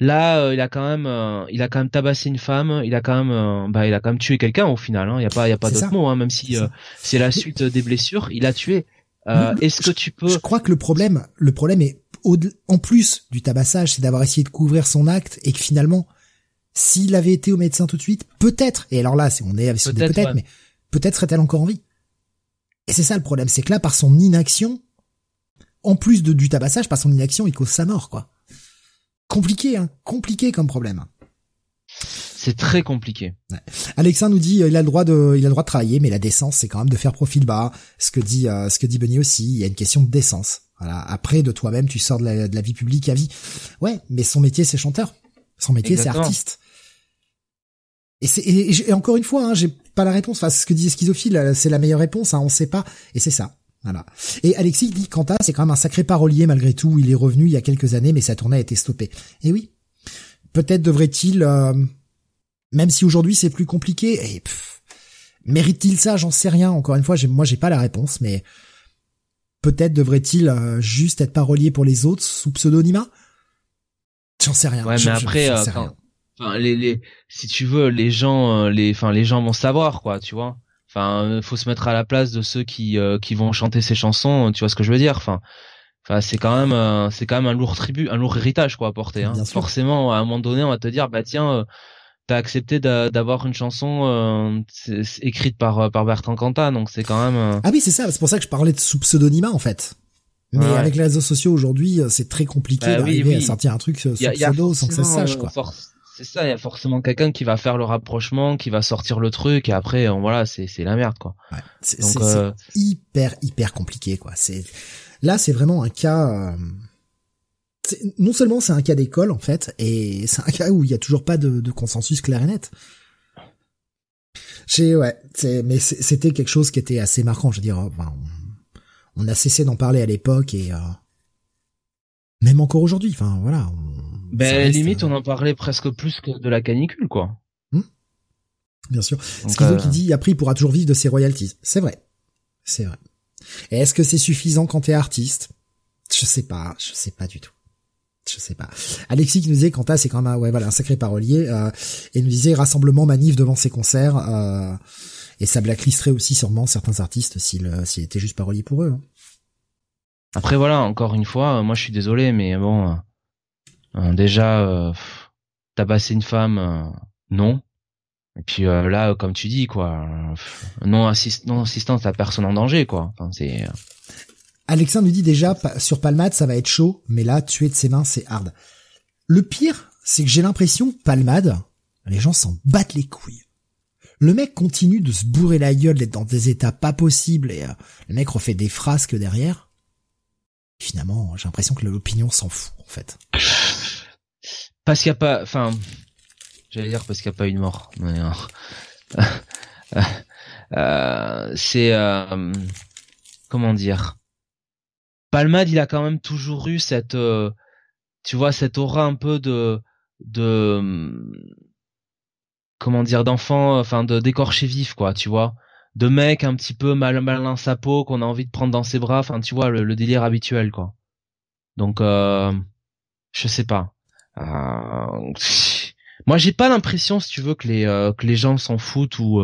Là, il a quand même, il a quand même tabassé une femme, il a quand même, bah, il a quand même tué quelqu'un au final. Hein. Il y a pas, il y a pas d'autre mot, hein, même si c'est la suite des blessures, il a tué. Est-ce que tu peux Je crois que le problème, le problème est en plus du tabassage, c'est d'avoir essayé de couvrir son acte et que finalement s'il avait été au médecin tout de suite, peut-être, et alors là, on est avec peut-être, peut mais peut-être serait-elle encore en vie. Et c'est ça le problème, c'est que là, par son inaction, en plus de, du tabassage, par son inaction, il cause sa mort, quoi. Compliqué, hein, compliqué comme problème. C'est très compliqué. Ouais. Alexandre nous dit, euh, il a le droit de, il a le droit de travailler, mais la décence, c'est quand même de faire profil bas. Ce que dit, euh, ce que dit Benny aussi, il y a une question de décence. Voilà. Après, de toi-même, tu sors de la, de la vie publique à vie. Ouais, mais son métier, c'est chanteur. Son métier, c'est artiste. Et, c'est, et, encore une fois, hein, j'ai pas la réponse. Enfin, ce que dit Schizophile, c'est la meilleure réponse. Hein, on sait pas. Et c'est ça. Voilà. Et Alexis dit Quanta, c'est quand même un sacré parolier malgré tout. Il est revenu il y a quelques années, mais sa tournée a été stoppée. Et oui. Peut-être devrait-il, euh, même si aujourd'hui c'est plus compliqué, et mérite-t-il ça? J'en sais rien. Encore une fois, moi j'ai pas la réponse, mais peut-être devrait-il euh, juste être parolier pour les autres sous pseudonymat? J'en sais rien. Ouais, mais après, euh, enfin, les, les, si tu veux, les gens, euh, les, enfin, les gens vont savoir, quoi, tu vois. Enfin, euh, faut se mettre à la place de ceux qui, qui vont chanter ces chansons. Tu vois ce que je veux dire? Enfin, enfin, c'est quand même, c'est quand même un lourd tribut, un lourd héritage, quoi, à porter. Hein. Forcément, à un moment donné, on va te dire, bah tiens t'as accepté d'avoir une chanson écrite par par Bertrand Cantat donc c'est quand même ah oui c'est ça c'est pour ça que je parlais de sous pseudonymat en fait mais avec les réseaux sociaux aujourd'hui, euh, c'est très compliqué bah d'arriver à sortir un truc sur pseudo sans que ça se sache, quoi. C'est ça, il y a forcément quelqu'un qui va faire le rapprochement, qui va sortir le truc, et après, voilà, c'est c'est la merde, quoi. Ouais, c'est euh... hyper hyper compliqué, quoi. C'est là, c'est vraiment un cas. Non seulement c'est un cas d'école en fait, et c'est un cas où il y a toujours pas de, de consensus clair et net. J'ai ouais, mais c'était quelque chose qui était assez marquant. Je veux dire, enfin, on a cessé d'en parler à l'époque et euh, même encore aujourd'hui. Enfin voilà. ben limite, euh, on en parlait presque plus que de la canicule, quoi. Hmm Bien sûr. Ce qui euh... dit après il pourra toujours vivre de ses royalties. C'est vrai. C'est vrai. Et est-ce que c'est suffisant quand t'es artiste? Je sais pas. Je sais pas du tout. Je sais pas. Alexis qui nous disait Quanta c'est quand même un, ouais voilà un sacré parolier euh, et nous disait rassemblement manif devant ses concerts euh, et ça blacklisterait aussi sûrement certains artistes s'il euh, était juste parolier pour eux. Hein. Après voilà encore une fois moi je suis désolé mais bon déjà tabasser une femme non et puis là comme tu dis quoi non assist non assistance à personne en danger quoi c'est Alexandre nous dit déjà, sur Palmade, ça va être chaud, mais là, tuer de ses mains, c'est hard. Le pire, c'est que j'ai l'impression, Palmade, les gens s'en battent les couilles. Le mec continue de se bourrer la gueule, d'être dans des états pas possibles, et euh, le mec refait des frasques derrière. Finalement, j'ai l'impression que l'opinion s'en fout, en fait. Parce qu'il n'y a pas, enfin, j'allais dire parce qu'il n'y a pas eu de mort. Euh, euh, c'est, comment dire? Palmade, il a quand même toujours eu cette, euh, tu vois, cette aura un peu de, de, comment dire, d'enfant, enfin, de d'écorché vif, quoi, tu vois, de mec un petit peu mal malin sa peau qu'on a envie de prendre dans ses bras, enfin, tu vois, le, délire habituel, quoi. Donc, euh, je sais pas. Euh, moi, j'ai pas l'impression, si tu veux, que les euh, que les gens s'en foutent ou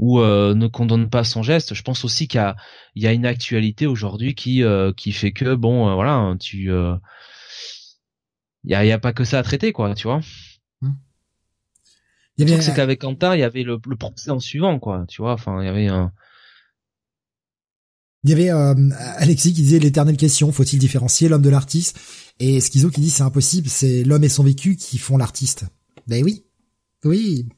ou euh, ne condamne pas son geste. Je pense aussi qu'il y a, il y a une actualité aujourd'hui qui euh, qui fait que bon, euh, voilà, tu, il y a, y a pas que ça à traiter, quoi, tu vois. Hmm. Il y avait... c'est qu'avec Quentin, il y avait le, le procès en suivant, quoi, tu vois. Enfin, il y avait un. Il y avait Alexis qui disait l'éternelle question, faut-il différencier l'homme de l'artiste? Et Schizo qui dit c'est impossible, c'est l'homme et son vécu qui font l'artiste. Ben oui, oui,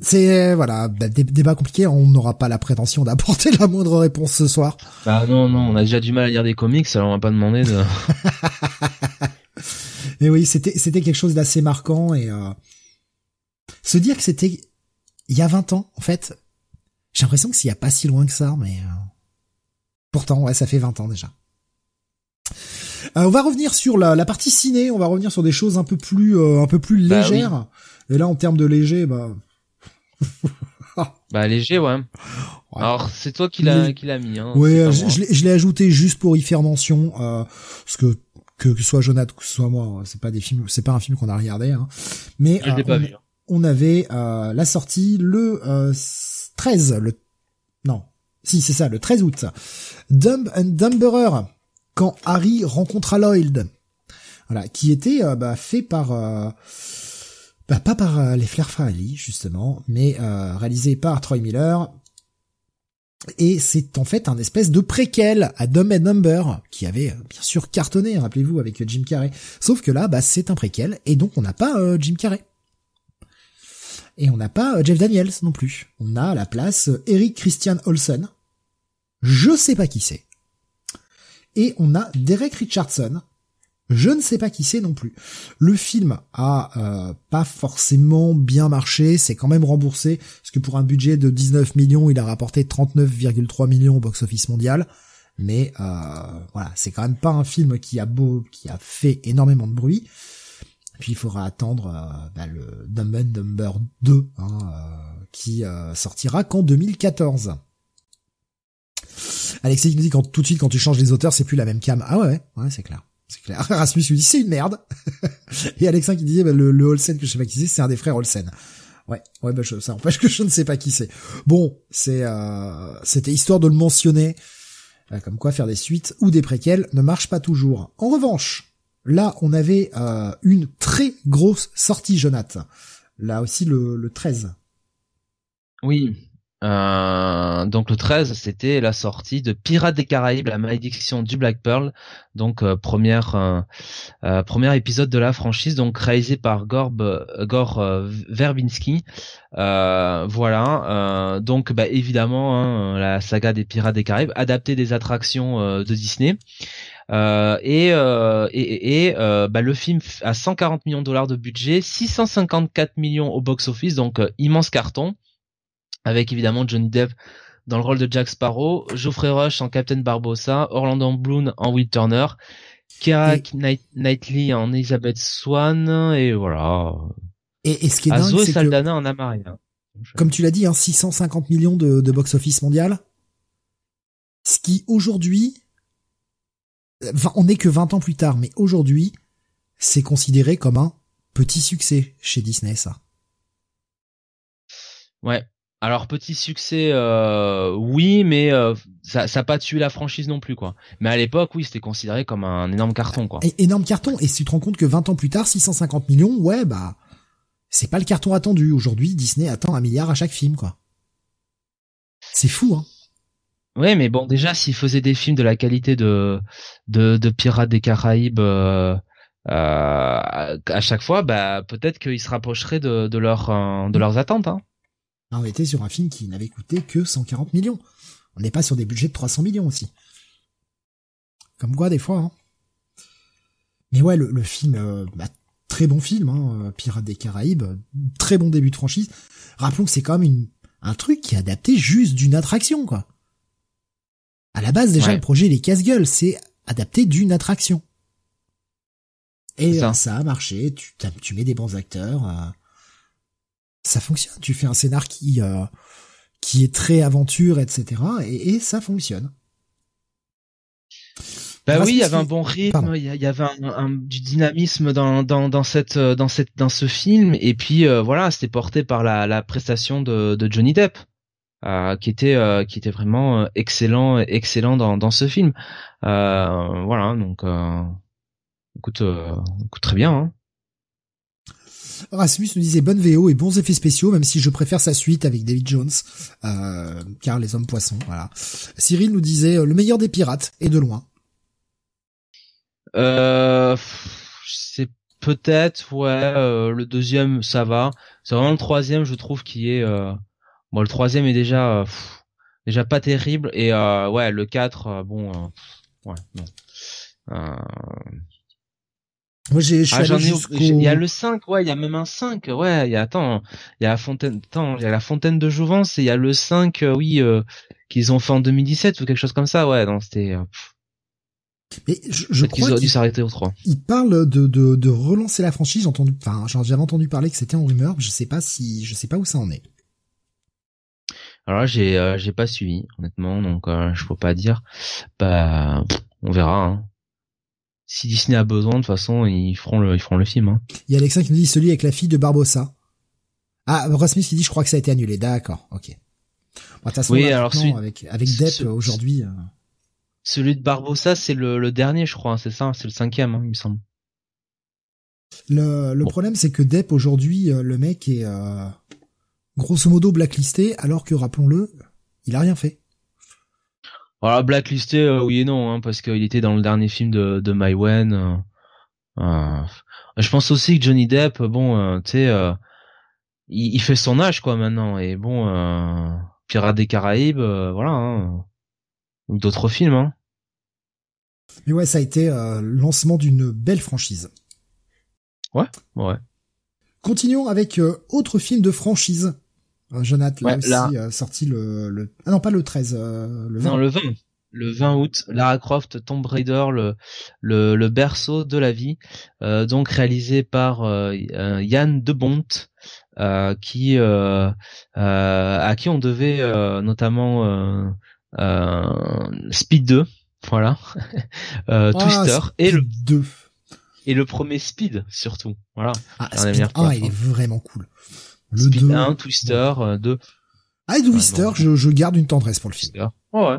c'est voilà, bah, débat compliqué. On n'aura pas la prétention d'apporter la moindre réponse ce soir. Bah non, non, on a déjà du mal à lire des comics, alors on va pas demander de. Mais oui, c'était c'était quelque chose d'assez marquant et euh... se dire que c'était il y a 20 ans, en fait, j'ai l'impression que s'il y a pas si loin que ça, mais euh... pourtant, ouais, ça fait 20 ans déjà. Euh, on va revenir sur la, la, partie ciné, on va revenir sur des choses un peu plus euh, un peu plus bah légères. Et là, en termes de léger, bah bah léger ouais. Alors c'est toi qui l'a qui l'a mis. Hein, ouais, je, l'ai ajouté juste pour y faire mention, euh, parce que que, que soit Jonathan que ce soit moi, c'est pas des films, c'est pas un film qu'on a regardé, hein. mais euh, on, hein. on, avait euh, la sortie le 13, euh, le non, si c'est ça, le 13 août, Dumb and Dumberer quand Harry rencontre Lloyd, voilà, qui était euh, bah, fait par bah, pas par euh, les Flair Family, justement, mais euh, réalisé par Troy Miller. Et c'est en fait un espèce de préquel à Dumb and Number, qui avait euh, bien sûr cartonné, rappelez-vous, avec Jim Carrey. Sauf que là, bah, c'est un préquel, et donc on n'a pas Jim Carrey. Et on n'a pas Jeff Daniels non plus. On a à la place Eric Christian Olsen. Je sais pas qui c'est. Et on a Derek Richardson, je ne sais pas qui c'est non plus. Le film a euh, pas forcément bien marché, c'est quand même remboursé, parce que pour un budget de 19 millions, il a rapporté 39,3 millions au box-office mondial. Mais euh, voilà, c'est quand même pas un film qui a beau, qui a fait énormément de bruit. Puis il faudra attendre euh, bah, le Dumb and Dumber 2, hein, qui sortira qu'en 2014. Alexis nous dit quand tout de suite quand tu changes les auteurs, c'est plus la même cam. Ah ouais, ouais, c'est clair. C'est clair. Rasmus lui dit c'est une merde. et Alexin qui disait bah, le, le que je sais pas qui c'est, c'est un des frères Olsen. Ouais, ouais, bah, ça empêche que je ne sais pas qui c'est. Bon, c'est, euh, c'était histoire de le mentionner. Euh, comme quoi faire des suites ou des préquels ne marche pas toujours. En revanche, là, on avait euh, une très grosse sortie, Jonathan. Là aussi, le, le 13. Oui, euh, donc le 13, c'était la sortie de Pirates des Caraïbes, la malédiction du Black Pearl, donc euh, première euh, euh, premier épisode de la franchise, donc réalisé par Gorb, Gore Verbinski. voilà, donc bah, évidemment hein, la saga des Pirates des Caraïbes, adaptée des attractions de Disney. et et, et bah, le film a 140 millions de dollars de budget, 654 millions au box office, donc immense carton avec évidemment Johnny Depp dans le rôle de Jack Sparrow, Geoffrey Rush en Captain Barbossa, Orlando Bloom en Will Turner, Keira Knightley en Elizabeth Swan, et voilà. Et, ce qui est dingue, c'est Saldana en Amaria. Comme tu l'as dit, hein, 650 millions de, de box-office mondial. Ce qui aujourd'hui on n'est que 20 ans plus tard, mais aujourd'hui, c'est considéré comme un petit succès chez Disney, ça. Ouais. Alors petit succès, euh, oui, mais euh, ça, n'a pas tué la franchise non plus, quoi. Mais à l'époque, oui, c'était considéré comme un énorme carton, quoi. énorme carton. Et si tu te rends compte que 20 ans plus tard, 650 millions, ouais, bah, c'est pas le carton attendu. Aujourd'hui, Disney attend un milliard à chaque film, quoi. C'est fou, hein. Ouais, mais bon, déjà, s'ils faisaient des films de la qualité de de, Pirates des Caraïbes euh, euh, à chaque fois, bah peut-être qu'ils se rapprocheraient de, de, leur, de leurs attentes. Hein. On était sur un film qui n'avait coûté que 140 millions. On n'est pas sur des budgets de 300 millions aussi. Comme quoi, des fois. Hein. Mais ouais, le, film, bah, très bon film, hein, Pirates des Caraïbes, très bon début de franchise. Rappelons que c'est quand même une, un truc qui est adapté juste d'une attraction, quoi. À la base, déjà, le projet Les Casse-Gueules, c'est adapté d'une attraction. Et ça. ça. a marché, tu, tu mets des bons acteurs, euh, ça fonctionne. Tu fais un scénar qui euh, qui est très aventure, etc. Et, et ça fonctionne. Bah oui, il y avait un bon rythme, il y, avait un, du dynamisme dans, dans, dans cette dans cette dans ce film, et puis euh, voilà, c'était porté par la, la prestation de, de Johnny Depp. Euh, qui était euh, qui était vraiment euh, excellent excellent dans, dans ce film voilà donc écoute, écoute très bien hein. Rasmus nous disait bonne VO et bons effets spéciaux, même si je préfère sa suite avec David Jones, car les hommes poissons, voilà. Cyril nous disait le meilleur des pirates, et de loin. Euh, c'est peut-être, ouais, le deuxième, ça va. C'est vraiment le troisième, je trouve, qui est, Bon, le troisième est déjà euh, déjà pas terrible et euh, ouais, le 4 euh, bon ouais, non. Moi j'ai ah, il y a le 5, ouais, il y a même un 5. Ouais, il y a attends, il y a la fontaine attends, il y a la fontaine de Jouvence et il y a le 5 oui qu'ils ont fait en 2017 ou quelque chose comme ça. Ouais, non, c'était mais je, je crois qu'ils auraient dû s'arrêter au 3. Il parle de, de, de relancer la franchise. J'ai entendu, enfin, j'avais entendu parler que c'était en rumeur. Je sais pas si, je sais pas où ça en est. Alors là, j'ai euh, j'ai pas suivi honnêtement, donc euh, je peux pas dire. Bah, on verra. Hein. Si Disney a besoin, de toute façon, ils feront le ils feront le film. Hein. Il y a Alexa qui nous dit celui avec la fille de Barbossa. Ah, Rasmus qui dit je crois que ça a été annulé. D'accord, ok. Bon, oui, alors avec avec Depp aujourd'hui. Euh. Celui de Barbossa, c'est le, le dernier, je crois. Hein, c'est ça, c'est le cinquième, hein, il me semble. Le, le problème, c'est que Depp aujourd'hui, le mec est grosso modo blacklisté, alors que rappelons-le, il a rien fait. Voilà, blacklisté, euh, oui et non, hein, parce qu'il était dans le dernier film de, de My Wen. Euh, euh, je pense aussi que Johnny Depp, bon, tu sais, il, fait son âge quoi maintenant, et bon, Pirates des Caraïbes, voilà, hein, ou d'autres films. Hein. Mais ouais, ça a été le lancement d'une belle franchise. Ouais, ouais. Continuons avec autre film de franchise euh, Jonathan, là aussi, euh, sorti le, le, Ah non, pas le 13, euh, le 20. Non, le 20. Le 20 août, Lara Croft, Tomb Raider, le, le, le berceau de la vie, euh, donc réalisé par Yann Debont, euh, qui à qui on devait notamment Speed 2, voilà, ah, Twister et le 2 et le premier Speed surtout, voilà. Ah, Speed 1, il est vraiment cool. Le Speed 1, Twister, 2. Euh, ah, Twister, je, je, garde une tendresse pour le film. Oh, ouais.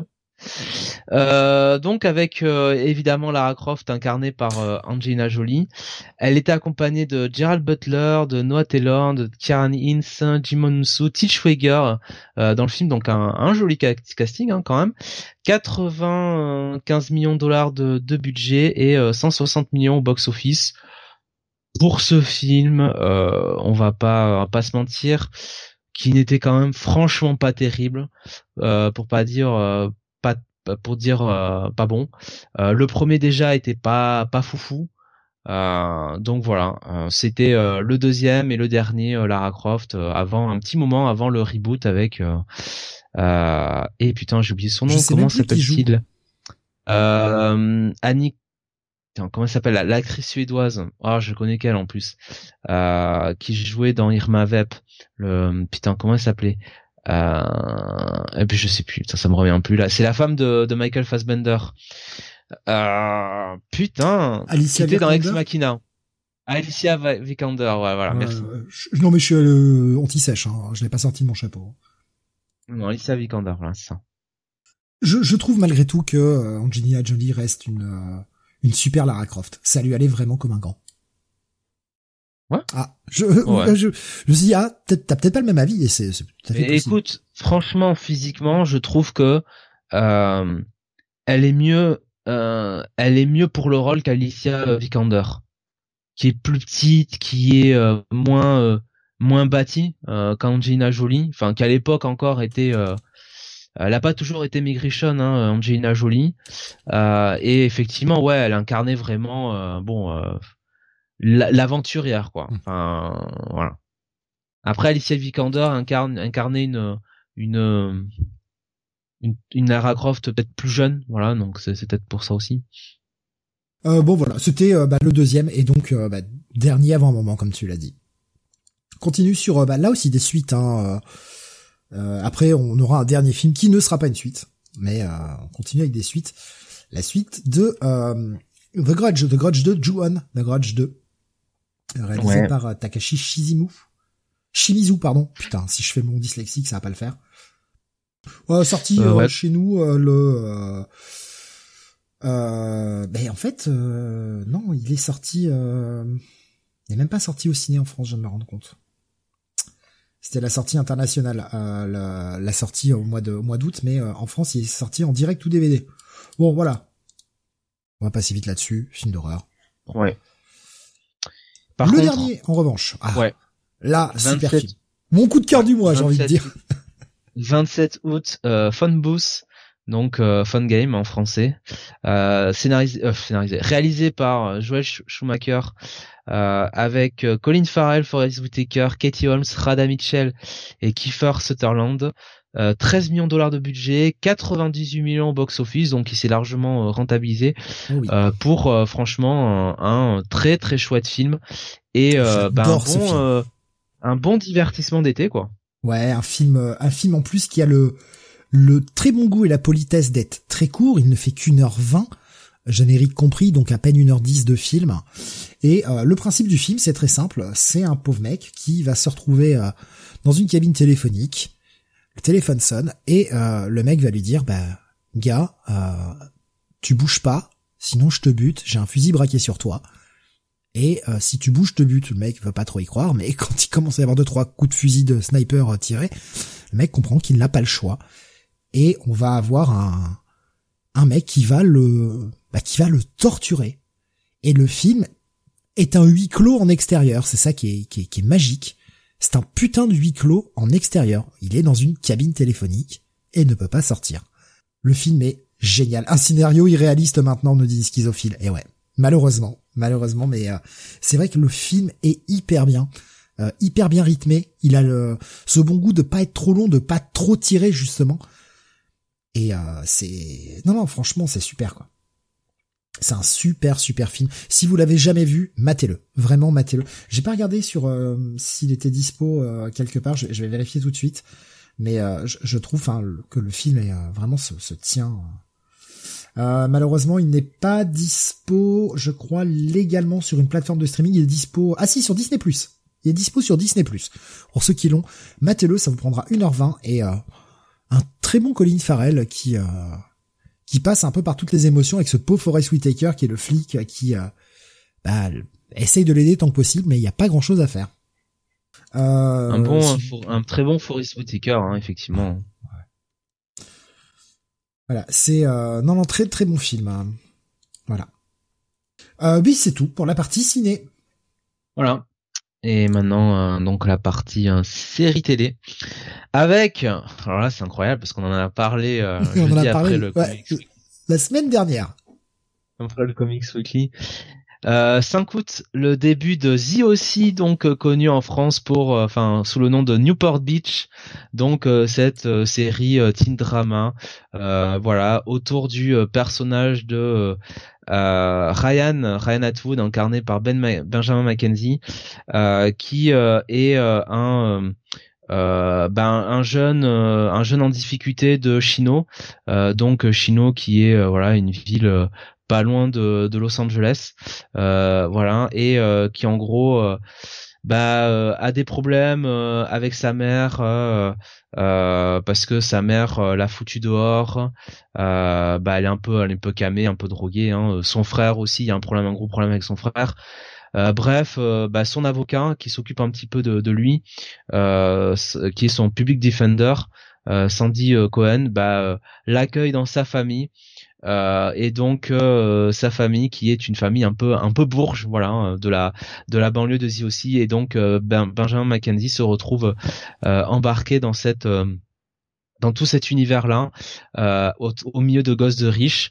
Euh, donc avec euh, évidemment Lara Croft incarnée par euh, Angelina Jolie. Elle était accompagnée de Gerald Butler, de Noah Taylor, de Kieran Hines, Jimon Su, Til Schweiger euh, dans le film. Donc un, un joli casting hein, quand même. 95 millions de dollars de, de budget et 160 millions au box office pour ce film, euh, on va pas, on va pas se mentir, qui n'était quand même franchement pas terrible, euh, pour pas dire euh, pas, pour dire euh, pas bon. Euh, le premier déjà était pas pas foufou. donc voilà, c'était le deuxième et le dernier Lara Croft avant un petit moment avant le reboot avec et putain j'ai oublié son nom comment s'appelle-t-il? Annie comment s'appelle l'actrice suédoise? Ah, oh, je connais qu'elle en plus, euh, qui jouait dans Irma Vep. Le putain, comment elle s'appelait? Euh, Et puis je sais plus, ça, ça me revient plus là. C'est la femme de, de Michael Fassbender. Euh, putain. Alicia C'était dans Ex Machina. Alicia Vikander, ouais, voilà, merci. Je- non mais je suis euh, anti-sèche, hein. je l'ai pas sorti de mon chapeau. Non, Alicia Vikander, voilà, c'est ça. Je, je trouve malgré tout que euh, Angelina Jolie reste une euh, une super Lara Croft. Ça lui allait vraiment comme un gant. Ouais. Ah, je, Ouais. je, je me suis dit, ah, t'as peut-être pas le même avis, et c'est, c'est tout à fait possible. écoute, franchement, physiquement, je trouve que euh, elle est mieux, euh, elle est mieux pour le rôle qu'Alicia Vikander, qui est plus petite, qui est euh, moins euh, moins bâtie euh, qu'Angelina Jolie, enfin qu'à l'époque encore était. Euh, elle a pas toujours été maigrichonne, hein, Angelina Jolie, Euh, et effectivement, ouais, elle incarnait vraiment, euh, bon, euh, la- l'aventurière, quoi. Mm. Enfin, voilà. Après, Alicia Vikander incarne incarnait une une une, une Lara Croft peut-être plus jeune, voilà, donc c'est peut-être pour ça aussi. Euh, bon voilà, c'était bah, le deuxième et donc bah, dernier avant moment comme tu l'as dit. Continue sur bah, là aussi des suites. Hein, euh, après on aura un dernier film qui ne sera pas une suite, mais euh, on continue avec des suites. La suite de euh, The Grudge, The Grudge 2, Ju-On, The Grudge 2, réalisé Ouais. par euh, Takashi Shizimu. Shimizu, pardon. Putain, si je fais mon dyslexique, ça va pas le faire. Sorti Euh, euh, ouais. chez nous le ben en fait, euh, non, il est sorti. Euh, il est même pas sorti au ciné en France, je viens de me rendre compte. C'était la sortie internationale, euh, la, la sortie au mois de au mois d'août, mais euh, en France, il est sorti en direct ou DVD. Bon, voilà. On va passer vite là-dessus. Film d'horreur. Ouais. Par le contre, dernier, en revanche. Ah, Ouais. Là, super 27 film. Mon coup de cœur du mois, j'ai envie de 27 dire. 27 août, euh, Fun Booth, donc euh, Fun Game en français, euh, scénarisé, euh, scénarisé, réalisé par euh, Joel Sch- Schumacher, euh, avec euh, Colin Farrell, Forest Whitaker, Katie Holmes, Rada Mitchell et Kiefer Sutherland. Euh, 13 millions de dollars de budget, 98 millions au box-office, donc il s'est largement rentabilisé oui. euh, pour euh, franchement un, un très très chouette film et euh, bah, un bon euh, un bon divertissement d'été quoi. Ouais, un film, un film en plus qui a le le très bon goût et la politesse d'être très court. Il ne fait qu'une heure vingt, générique compris, donc à peine une heure dix de film. Et euh, le principe du film, c'est très simple. C'est un pauvre mec qui va se retrouver euh, dans une cabine téléphonique. Le téléphone sonne et euh, le mec va lui dire, bah gars, tu bouges pas, sinon je te bute. J'ai un fusil braqué sur toi. Et si tu bouges, te bute. Le mec veut pas trop y croire, mais quand il commence à y avoir deux trois coups de fusil de sniper tirés, le mec comprend qu'il n'a pas le choix. Et on va avoir un un mec qui va le bah, qui va le torturer. Et le film est un huis clos en extérieur. C'est ça qui est, qui est magique. C'est un putain de huis clos en extérieur. Il est dans une cabine téléphonique et ne peut pas sortir. Le film est génial. Un scénario irréaliste maintenant, nous dit Schizophile. Et ouais, malheureusement, malheureusement, mais euh, c'est vrai que le film est hyper bien, euh, hyper bien rythmé. Il a ce bon goût de pas être trop long, de pas trop tirer justement. Et euh, c'est, non non, franchement, c'est super quoi. C'est un super super film. Si vous l'avez jamais vu, matez-le. Vraiment matez-le. J'ai pas regardé sur euh, s'il était dispo euh, quelque part. Je, vais vérifier tout de suite. Mais euh, je, je trouve hein, que le film est vraiment se, se tient. Malheureusement, il n'est pas dispo, je crois, légalement sur une plateforme de streaming. Il est dispo. Ah si, sur Disney+. Il est dispo sur Disney+. Pour ceux qui l'ont, matez-le, ça vous prendra 1h20 et un très bon Colin Farrell qui euh, qui passe un peu par toutes les émotions avec ce pauvre Forest Whitaker qui est le flic qui euh, bah, essaye de l'aider tant que possible, mais il n'y a pas grand-chose à faire. Euh, un bon, si- un, for- un très bon Forest Whitaker, hein, effectivement. Voilà, c'est euh, non non très très bon film. hein. Voilà. Euh, oui, c'est tout pour la partie ciné. Voilà. Et maintenant, euh, donc la partie euh, série télé avec. Alors là, c'est incroyable parce qu'on en a parlé euh, jeudi a parlé, après le ouais. Comics, La semaine dernière. après le Comics Weekly. Euh, 5 août, le début de The aussi, donc euh, connu en France pour, euh, enfin, sous le nom de Newport Beach, donc euh, cette euh, série euh, teen euh, voilà, autour du euh, personnage de euh, Ryan, Ryan Atwood, incarné par Ben Benjamin Mackenzie, euh, qui euh, est euh, un ben un jeune un jeune en difficulté de Chino. Donc Chino qui est voilà une ville pas loin de, Los Angeles voilà et qui en gros bah a des problèmes avec sa mère parce que sa mère l'a foutu dehors bah elle est un peu elle est un peu camée un peu droguée hein. son frère aussi il y a un problème un gros problème avec son frère euh, bref, euh, bah, son avocat qui s'occupe un petit peu de, de lui, euh, qui est son public defender, Sandy Cohen, bah, l'accueille dans sa famille. Euh, et donc sa famille qui est une famille un peu un peu bourge voilà hein, de la de la banlieue de Z aussi et donc ben, Benjamin Mackenzie se retrouve embarqué dans cette dans tout cet univers-là, euh, au, milieu de gosses de riches.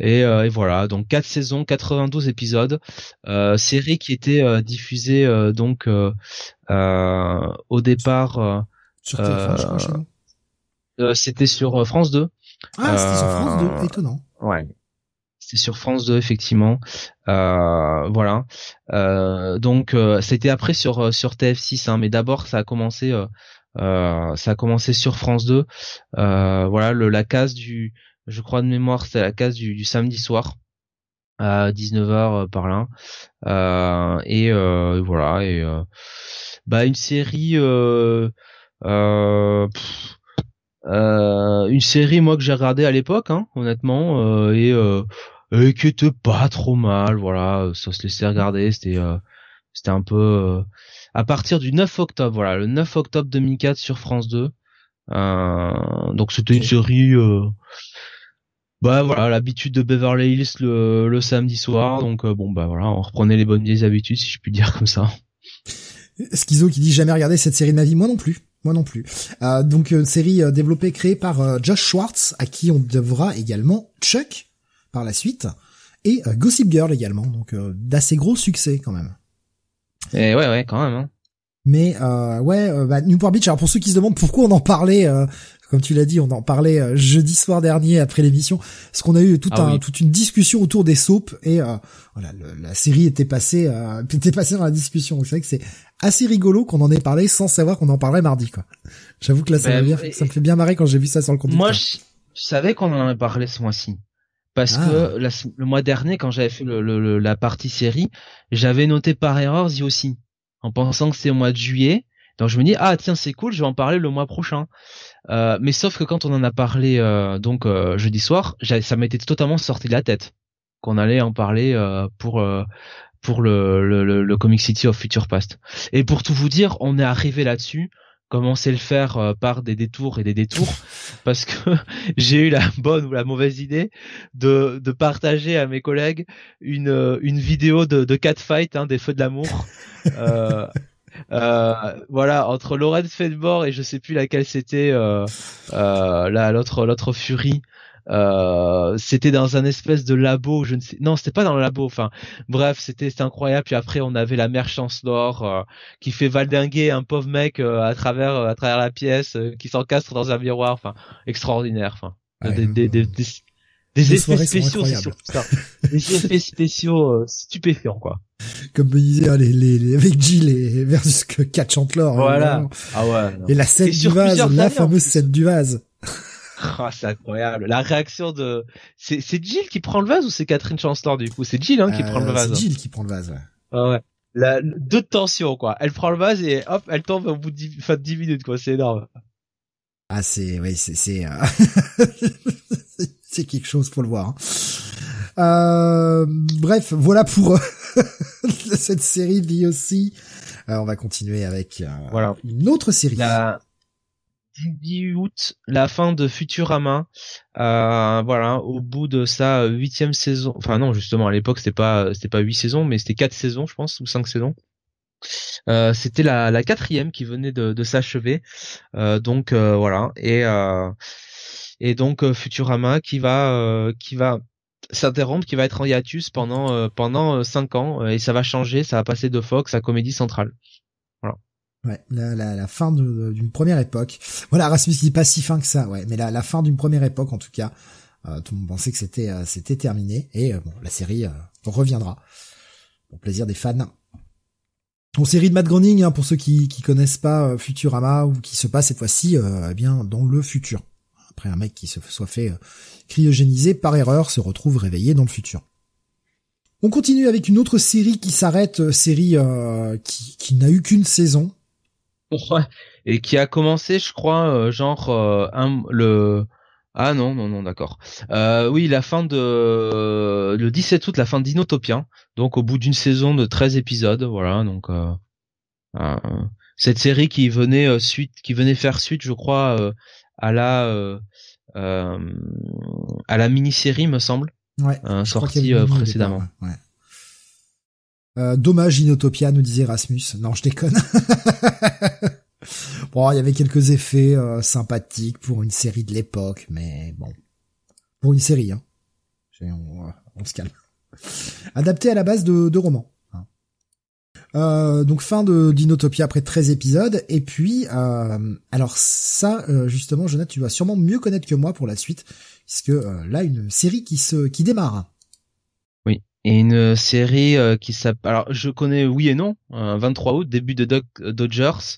Et, euh, et voilà, donc quatre saisons, 92 épisodes, euh, série qui était euh, diffusée euh, donc euh, au départ. Sur TF1, C'était sur France 2. Ah, c'était sur France 2, étonnant. Ouais. C'était sur France 2 effectivement, voilà. donc c'était après sur sur TF6, hein, mais d'abord ça a commencé euh, ça a commencé sur France 2. Euh, voilà, le, la case du, je crois de mémoire, c'est la case du, du, samedi soir à 19h euh, par là. Euh, et voilà, et bah une série, une série moi que j'ai regardé à l'époque, hein, honnêtement, et, et qui était pas trop mal. Voilà, ça se laissait regarder. C'était c'était un peu à partir du 9 octobre, voilà, le 9 octobre 2004 sur France 2. Euh, donc c'était une série, euh, bah voilà, l'habitude de Beverly Hills le, le samedi soir. Donc euh, bon bah voilà, on reprenait les bonnes vieilles habitudes si je puis dire comme ça. Schizo qui dit jamais regardé cette série de ma vie, moi non plus. Moi non plus. Euh, donc une série développée créée par Josh Schwartz, à qui on devra également Chuck par la suite, et Gossip Girl également. Donc d'assez gros succès quand même. Et ouais, ouais, quand même. Hein. Mais euh, ouais, euh, bah, Newport Beach. Alors pour ceux qui se demandent pourquoi on en parlait, euh, comme tu l'as dit, on en parlait euh, jeudi soir dernier après l'émission, parce qu'on a eu tout ah un, toute une discussion autour des soaps et voilà, la série était passée, était passée dans la discussion. C'est vrai que c'est assez rigolo qu'on en ait parlé sans savoir qu'on en parlerait mardi, quoi. J'avoue que là, ça, ben, me, ça me fait bien marrer quand j'ai vu ça sur le compte. Moi, je, savais qu'on en avait parlé ce mois-ci parce ah. que le mois dernier quand j'avais fait le, la partie série, j'avais noté par erreur The aussi en pensant que c'est au mois de juillet. Donc je me dis ah tiens c'est cool, je vais en parler le mois prochain. Euh, mais sauf que quand on en a parlé euh, donc euh, jeudi soir, ça m'était totalement sorti de la tête qu'on allait en parler pour pour le, le, le, Comic City of Future Past. Et pour tout vous dire, on est arrivé là-dessus commencer le faire euh, par des détours et des détours parce que j'ai eu la bonne ou la mauvaise idée de, de partager à mes collègues une, euh, une vidéo de, de catfight hein, des feux de l'amour. Euh, euh, voilà entre Laurent Fedmore et je sais plus laquelle c'était euh, euh, l'autre l'autre Fury euh, c'était dans un espèce de labo, je ne sais, non, c'était pas dans le labo. Enfin, bref, c'était incroyable. Puis après, on avait la mère Chancellor euh, qui fait valdinguer un pauvre mec euh, à travers à travers la pièce, qui s'encastre dans un miroir. Enfin, extraordinaire. Enfin, des, des, des, des, effets spéciaux, des effets spéciaux stupéfiants, quoi. Comme me disait hein, les, les, avec Jill et versus Cat Chandler. Hein, voilà. ah ouais. Et la scène du vase, la fameuse scène du vase. Oh, c'est incroyable. La réaction de, c'est, c'est Jill qui prend le vase ou c'est Catherine Chancellor du coup? C'est Jill, hein, qui prend le euh, vase. C'est Jill qui prend le vase, ouais. Ah ouais. La, deux tensions, quoi. Elle prend le vase et hop, elle tombe au bout de 10, fin de 10 minutes, quoi. C'est énorme. Ah, c'est, oui, c'est, c'est, euh... c'est quelque chose, pour le voir. Hein. Euh, bref, voilà pour cette série VOC. Euh, on va continuer avec euh, voilà. une autre série. La, 10 août, la fin de Futurama. Euh, voilà, au bout de sa huitième saison. Enfin non, justement à l'époque c'était pas c'était pas huit saisons, mais c'était quatre saisons, je pense, ou cinq saisons. Euh, c'était la, la quatrième qui venait de, s'achever. Euh, donc voilà et et donc Futurama qui va qui va s'interrompre, qui va être en hiatus pendant pendant cinq ans et ça va changer, ça va passer de Fox à Comédie Centrale. Ouais, la, la, la fin d'une première époque. Voilà, Rasmus dit pas si fin que ça, ouais, mais la, la fin d'une première époque en tout cas. Euh, tout le monde pensait que c'était euh, terminé et euh, bon, la série reviendra. Pour plaisir des fans. En série de Matt Groening, hein, pour ceux qui qui connaissent pas euh, Futurama ou qui se passe cette fois-ci, euh, eh bien dans le futur. Après un mec qui se soit fait euh, cryogéniser par erreur se retrouve réveillé dans le futur. On continue avec une autre série qui s'arrête, série qui, qui n'a eu qu'une saison. Ouais. Et qui a commencé, je crois, genre un, le ah non, non, non, d'accord. Euh, oui, la fin de le 17 août, la fin d'Inotopia. Donc au bout d'une saison de 13 épisodes, voilà. Donc euh, euh, cette série qui venait suite, qui venait faire suite, je crois, à la à la mini-série, me semble. Ouais. sortie précédemment. Dommage Inotopia, nous disait Rasmus. Non, je déconne. Bon, il y avait quelques effets euh, sympathiques pour une série de l'époque, mais bon, pour une série, hein. On, se calme. Adapté à la base de, romans. Hein. Euh, donc fin de d'Inotopia après 13 épisodes et puis euh, alors ça justement Jonathan tu vas sûrement mieux connaître que moi pour la suite puisque là une série qui se qui démarre et une série euh, qui s'appelle alors je connais oui et non 23 août début de Dodgers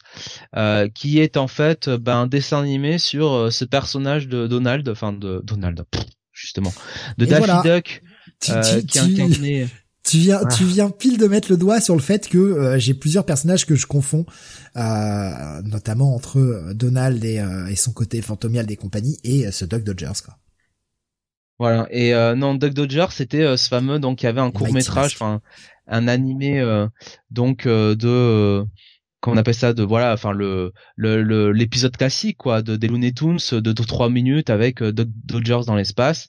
euh, qui est en fait ben, un dessin animé sur euh, ce personnage de Donald enfin de Donald justement de Daffy Duck tu, qui incarné tu viens, tu viens pile de mettre le doigt sur le fait que j'ai plusieurs personnages que je confonds, notamment entre Donald et, et, son côté fantomial des compagnies et ce Duck Dodgers quoi. Voilà. Et euh, non, Duck Dodger, c'était euh, ce fameux donc il y avait un court métrage, enfin un animé euh, donc de qu'on appelle ça de voilà enfin le le l'épisode classique quoi de des Looney Tunes de 3 minutes avec Duck Dodgers dans l'espace.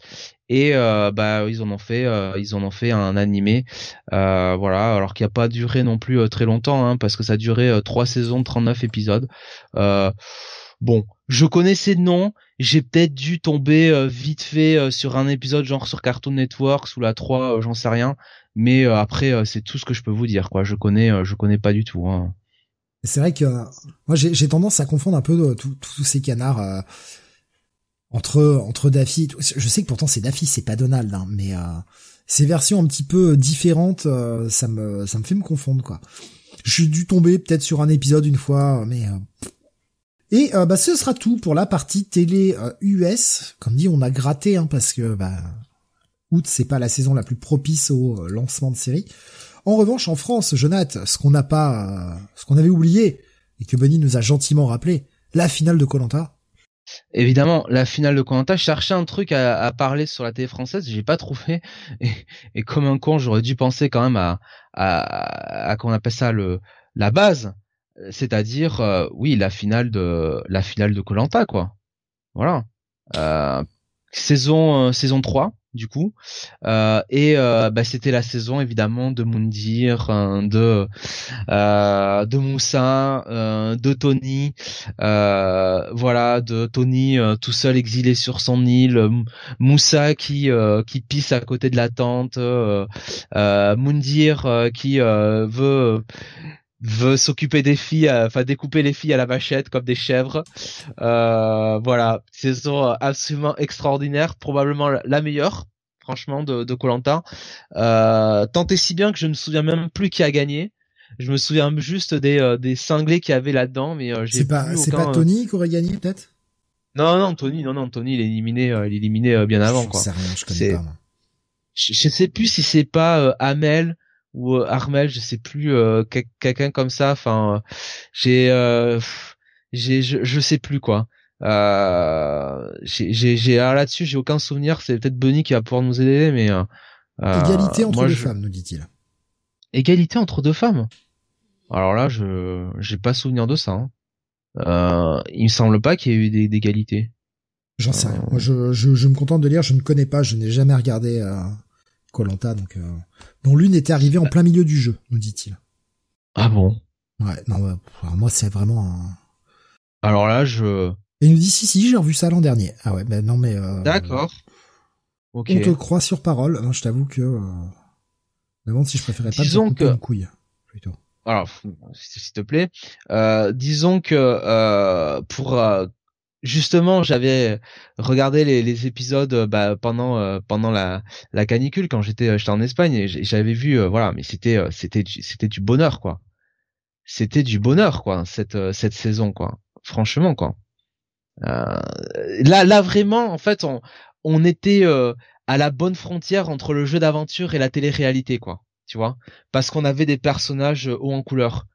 Et bah ils en ont fait ils en ont fait un animé voilà. Alors qu'il a pas duré non plus très longtemps hein, parce que ça a duré trois saisons de 39 épisodes. Bon je connaissais de nom j'ai peut-être dû tomber euh, vite fait euh, sur un épisode genre sur Cartoon Network sous la 3, euh, j'en sais rien. Mais après, c'est tout ce que je peux vous dire. Quoi. Je connais, je connais pas du tout. Hein. C'est vrai que moi j'ai tendance à confondre un peu tous ces canards entre entre Daffy. Je sais que pourtant c'est Daffy, c'est pas Donald, hein, mais ces versions un petit peu différentes, ça me ça me fait me confondre quoi. Suis dû tomber peut-être sur un épisode une fois, mais et euh, bah, ce sera tout pour la partie télé US. Euh, Comme dit, on a gratté hein, parce que bah, août c'est pas la saison la plus propice au euh, lancement de série. En revanche, en France, Jonathan, ce qu'on n'a pas, ce qu'on avait oublié et que Bunny nous a gentiment rappelé, la finale de Colanta. Évidemment, la finale de Colanta, je cherchais un truc à, parler sur la télé française, j'ai pas trouvé. Et, comme un con, j'aurais dû penser quand même à, à, à, qu'on appelle ça le la base c'est-à-dire euh, oui la finale de la finale de Colanta quoi. Voilà. Euh, saison euh, saison 3 du coup et bah, c'était la saison évidemment de Mundir de de Moussa de Tony voilà de Tony tout seul exilé sur son île Moussa qui qui pisse à côté de la tente Mundir qui veut veut s'occuper des filles, euh, enfin découper les filles à la vachette comme des chèvres. Euh, voilà, saison absolument extraordinaire, probablement la meilleure, franchement, de Colanta. Euh, tant et si bien que je ne me souviens même plus qui a gagné. Je me souviens juste des euh, des cinglés qu'il y avait là-dedans, mais euh, j'ai c'est pas c'est pas Tony qui aurait gagné peut-être? Non non Tony non non Tony il est éliminé il est éliminé bien avant je quoi. Sais rien, je connais pas. Moi. Je, je, sais plus si c'est pas Amel ou euh, Armel, je sais plus, euh, quelqu'un comme ça. Enfin, j'ai, euh, j'ai, je, je sais plus quoi. Euh, j'ai, j'ai, là-dessus, j'ai aucun souvenir. C'est peut-être Bunny qui va pouvoir nous aider, mais égalité entre deux femmes, nous dit-il. Égalité entre deux femmes? Alors là, je, j'ai pas souvenir de ça. Hein. Euh, il me semble pas qu'il y ait eu d'égalité. J'en sais rien. Moi, je, je, je, me contente de lire. Je ne connais pas. Je n'ai jamais regardé Colanta, donc dont l'une était arrivée en plein milieu du jeu, nous dit-il. Ah bon? Ouais, non, moi c'est vraiment un... Alors là, je... Et il nous dit si si, j'ai revu ça l'an dernier. Ah ouais, mais non mais... Euh, D'accord. On te croit sur parole. je t'avoue que... Euh... demande si je préférais pas disons que... une couille, plutôt. Alors, s'il te plaît, euh, disons que euh, pour euh, justement, j'avais regardé les, les épisodes euh, bah, pendant euh, pendant la, la canicule quand j'étais j'étais en Espagne et j'avais vu euh, voilà, mais c'était c'était c'était du bonheur quoi. c'était du bonheur quoi cette cette saison quoi. Franchement quoi. là là vraiment en fait on on était à la bonne frontière entre le jeu d'aventure et la télé-réalité quoi. Tu vois? Parce qu'on avait des personnages hauts en couleur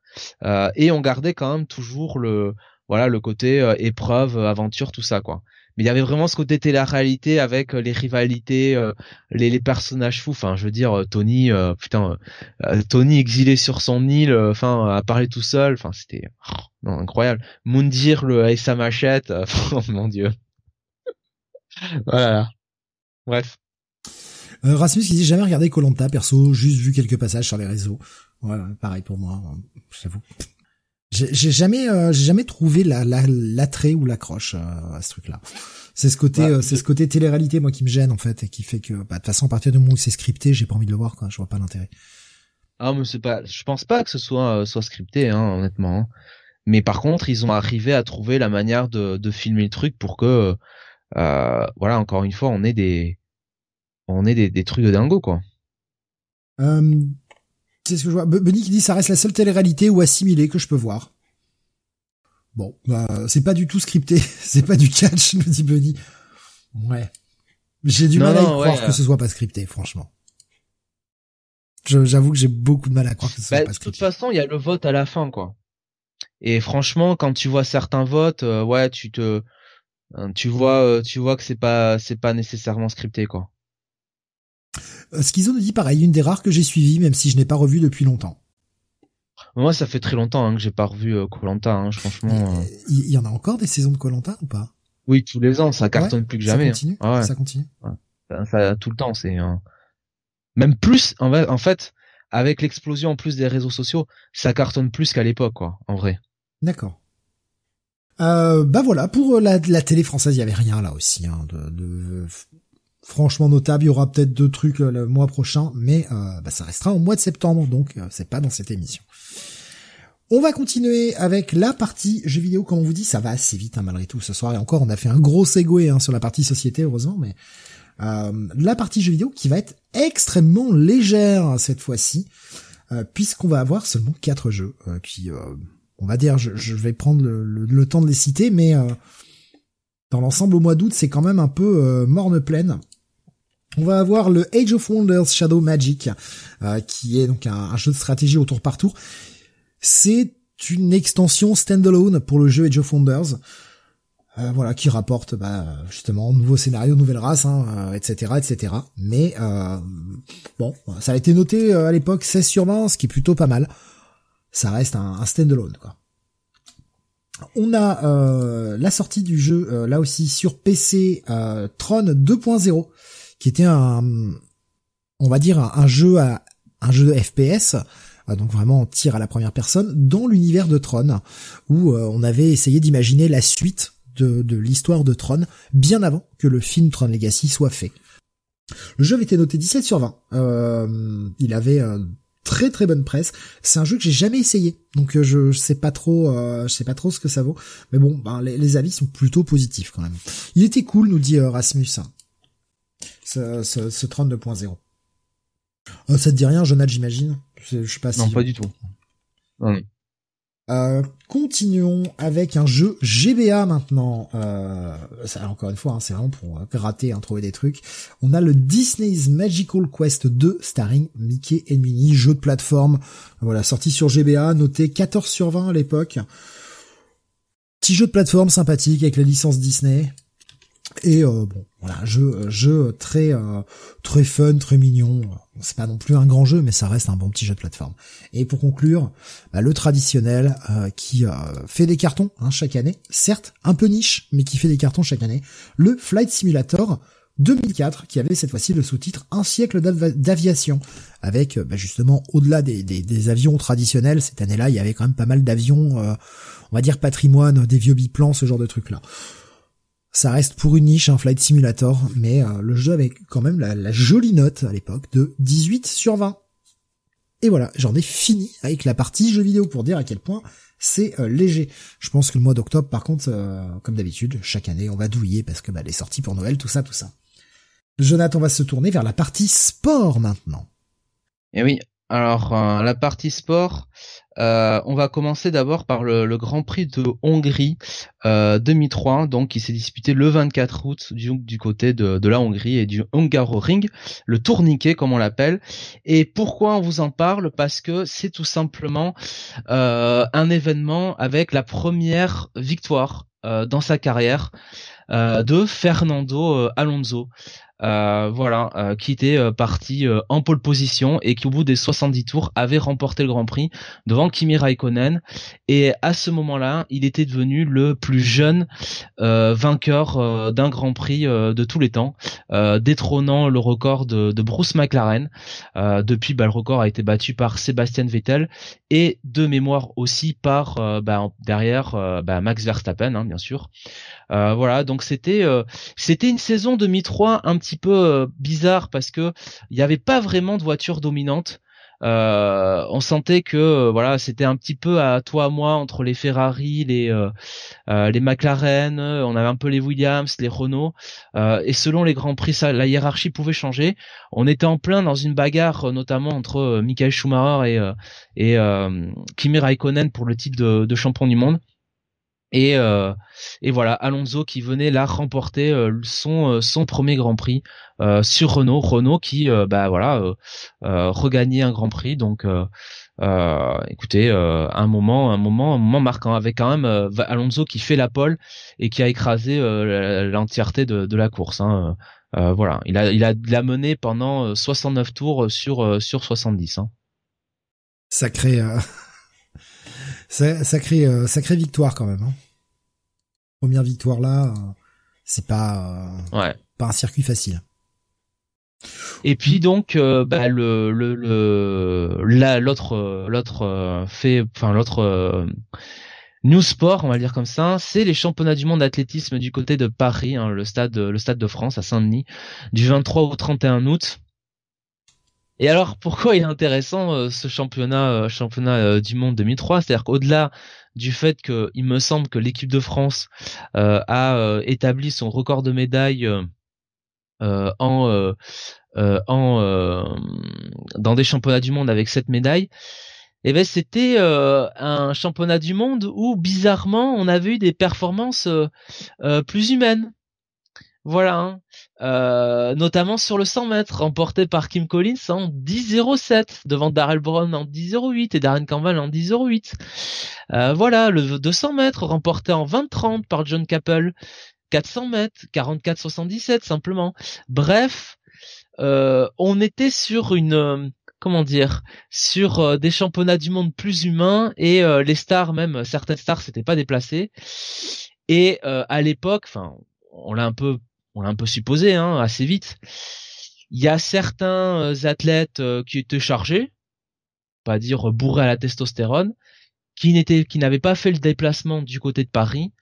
et on gardait quand même toujours le voilà le côté épreuve aventure tout ça quoi mais il y avait vraiment ce côté télé-réalité avec euh, les rivalités, euh, les, les, personnages fous. Enfin, je veux dire, euh, Tony, putain, Tony exilé sur son île, enfin, à parler tout seul. Enfin, c'était oh, incroyable. Moundir le avec sa machette. oh mon dieu. voilà. Bref. Rasmus qui dit jamais regardé Colanta perso, juste vu quelques passages sur les réseaux. Voilà, pareil pour moi, j'avoue. J'ai jamais, euh, j'ai jamais trouvé la l'attrait ou l'accroche euh, à ce truc-là. C'est ce côté, euh, c'est ce côté télé-réalité moi qui me gêne en fait et qui fait que, bah, de toute façon, à partir du moment où c'est scripté, j'ai pas envie de le voir quoi. Je vois pas l'intérêt. Ah mais c'est pas, je pense pas que ce soit soit scripté, hein, honnêtement. Hein. Mais par contre, ils ont arrivé à trouver la manière de, de filmer le truc pour que, voilà, encore une fois, on ait des, on ait des, des trucs de dingo quoi. Euh, c'est ce que je vois. Benny qui dit ça reste la seule télé-réalité ou assimilée que je peux voir. Bon, bah, c'est pas du tout scripté, c'est pas du catch, me dit Benny. Ouais. J'ai du mal à y croire que ce soit pas scripté, franchement. J'avoue que j'ai beaucoup de mal à croire que ce soit bah, pas scripté. De toute façon, il y a le vote à la fin, quoi. Et franchement, quand tu vois certains votes, euh, ouais, tu te, euh, tu vois, euh, tu vois que c'est pas, c'est pas nécessairement scripté, quoi. Euh, Schizo nous dit pareil, une des rares que j'ai suivies, même si je n'ai pas revu depuis longtemps. Moi, ça fait très longtemps hein, que j'ai pas revu Colanta. Euh, hein, franchement. Euh. Il y, en a encore des saisons de Colanta ou pas? Oui, tous les ans, ça cartonne plus que jamais. Ça continue. Hein. Ça continue. Ça, tout le temps, c'est même plus. En fait, avec l'explosion en plus des réseaux sociaux, ça cartonne plus qu'à l'époque, quoi. En vrai. D'accord. Euh, bah voilà, pour la, la télé française, il y avait rien là aussi hein, de, de franchement notable. Il y aura peut-être deux trucs euh, le mois prochain, mais euh, bah, ça restera au mois de septembre, donc euh, c'est pas dans cette émission. On va continuer avec la partie jeux vidéo. Comme on vous dit, ça va assez vite hein, malgré tout ce soir. Et encore, on a fait un gros segway hein, sur la partie société, heureusement, mais la partie jeux vidéo qui va être extrêmement légère hein, cette fois-ci, puisqu'on va avoir seulement quatre jeux. qui, on va dire, je, vais prendre le, temps de les citer, mais dans l'ensemble au mois d'août, c'est quand même un peu morne pleine. On va avoir le Age of Wonders Shadow Magic, euh, qui est donc un, jeu de stratégie au tour par tour. C'est une extension standalone pour le jeu Age of Wonders, euh, voilà, qui rapporte bah, justement nouveau scénario, nouvelle race, hein, etc., euh, etc. Mais bon, ça a été noté à l'époque 16 sur 20, ce qui est plutôt pas mal. Ça reste un, standalone. On a la sortie du jeu là aussi sur PC Tron 2.0 qui était un, on va dire un, jeu à un jeu de FPS, euh, donc vraiment tir à la première personne, dans l'univers de Tron, où euh, on avait essayé d'imaginer la suite de, de l'histoire de Tron bien avant que le film Tron Legacy soit fait. Le jeu avait été noté 17 sur 20. Euh, il avait très très bonne presse. C'est un jeu que j'ai jamais essayé, donc je, sais pas trop, je sais pas trop ce que ça vaut. Mais bon, ben, les, les, avis sont plutôt positifs quand même. Il était cool, nous dit Rasmus ce, ce, ce 32.0. Euh, ça te dit rien, Jonathan, j'imagine? Je sais pas si... Non, pas du tout. Euh, continuons avec un jeu GBA maintenant. Euh, ça, encore une fois, hein, c'est vraiment pour gratter, hein, trouver des trucs. On a le Disney's Magical Quest 2 starring Mickey et Minnie, jeu de plateforme. Voilà, sorti sur GBA, noté 14 sur 20 à l'époque. Petit jeu de plateforme sympathique avec la licence Disney. Et euh, bon, voilà, jeu, jeu très euh, très fun, très mignon. C'est pas non plus un grand jeu, mais ça reste un bon petit jeu de plateforme. Et pour conclure, bah, le traditionnel euh, qui fait des cartons hein, chaque année, certes un peu niche, mais qui fait des cartons chaque année. Le Flight Simulator 2004, qui avait cette fois-ci le sous-titre Un siècle d'aviation, avec bah, justement au-delà des, des, des, avions traditionnels, cette année-là, il y avait quand même pas mal d'avions, on va dire patrimoine, des vieux biplans, ce genre de trucs-là. Ça reste pour une niche un flight simulator, mais euh, le jeu avait quand même la, jolie note à l'époque de 18 sur 20. Et voilà, j'en ai fini avec la partie jeu vidéo pour dire à quel point c'est euh, léger. Je pense que le mois d'octobre, par contre, euh, comme d'habitude, chaque année, on va douiller parce que bah, les sorties pour Noël, tout ça, tout ça. Jonathan va se tourner vers la partie sport maintenant. Eh oui, Alors la partie sport, euh, on va commencer d'abord par le, Grand Prix de Hongrie euh, 2003, donc qui s'est disputé le 24 août du, côté de, la Hongrie et du Hungaroring, le tourniquet comme on l'appelle. Et pourquoi on vous en parle? Parce que c'est tout simplement euh, un événement avec la première victoire euh, dans sa carrière de Fernando Alonso. Euh, voilà, euh, qui était euh, parti en pole position et qui au bout des 70 tours avait remporté le Grand Prix devant Kimi Raikkonen. Et à ce moment-là, il était devenu le plus jeune vainqueur d'un Grand Prix de tous les temps, détrônant le record de, Bruce McLaren. depuis, bah, le record a été battu par Sébastien Vettel et de mémoire aussi par bah, derrière bah, Max Verstappen, hein, bien sûr. voilà, donc c'était c'était une saison 2003 un petit peu euh, bizarre parce que il n'y avait pas vraiment de voiture dominante. Euh, on sentait que euh, voilà c'était un petit peu à toi à moi entre les Ferrari, les les McLaren, on avait un peu les Williams, les Renault et selon les grands prix ça, la hiérarchie pouvait changer. On était en plein dans une bagarre notamment entre Michael Schumacher et et Kimi Raikkonen pour le titre de, de champion du monde. Et, euh, et voilà, Alonso qui venait là remporter euh, son euh, son premier Grand Prix sur Renault, Renault qui bah voilà regagnait un Grand Prix. Donc écoutez, un moment un moment un moment marquant avec quand même Alonso qui fait la pole et qui a écrasé l'entièreté de, de la course. Hein. voilà, il a il a, il a mené pendant 69 tours sur sur 70. Hein. Sacré Sacrée, euh, sacrée victoire quand même. Hein. Première victoire là, euh, c'est pas, euh, ouais. pas un circuit facile. Et puis donc bah, le le le l'autre l'autre fait enfin l'autre New Sport, on va le dire comme ça, c'est les championnats du monde d'athlétisme du côté de Paris, hein, le stade le stade de France à Saint-Denis, du 23 au 31 août. Et alors, pourquoi il est intéressant euh, ce championnat, euh, championnat euh, du monde 2003 C'est-à-dire qu'au-delà du fait que, il me semble que l'équipe de France a établi son record de médailles en, en dans des championnats du monde avec cette médaille, et eh ben c'était un championnat du monde où bizarrement on avait eu des performances plus humaines. Voilà, hein. euh, notamment sur le 100 mètres, remporté par Kim Collins en 10.07, devant Darrell Brown en 10.08 et Darren Campbell en 10.08. Euh, voilà, le 200 mètres, remporté en 20.30 par John Capel. 400 mètres, 44.77 simplement. Bref, euh, on était sur une comment dire sur des championnats du monde plus humains et les stars même certaines stars s'étaient pas déplacées et à l'époque enfin on l'a un peu on l'a un peu supposé hein, assez vite. Il y a certains euh, athlètes euh, qui étaient chargés, pas dire bourrés à la testostérone, qui n'étaient, qui n'avaient pas fait le déplacement du côté de Paris.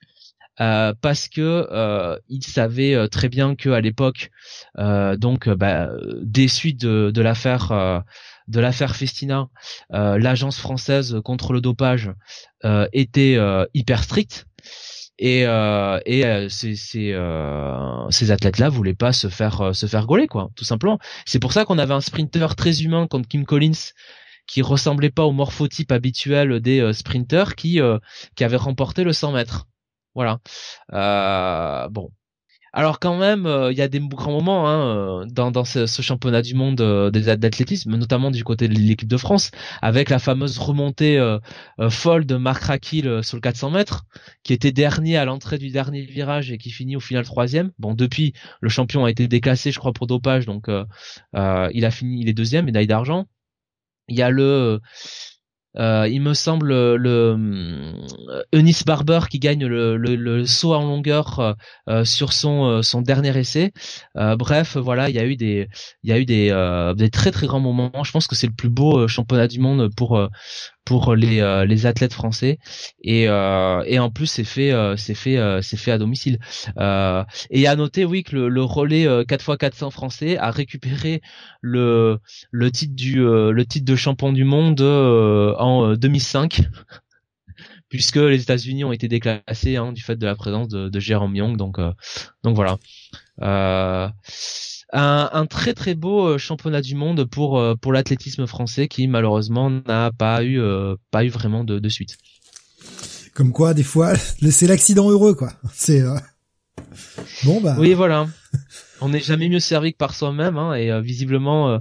Euh, parce que ils savaient très bien que à l'époque, donc bah, des suites de l'affaire de l'affaire Festina, l'agence française contre le dopage était hyper stricte et euh, et euh, ces euh, ces athlètes là voulaient pas se faire euh, se faire gauler quoi tout simplement. C'est pour ça qu'on avait un sprinter très humain contre Kim Collins qui ressemblait pas au morphotype habituel des euh, sprinters qui qui avait remporté le 100 mètres. Voilà. Bon alors quand même, euh, il y a des grands moments hein, euh, dans, dans ce, championnat du monde euh, d'athlétisme, notamment du côté de l'équipe de France, avec la fameuse remontée folle de Marc Rakil sur le 400 mètres, qui était dernier à l'entrée du dernier virage et qui finit au final troisième. Bon, depuis, le champion a été déclassé, je crois, pour dopage, donc il a fini, il est deuxième, médaille d'argent. Il y a le euh, il me semble le euh, Eunice Barber qui gagne le, le, saut en longueur euh, sur son son dernier essai. bref, voilà, il y a eu des il y a eu des des très très grands moments. Je pense que c'est le plus beau championnat du monde pour pour les, euh, les athlètes français et, euh, et en plus c'est fait euh, c'est fait c'est fait à domicile et à noter oui que le, le relais 4x400 français a récupéré le le titre du le titre de champion du monde en 2005 puisque les États-Unis ont été déclassés hein, du fait de la présence de, de Jérôme Young. Donc, donc voilà. Un, un, très très beau championnat du monde pour pour l'athlétisme français qui malheureusement n'a pas eu pas eu vraiment de, de suite. Comme quoi, des fois, c'est l'accident heureux, quoi. C'est bon bah. Oui, voilà. On n'est jamais mieux servi que par soi-même, hein, et visiblement,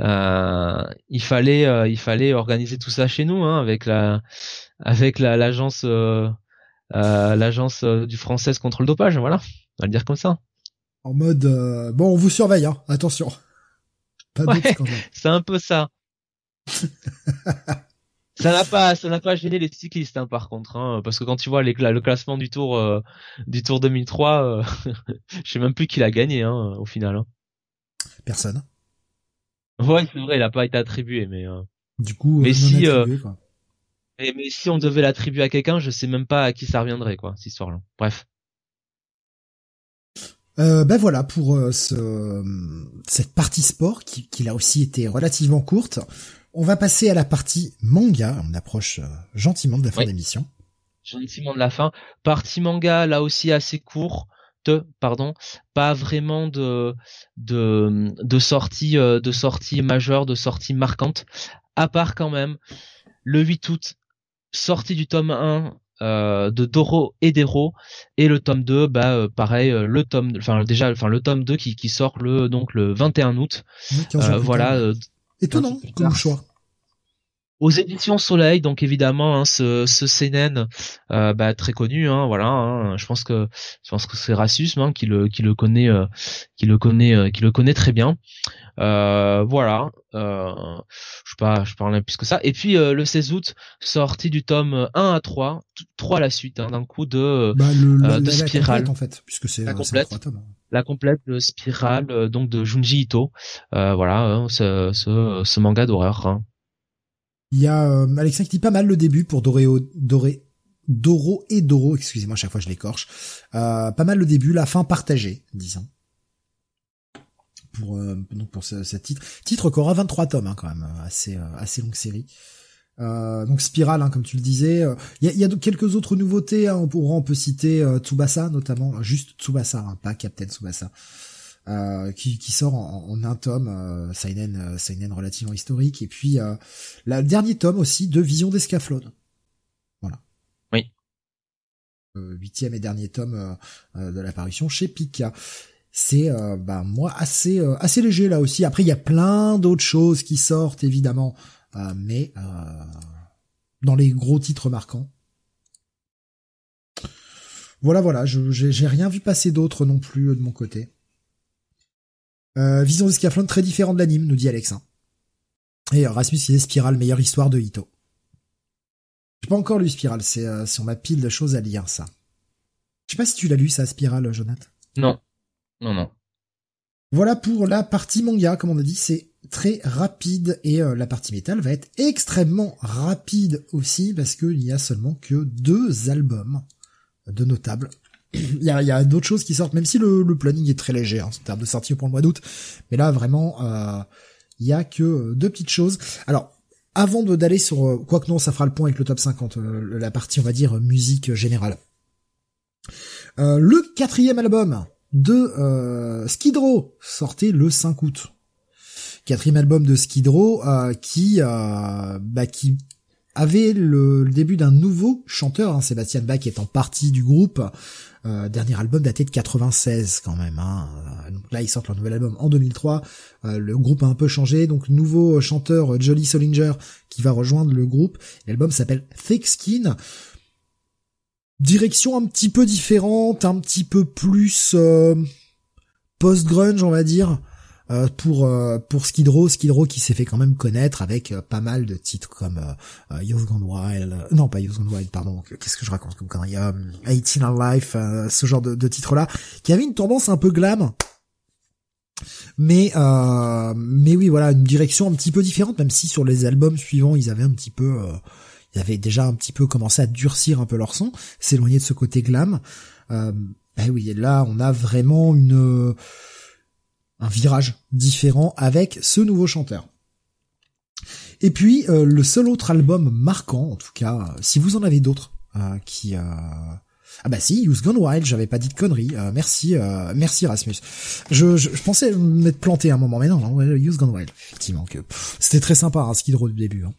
euh, il fallait euh, il fallait organiser tout ça chez nous hein, avec la avec la l'agence euh, l'agence du française contre le dopage voilà on va le dire comme ça en mode bon on vous surveille hein, attention c'est un peu ça ça n'a pas ça n'a pas gêné les cyclistes hein, par contre hein, parce que quand tu vois les, le classement du tour du tour 2003 je sais même plus qui l'a gagné hein, au final hein. personne Ouais, c'est vrai, il a pas été attribué, mais. Euh... Du coup, mais si, euh... mais, mais, si on devait l'attribuer à quelqu'un, je sais même pas à qui ça reviendrait, quoi, cette histoire-là. Bref. Euh, ben voilà pour euh, ce, cette partie sport qui, qui a aussi été relativement courte. On va passer à la partie manga. On approche euh, gentiment de la fin d'émission. Gentiment de la fin. Partie manga là aussi assez court pardon, pas vraiment de de de sorties euh, de sorties majeures, de sorties marquantes, à part quand même le 8 août, sortie du tome 1 euh, de Doro et Dero et le tome 2 bah euh, pareil le tome enfin déjà enfin le tome 2 qui, qui sort le donc le 21 août. Voilà étonnant comme choix. Aux éditions Soleil, donc évidemment hein, ce, ce CNN euh, bah, très connu, hein, voilà. Hein, je pense que je pense que c'est Rassus hein, qui le qui le connaît euh, qui le connaît euh, qui le connaît très bien. Euh, voilà. Euh, je sais pas, je parle plus que ça. Et puis le 16 août, sortie du tome 1 à 3, 3 à la suite, hein, d'un coup de bah, le, de Spirale en fait, puisque c'est la complète. La complète de Spirale, donc de Junji Ito. voilà, ce, ce, ce manga d'horreur. Hein. Il y a euh, Alexa qui dit pas mal le début pour Doréo, Doré, Doro et Doro, excusez-moi, à chaque fois je l'écorche. Euh, pas mal le début, la fin partagée, disons. Pour euh, donc pour ce, titre, titre qui aura 23 tomes hein, quand même, assez assez longue série. donc Spirale, hein, comme tu le disais. Il y a, y, a, quelques autres nouveautés. Hein, on, pourra, on peut citer Tsubasa notamment, juste Tsubasa, hein, pas Captain Tsubasa. Euh, qui, qui, sort en, en, un tome, euh, seinen, euh, seinen relativement historique, et puis euh, le dernier tome aussi de Vision d'Escaflowne. Voilà. Oui. huitième et dernier tome de l'apparition chez Pika. C'est bah moi assez assez léger là aussi. Après il y a plein d'autres choses qui sortent évidemment, mais dans les gros titres marquants. Voilà, voilà, j'ai rien vu passer d'autre non plus de mon côté. Euh, vision de Scaflon très différent de l'anime, nous dit Alex. Hein. Et euh, Rasmus, il est Spiral, meilleure histoire de Ito. J'ai pas encore lu Spiral, c'est euh, sur ma pile de choses à lire, ça. Je sais pas si tu l'as lu, ça, Spiral, Jonathan? Non. Non, non. Voilà pour la partie manga, comme on a dit, c'est très rapide et la partie métal va être extrêmement rapide aussi parce qu'il y a seulement que deux albums de notables il y a, d'autres choses qui sortent, même si le, planning est très léger hein, en termes de sortie pour le mois d'août. Mais là, vraiment, euh, il y a que deux petites choses. Alors, avant d'aller sur, euh, quoi que non, ça fera le point avec le top 50, euh, la partie, on va dire, musique générale. le quatrième album de euh, Skid Row sortait le 5 août. Quatrième album de Skid Row qui, bah, qui avait le, début d'un nouveau chanteur, hein, Sébastien Bach étant partie du groupe. Euh, dernier album daté de 96 quand même. Hein. Euh, donc là, ils sortent leur nouvel album en 2003. Euh, le groupe a un peu changé, donc nouveau chanteur Jolly Solinger qui va rejoindre le groupe. L'album s'appelle Thick Skin. Direction un petit peu différente, un petit peu plus post-grunge, on va dire. Euh, pour euh, pour Skid Row, Skid Row qui s'est fait quand même connaître avec euh, pas mal de titres comme euh, Youth Gone Wild, non pas Youth Gone Wild, pardon, qu'est-ce que je raconte comme quand il y a 18 Life, ce genre de, titres-là, qui avait une tendance un peu glam, mais mais oui voilà une direction un petit peu différente, même si sur les albums suivants ils avaient un petit peu ils avaient déjà un petit peu commencé à durcir un peu leur son, s'éloigner de ce côté glam. Euh, ben oui, là on a vraiment une un virage différent avec ce nouveau chanteur. Et puis le seul autre album marquant, en tout cas, si vous en avez d'autres, qui ah bah si, Use Gone Wild, j'avais pas dit de conneries. merci, merci Rasmus. Je, je, pensais m'être planté un moment, mais non, non Use Gone Wild, effectivement. que C'était très sympa, hein, Skid Row du début. Hein.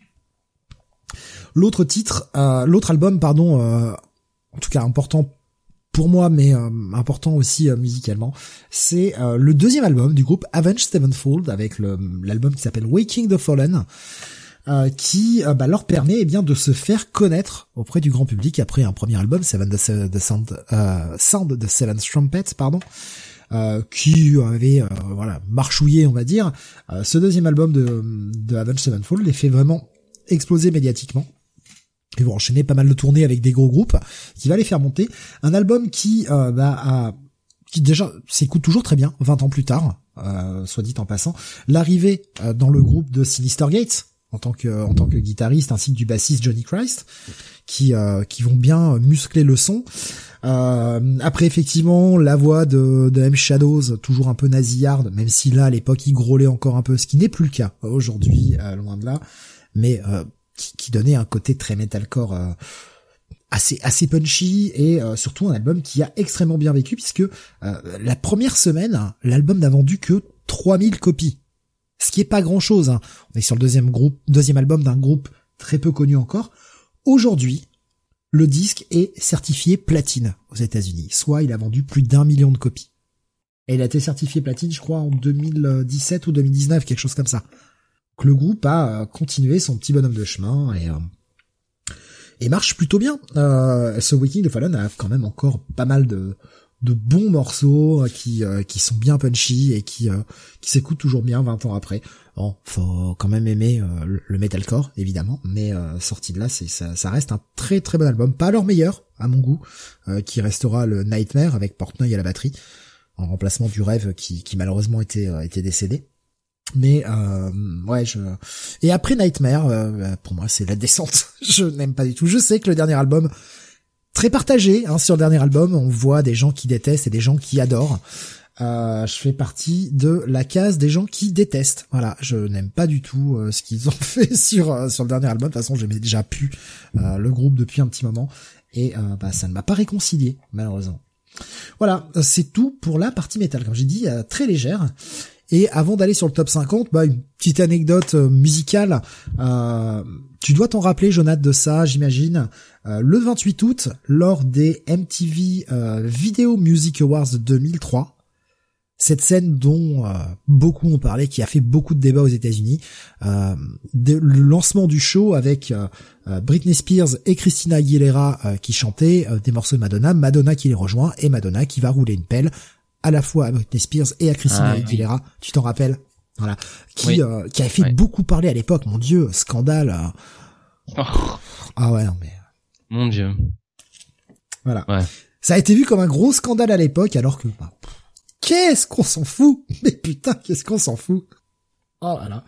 L'autre titre, l'autre album, pardon, en tout cas important pour moi, mais euh, important aussi euh, musicalement, c'est euh, le deuxième album du groupe Avenged Sevenfold avec l'album qui s'appelle Waking the Fallen. qui bah, leur permet eh bien de se faire connaître auprès du grand public après un premier album Seven the, Sound, Sound the Seven Trumpet pardon qui avait voilà marchouillé on va dire ce deuxième album de, de Avenged Sevenfold les fait vraiment exploser médiatiquement ils vont enchaîner pas mal de tournées avec des gros groupes qui va les faire monter. Un album qui euh, bah, déjà s'écoute toujours très bien, 20 ans plus tard, euh, soit dit en passant. L'arrivée euh, dans le groupe de Sinister Gates en tant que en guitariste ainsi que du bassiste Johnny Christ qui euh, qui vont bien muscler le son. après effectivement la voix de, de M Shadows toujours un peu nasillarde même si là à l'époque il grôlait encore un peu ce qui n'est plus le cas aujourd'hui loin de là mais qui, donnait un côté très metalcore euh, assez punchy et euh, surtout un album qui a extrêmement bien vécu puisque euh, la première semaine l'album n'a vendu que 3000 copies. Ce qui est pas grand chose hein. on est sur le deuxième groupe deuxième album d'un groupe très peu connu encore. Aujourd'hui le disque est certifié platine aux États-Unis. Soit il a vendu plus d'un million de copies. Et il a été certifié platine je crois en 2017 ou 2019 quelque chose comme ça le groupe a euh, continué son petit bonhomme de chemin et euh, et marche plutôt bien. Euh, ce Waking of Fallen a quand même encore pas mal de de bons morceaux qui qui sont bien punchy et qui qui s'écoutent toujours bien 20 ans après. Bon, faut quand même aimer le metalcore évidemment, mais sorti de là, c'est ça, ça, reste un très très bon album, pas leur meilleur à mon goût, qui restera le Nightmare avec Portnoy à la batterie en remplacement du rêve qui, qui malheureusement était était décédé. Mais euh, ouais, je et après Nightmare, euh, pour moi c'est la descente. je n'aime pas du tout. Je sais que le dernier album très partagé hein, sur le dernier album, on voit des gens qui détestent et des gens qui adorent. Euh, je fais partie de la case des gens qui détestent. Voilà, je n'aime pas du tout euh, ce qu'ils ont fait sur euh, sur le dernier album. De toute façon, j'aimais déjà pu le groupe depuis un petit moment et bah, ça ne m'a pas réconcilié malheureusement. Voilà, c'est tout pour la partie métal. Comme j'ai dit, très légère. Et avant d'aller sur le top 50, bah, une petite anecdote euh, musicale. Euh, tu dois t'en rappeler, Jonathan, de ça, j'imagine. Euh, le 28 août, lors des MTV Video Music Awards de 2003, cette scène dont beaucoup ont parlé, qui a fait beaucoup de débats aux États-Unis, le lancement du show avec Britney Spears et Christina Aguilera qui chantaient des morceaux de Madonna, Madonna qui les rejoint et Madonna qui va rouler une pelle à la fois à Britney Spears et à Christina ah, Aguilera. Tu t'en rappelles? Voilà, qui euh, qui avait fait beaucoup parler à l'époque. Mon Dieu, scandale. Euh. Oh. Ah ouais, non mais. Mon Dieu. Voilà. Ça a été vu comme un gros scandale à l'époque, alors que bah, qu'est-ce qu'on s'en fout? Mais putain, qu'est-ce qu'on s'en fout? Oh voilà.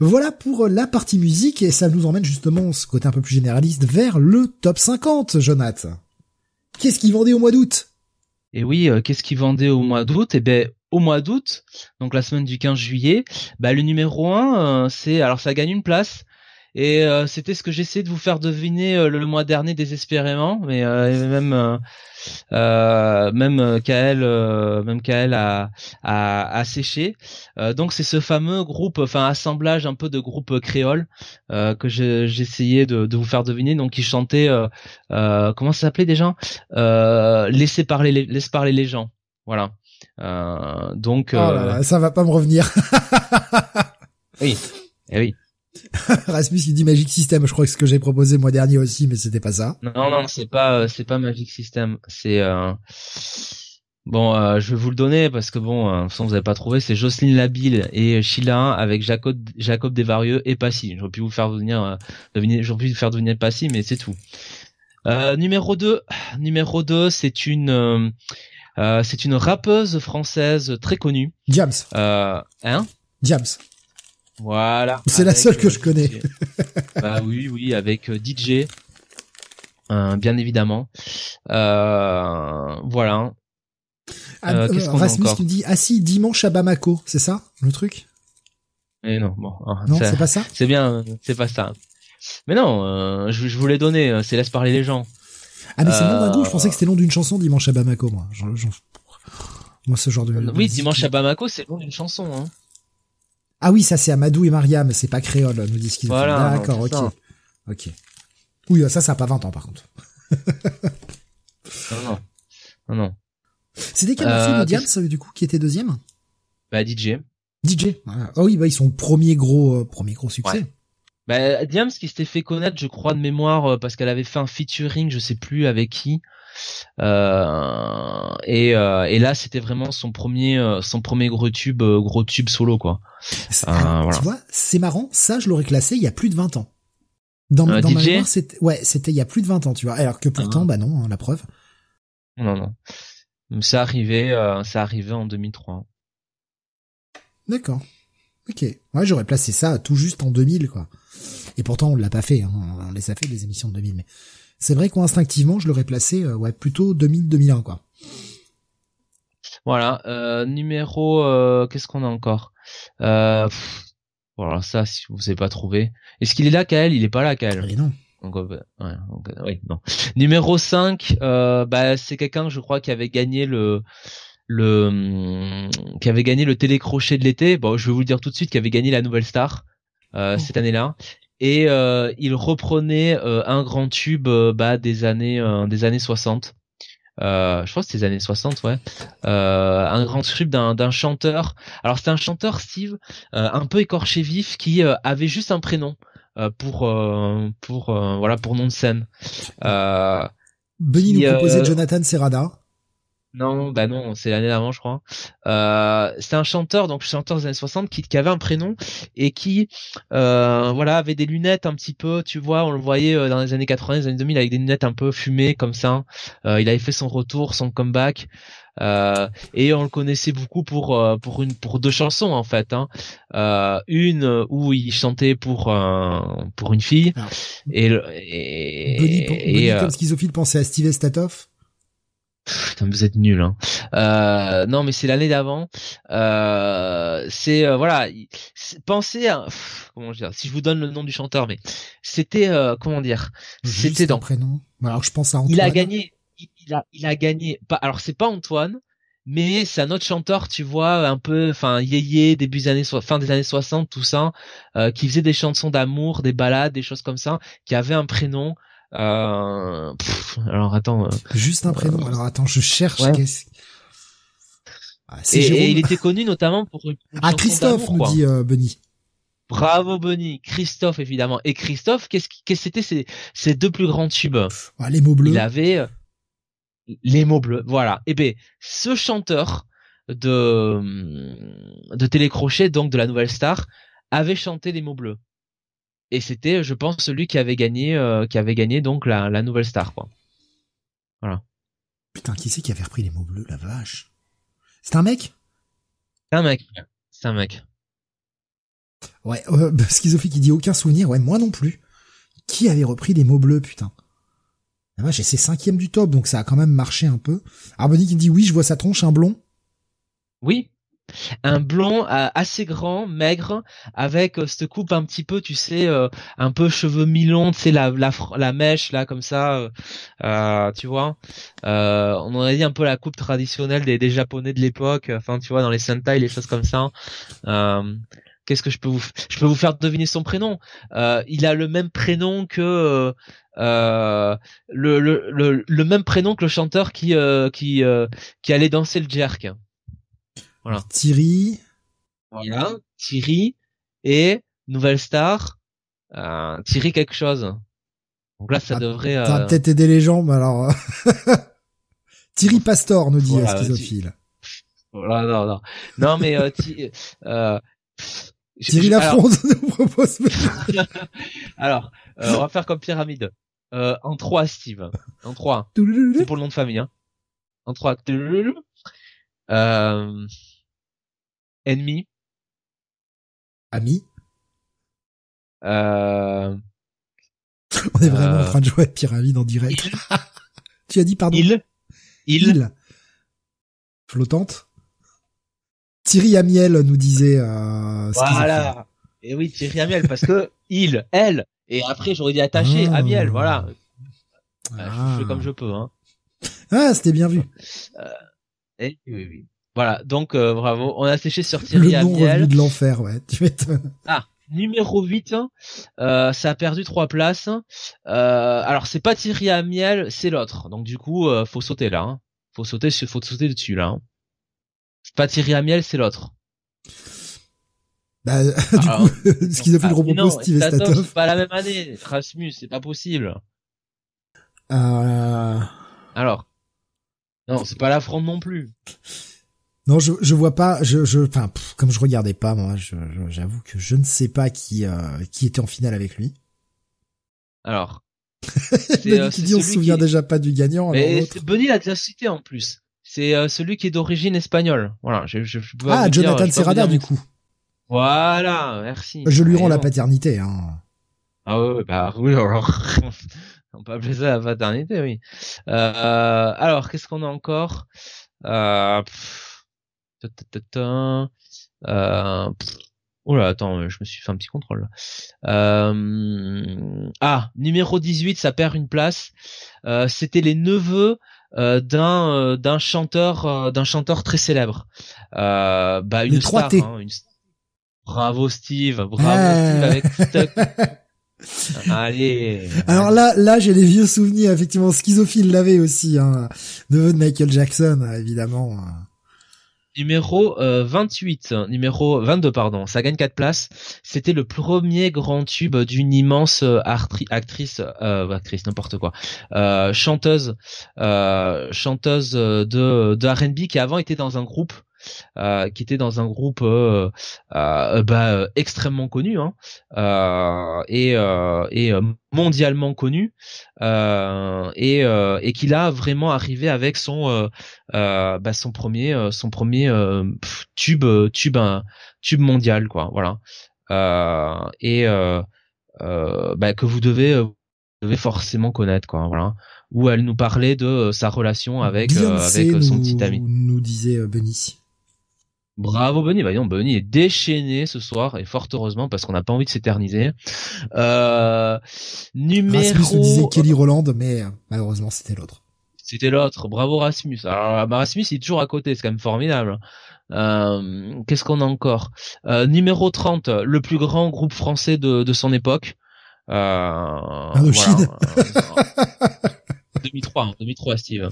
Voilà pour la partie musique et ça nous emmène justement, ce côté un peu plus généraliste, vers le top 50, Jonathan. Qu'est-ce qui vendait au mois d'août? Et oui, euh, qu'est-ce qu'ils vendaient au mois d'août? Eh ben au mois d'août, donc la semaine du 15 juillet, bah le numéro 1 euh, c'est alors ça gagne une place. Et euh, c'était ce que j'essayais de vous faire deviner le, mois dernier désespérément, mais même euh, même Kael, même Kael a, a, a séché. donc c'est ce fameux groupe, enfin assemblage un peu de groupe créole que j'essayais de, de, vous faire deviner. Donc il chantait, comment ça s'appelait déjà? Laissez parler, laisse parler les gens. Voilà. donc oh ça va pas me revenir. oui, eh oui. Rasmus il dit Magic System, je crois que ce que j'ai proposé mois dernier aussi, mais c'était pas ça. Non non, c'est pas euh, c'est pas Magic System, c'est euh... bon, euh, je vais vous le donner parce que bon, euh, de vous avez pas trouvé, c'est Jocelyne Labille et Sheila avec Jacob Jacob Desvarieux et Passy. J'aurais pu vous faire venir deviner, j'aurais pu vous faire devenir Passy, mais c'est tout. numéro 2, numéro 2, c'est une c'est une rappeuse française très connue. James. hein? James. Voilà. C'est la seule que je connais. bah oui, oui, avec euh, DJ, euh, bien évidemment. Euh, voilà. Ah, Rasmus qui me dit ah si dimanche à Bamako, c'est ça le truc? Mais non, bon. hein, Non, c'est pas ça? C'est bien, c'est pas ça. Mais non, euh, je, je vous l'ai donné, euh, c'est laisse parler les gens. Ah, mais c'est le nom d'un Euh, groupe, je pensais que c'était le nom d'une chanson Dimanche à Bamako, moi. Moi, ce genre de... oui, Dimanche à Bamako, c'est le nom d'une chanson. Hein. Ah oui, ça c'est Amadou et Mariam, c'est pas créole, nous disent qu'ils Voilà, D'accord, ok. ça. Ok. Oui, ça, ça a pas 20 ans, par contre. Non, non, non, non. C'était quel morceau de Diams, du coup, qui était deuxième Bah DJ. DJ. Ah oui, bah ils sont premier gros, euh, premier gros succès. Ouais. Bah Diams qui s'était fait connaître, je crois de mémoire, euh, parce qu'elle avait fait un featuring, je sais plus avec qui. Euh, et, euh, et là, c'était vraiment son premier, euh, son premier gros tube, gros tube solo quoi. Ah, alors, voilà. Tu vois, c'est marrant, ça je l'aurais classé il y a plus de 20 ans. Dans, dans ma mémoire, c'était ouais, c'était il y a plus de 20 ans, tu vois. Alors que pourtant, Ah. bah non, hein, la preuve. Non, non. Ça arrivait, ça arrivait en 2003. D'accord. Ok. Ouais, j'aurais placé ça tout juste en 2000, quoi. Et pourtant, on l'a pas fait. Hein. On les a fait des émissions de 2000, mais c'est vrai qu'instinctivement, je l'aurais placé, euh, ouais, plutôt 2000-2001, quoi. Voilà. Euh, numéro, euh, qu'est-ce qu'on a encore? Pff, Voilà, ça, si vous savez pas trouvé. Est-ce qu'il est là, Kael? Il est pas là, Kael. Et non. Donc, ouais, donc, euh, oui, non. Numéro 5, euh, bah, c'est quelqu'un, je crois, qui avait gagné le le hum, qui avait gagné le télécrochet de l'été. Bon, je vais vous le dire tout de suite, qui avait gagné la Nouvelle Star euh, cette année-là. Et euh, il reprenait euh, un grand tube euh, bah, des années des années 60. Euh, je crois que c'était les années 60, ouais. Un grand tube d'un chanteur. Alors c'était un chanteur Steve, un peu écorché vif, qui avait juste un prénom pour pour voilà pour nom de scène. Benny Qui, nous proposait Jonathan Serrada. Non, bah non, c'est l'année d'avant, je crois. Euh, c'est un chanteur, donc chanteur des années 60, qui, qui avait un prénom et qui, euh, voilà, avait des lunettes un petit peu, tu vois, on le voyait euh, dans les années 80, les années 2000 avec des lunettes un peu fumées comme ça. Euh, il avait fait son retour, son comeback. Euh, et on le connaissait beaucoup pour euh, pour une pour deux chansons en fait hein. Euh, une où il chantait pour euh, pour une fille Alors, et et, Benny, pen- et, Benny euh, comme schizophile pensait à Steve Estatoff. Putain, vous êtes nuls. Hein. Euh, non, mais c'est l'année d'avant. Euh, c'est euh, voilà. Pensez à pff, comment dire. Si je vous donne le nom du chanteur, mais c'était euh, comment dire. C'était dans. prénom. Alors je pense à Antoine. Il a gagné. Il, il a il a gagné. Pas, alors c'est pas Antoine. Mais c'est un autre chanteur, tu vois, un peu, enfin, yéyé, début des années, so- fin des années 60, tout ça, euh, qui faisait des chansons d'amour, des ballades, des choses comme ça, qui avait un prénom. Euh, pff, alors attends, euh, Juste un prénom. Alors attends, je cherche. Ouais. Ah, Et, il était connu notamment pour une, Ah, Christophe nous dit euh, Benny. Bravo Benny, Christophe évidemment. Et Christophe, qu'est-ce que c'était ses, ses deux plus grands tubes? Ah, les mots bleus. Il avait euh, les mots bleus. Voilà. Et ben ce chanteur de de télécrochet donc de la Nouvelle Star avait chanté les mots bleus. Et c'était, je pense, celui qui avait gagné, euh, qui avait gagné donc la, la Nouvelle Star quoi. Putain, qui c'est qui avait repris les mots bleus, la vache? C'est un mec? C'est un mec. C'est un mec. Ouais, euh, schizophile qui dit aucun souvenir. Ouais, moi non plus. Qui avait repris les mots bleus, putain? La vache, et c'est cinquième du top, donc ça a quand même marché un peu. Benny qui dit oui, je vois sa tronche, un blond. Oui. Un blond euh, assez grand, maigre, avec euh, cette coupe un petit peu, tu sais, euh, un peu cheveux mi-longs, tu sais, la, la, la mèche, là, comme ça, euh, tu vois. Euh, on aurait dit un peu la coupe traditionnelle des, des Japonais de l'époque, enfin, tu vois, dans les Sentai, les choses comme ça. Euh, Qu'est-ce que je peux vous... Je peux vous faire deviner son prénom? Il a le même prénom que... euh, le, le, le, le même prénom que le chanteur qui qui qui allait danser le jerk. Voilà. Thierry. Voilà, Thierry et nouvelle star, euh, Thierry quelque chose. Donc là, ça Ah, devrait. Ça va Euh... peut-être aider les gens, mais alors... euh, Thierry Pastor nous dit Voilà, schizophile. voilà, non, non, non, mais euh, Thi- euh, Thierry je- alors, Lafronde nous propose... alors, euh, on va faire comme pyramide. Euh, en trois, Steve. En trois. C'est pour le nom de famille. Hein. En trois. Euh, ennemi. Ami. Euh, On est vraiment Euh. en train de jouer à Pyramide en direct. tu as dit pardon il. Il. Flottante. Thierry Amiel nous disait... Euh. Voilà. Et oui, Thierry Amiel, parce que il, elle, et après j'aurais dit attaché, Ah. Amiel, voilà. Voilà, Ah. Je fais comme je peux, hein. Ah, c'était bien vu. Et, oui, oui. Voilà, donc euh, bravo. On a séché sur Le Thierry nom Amiel. revenu de l'enfer, ouais. Tu m'étonnes. Ah, numéro 8, euh, ça a perdu trois places. Euh, alors c'est pas Thierry Amiel, c'est l'autre. Donc du coup, euh, faut sauter là. Hein. Faut sauter, sur- faut sauter dessus là. Hein. C'est pas Thierry Amiel, c'est l'autre. Bah, du Alors, coup, Ah, Steve Statov, Statov. c'est pas la même année. Rasmus, c'est pas possible. Euh, Alors, non, c'est pas la fronde non plus. Non, je, je vois pas, je, je, enfin, pff, comme je regardais pas, moi, j'avoue que je ne sais pas qui, euh, qui était en finale avec lui. Alors, Mais euh, qui dit, on se souvient qui- déjà pas du gagnant. mais Benny l'a déjà cité en plus. C'est euh, celui qui est d'origine espagnole. Voilà, je, je, je Ah, dire- Jonathan vous Serrada, dire du coup. Voilà, merci. Je lui rends la paternité, hein. Ah ouais, bah oui, alors on peut appeler ça la paternité, oui. Euh, alors, qu'est-ce qu'on a encore? Euh, pff, euh, pff, Oh là, attends, je me suis fait un petit contrôle. Euh, ah, numéro 18, ça perd une place. Euh, C'était les neveux euh, d'un euh, d'un chanteur euh, d'un chanteur très célèbre. Euh, bah une Les star, T. hein, une... Bravo Steve, bravo Ah. Steve avec. Allez. Alors là, là, j'ai des vieux souvenirs, effectivement. Schizophile l'avait aussi, hein. Neveu de Michael Jackson, évidemment. Numéro euh, 28, numéro 22 pardon, ça gagne 4 places. C'était le premier grand tube d'une immense euh, actrice, euh, actrice n'importe quoi, euh, chanteuse, euh, chanteuse euh, de de R&B qui avant était dans un groupe, euh, qui était dans un groupe euh, euh, bah, extrêmement connu hein, et et mondialement connu et et qu'il a vraiment arrivé avec son euh, bah, son premier son premier tube tube un tube mondial quoi voilà. Et bah, que vous devez vous devez forcément connaître quoi voilà. Où elle nous parlait de euh, sa relation avec euh, euh, son nous, petit ami. nous disait Benny. Bravo Benny, non, Benny est déchaîné ce soir et fort heureusement parce qu'on n'a pas envie de s'éterniser. Euh, numéro, Rasmus disait Kelly Roland, mais euh, malheureusement, c'était l'autre. c'était l'autre. Bravo Rasmus. Alors bah, Rasmus il est toujours à côté, c'est quand même formidable. Euh, Qu'est-ce qu'on a encore? Euh, Numéro 30, le plus grand groupe français de, de son époque. Euh, Indochine. voilà. 2003, hein, 2003 Steve.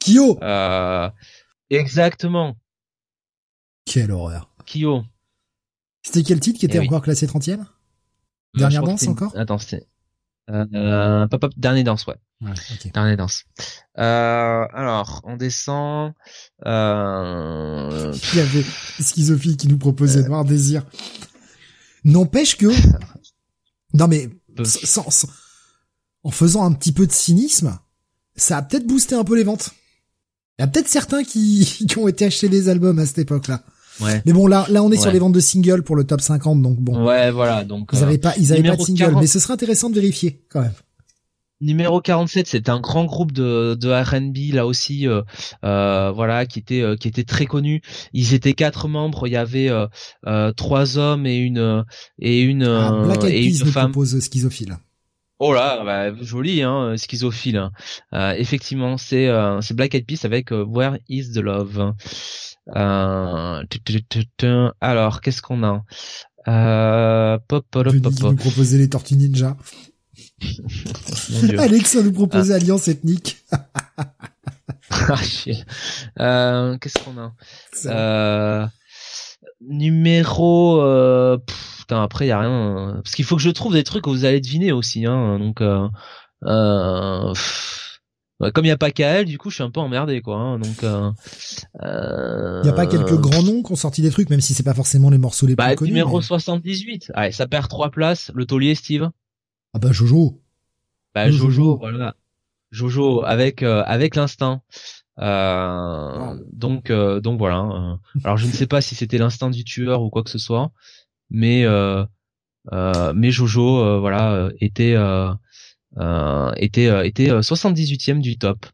Kyo Euh, exactement. Quelle horreur. Kyo. C'était quel titre qui était Eh oui. encore classé 30e Euh, Dernière danse une- encore? Attends, c'était. Euh, euh, pop, pop, dernier danse, ouais. Ouais, ok. Dernier danse. Euh, alors, on descend. Euh... Il y avait Schizophile qui nous proposait Noir Désir? N'empêche que... Non mais, sans- sans- en faisant un petit peu de cynisme, ça a peut-être boosté un peu les ventes. Il y a peut-être certains qui, qui ont été acheter les albums à cette époque-là. Ouais. Mais bon, là, là, on est sur les ventes de singles pour le top 50, donc bon. Ouais, voilà. Donc, Ils euh, avaient pas, ils avaient pas de numéro single, 40. mais ce serait intéressant de vérifier, quand même. numéro 47, c'était un grand groupe de, de R&B là aussi, euh, euh, voilà, qui était euh, qui était très connu. Ils étaient quatre membres. Il y avait euh, euh, trois hommes et une euh, et une Ah, euh, Black Eyed et Peas une femme. propose Schizophile. Oh là, bah, joli, hein, schizophile. hein. Euh, effectivement, c'est euh, c'est Black Eyed Peas avec euh, Where Is the Love? Euh. Alors, qu'est-ce qu'on a? Euh, pop, pop, pop, pop. nous proposait les Tortues Ninja. Alexa nous proposait Alliance Ethnique. Ah. Euh, qu'est-ce qu'on a? Euh, Numéro. Euh, pff, putain, après, y a rien. euh, Parce qu'il faut que je trouve des trucs que vous allez deviner aussi. Hein, donc, euh, euh, pff, comme il n'y a pas KL, du coup, je suis un peu emmerdé, quoi. hein, donc, euh, euh, Il y a pas quelques grands noms qui ont sorti des trucs, même si c'est pas forcément les morceaux les Bah, plus connus. numéro mais- 78. Allez, ça perd trois places. Le taulier, Steve. Ah bah Jojo. Bah, Jojo, Jojo. voilà. Jojo avec euh, avec l'instinct. Euh, donc euh, donc voilà. euh. alors je ne sais pas si c'était l'instinct du tueur ou quoi que ce soit, mais euh, euh, mais Jojo euh, voilà était était euh, était euh, 78e du top.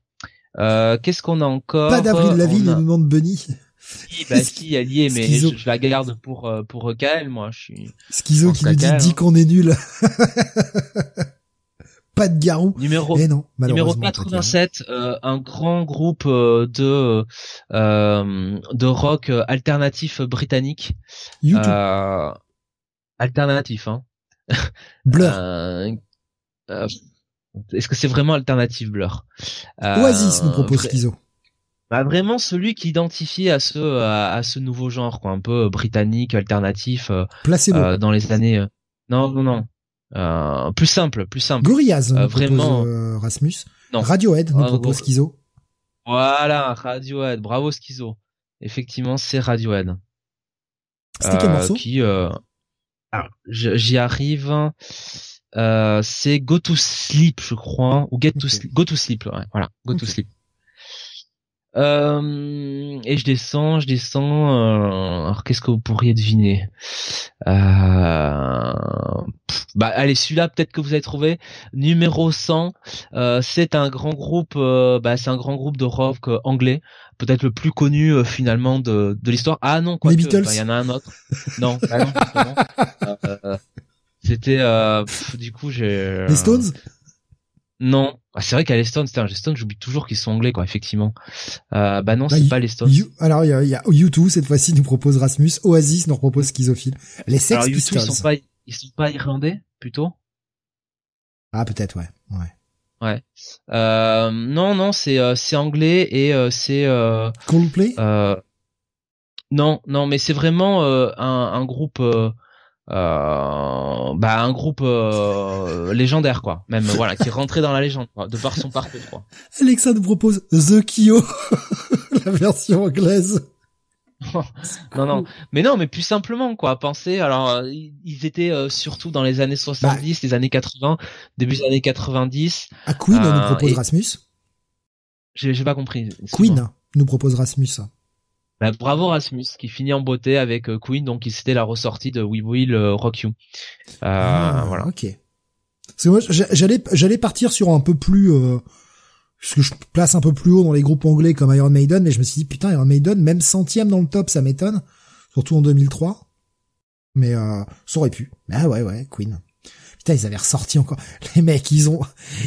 Euh, Qu'est-ce qu'on a encore Pas d'Avril Lavigne, On a- nous demande Bunny. Si, bah si, est, mais je, je, la garde pour euh, pour Kael, moi. Je suis. Schizo qui nous dit, dit hein. qu'on est nul. pas de Garou. Numéro, eh non, numéro 87, euh, un grand groupe euh, de euh, de rock alternatif britannique. YouTube. alternatif, hein. Blur. Est-ce que c'est vraiment alternatif Blur? Oasis nous propose Schizo. Bah vraiment celui qui identifie à ce à, ce nouveau genre quoi, un peu britannique alternatif. Placebo. dans les années. Non non non. Euh, plus simple, plus simple. Gorillaz, euh, vraiment. Euh, Rasmus. Non. Radiohead nous propose Schizo. Voilà, Radiohead. Bravo Schizo. Effectivement, c'est Radiohead. C'était quel morceau? Qui, j'y arrive. C'est Go to Sleep, je crois, ou Get to Sleep. Go to Sleep, ouais, voilà, Go to Sleep. Euh, et je descends, je descends. Euh, alors qu'est-ce que vous pourriez deviner? Euh, Bah allez, celui-là peut-être que vous avez trouvé. Numéro 100, euh, c'est un grand groupe. Euh, bah c'est un grand groupe de rock anglais, peut-être le plus connu finalement de, de l'histoire. Ah non, quoi Beatles. Il y en a un autre. non, bah non C'était du coup j'ai. Les Stones? Non, ah, c'est vrai qu'à les Stones, c'est un Stones, j'oublie toujours qu'ils sont anglais, quoi. Effectivement. Euh, bah non, c'est bah, pas les Stones. alors il y a, y a U2 cette fois-ci nous propose Rasmus, Oasis nous propose Schizophile. Les Sex alors, Pistols. ils sont pas, ils sont pas irlandais plutôt? Ah peut-être ouais, ouais. Ouais. Euh, non non, c'est euh, c'est anglais et euh, c'est. Euh, Coldplay? Euh, non non, mais c'est vraiment un, un groupe euh, bah un groupe euh, légendaire quoi. Même voilà qui rentrait dans la légende quoi, de par son parcours quoi. Alexa nous propose The Kyo la version anglaise. Non non. Mais non mais plus simplement quoi. Penser alors euh, ils étaient euh, surtout dans les années 70 bah. les années 80 début des années 90 à Queen nous propose Rasmus. J'ai pas compris Queen nous propose Rasmus bah, bravo Rasmus qui finit en beauté avec euh, Queen donc c'était la ressortie de We Will Rock You. Euh, ah, voilà. Ok. j'allais j'allais partir sur un peu plus euh, ce que je place un peu plus haut dans les groupes anglais comme Iron Maiden mais je me suis dit putain Iron Maiden même centième dans le top ça m'étonne surtout en 2003. Mais euh, ça aurait pu. Ah ouais ouais Queen. Putain, ils avaient ressorti encore. Les mecs, ils ont,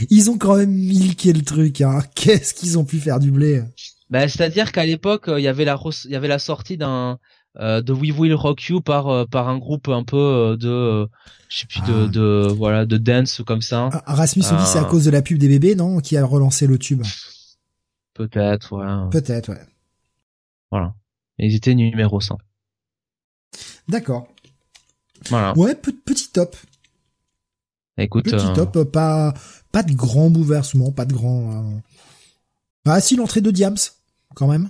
ils ont quand même milqué le truc. Hein. Qu'est-ce qu'ils ont pu faire du blé? Bah, c'est-à-dire qu'à l'époque, euh, il y avait la il y avait la sortie d'un euh, de We Will Rock You par euh, par un groupe un peu de je sais plus de, ah. de voilà de dance ou comme ça. Ah, Rasmus dit c'est à cause de la pub des bébés non qui a relancé le tube? Peut-être ouais. Peut-être ouais. Voilà. Ils étaient numéro 100. D'accord. Voilà. Ouais, petit top. Écoute, petit top, pas pas de grand bouleversement, pas de grand. Ah si l'entrée de Diams quand même,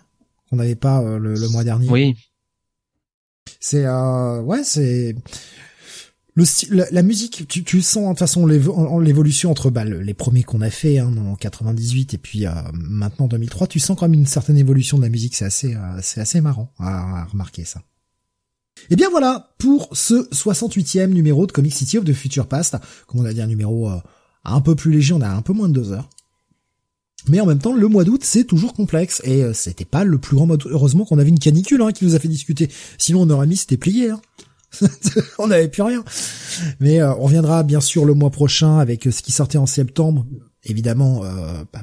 qu'on n'avait pas euh, le, mois dernier. Oui. C'est euh, ouais, c'est le style, la, musique. Tu, tu sens de toute façon l'évolution entre bah, les premiers qu'on a fait hein, en 98 et puis euh, maintenant 2003. Tu sens quand même une certaine évolution de la musique. C'est assez, euh, c'est assez marrant à, remarquer ça. Et eh bien voilà pour ce 68e numéro de Comic City of the Future Past. Comme on a dit un numéro un peu plus léger, on a un peu moins de deux heures. Mais en même temps, le mois d'août, c'est toujours complexe. Et euh, c'était pas le plus grand mois Heureusement qu'on avait une canicule hein, qui nous a fait discuter. Sinon, on aurait mis c'était plié. Hein. on n'avait plus rien. Mais euh, on reviendra bien sûr le mois prochain avec euh, ce qui sortait en septembre. Évidemment,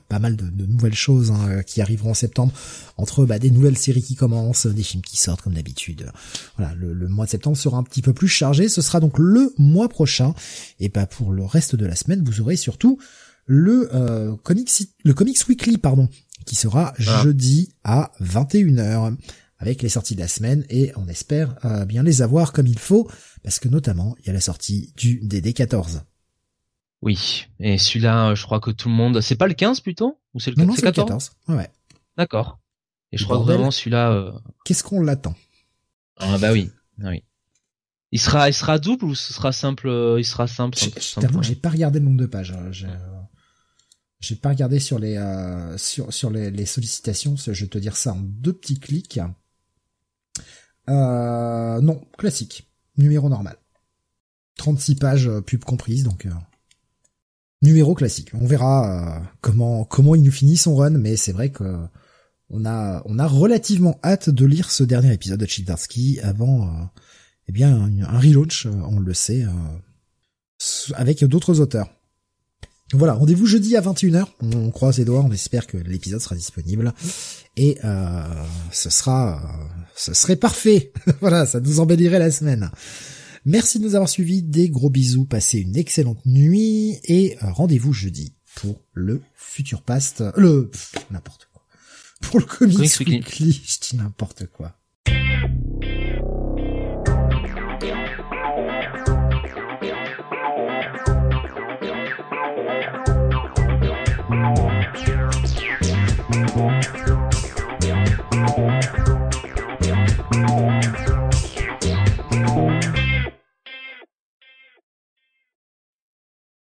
pas, mal de, nouvelles choses hein, qui arriveront en septembre. Entre bah, des nouvelles séries qui commencent, des films qui sortent comme d'habitude. Voilà, le, le, mois de septembre sera un petit peu plus chargé. Ce sera donc le mois prochain. Et bah pour le reste de la semaine, vous aurez surtout le euh, Comics le Comics Weekly pardon qui sera ah. jeudi à 21h avec les sorties de la semaine et on espère euh, bien les avoir comme il faut parce que notamment il y a la sortie du DD14. Oui, et celui-là je crois que tout le monde c'est pas le 15 plutôt ou c'est le, non, 14, Ouais. D'accord. Et je crois que vraiment celui-là euh, Qu'est-ce qu'on l'attend? Ah bah oui. Ah oui. Il sera, il sera double ou ce sera simple Il sera simple. J'ai pas regardé le nombre de pages. Hein, j'ai pas regardé sur les euh, sur sur les, les, sollicitations. Je vais te dire ça en deux petits clics. Euh, non, classique, numéro normal. 36 pages euh, pub comprise, donc euh, numéro classique. On verra euh, comment comment il nous finit son run, mais c'est vrai que on a on a relativement hâte de lire ce dernier épisode de Childarsky avant euh, eh bien un, un relaunch, on le sait, avec d'autres auteurs. Voilà, rendez-vous jeudi à 21h. On croise les doigts, on espère que l'épisode sera disponible. Et euh, ce sera ce serait parfait. voilà, ça nous embellirait la semaine. Merci de nous avoir suivis, des gros bisous, passez une excellente nuit et rendez-vous jeudi pour le futur past, le n'importe quoi. Pour le Comics, Weekly, je dis n'importe quoi.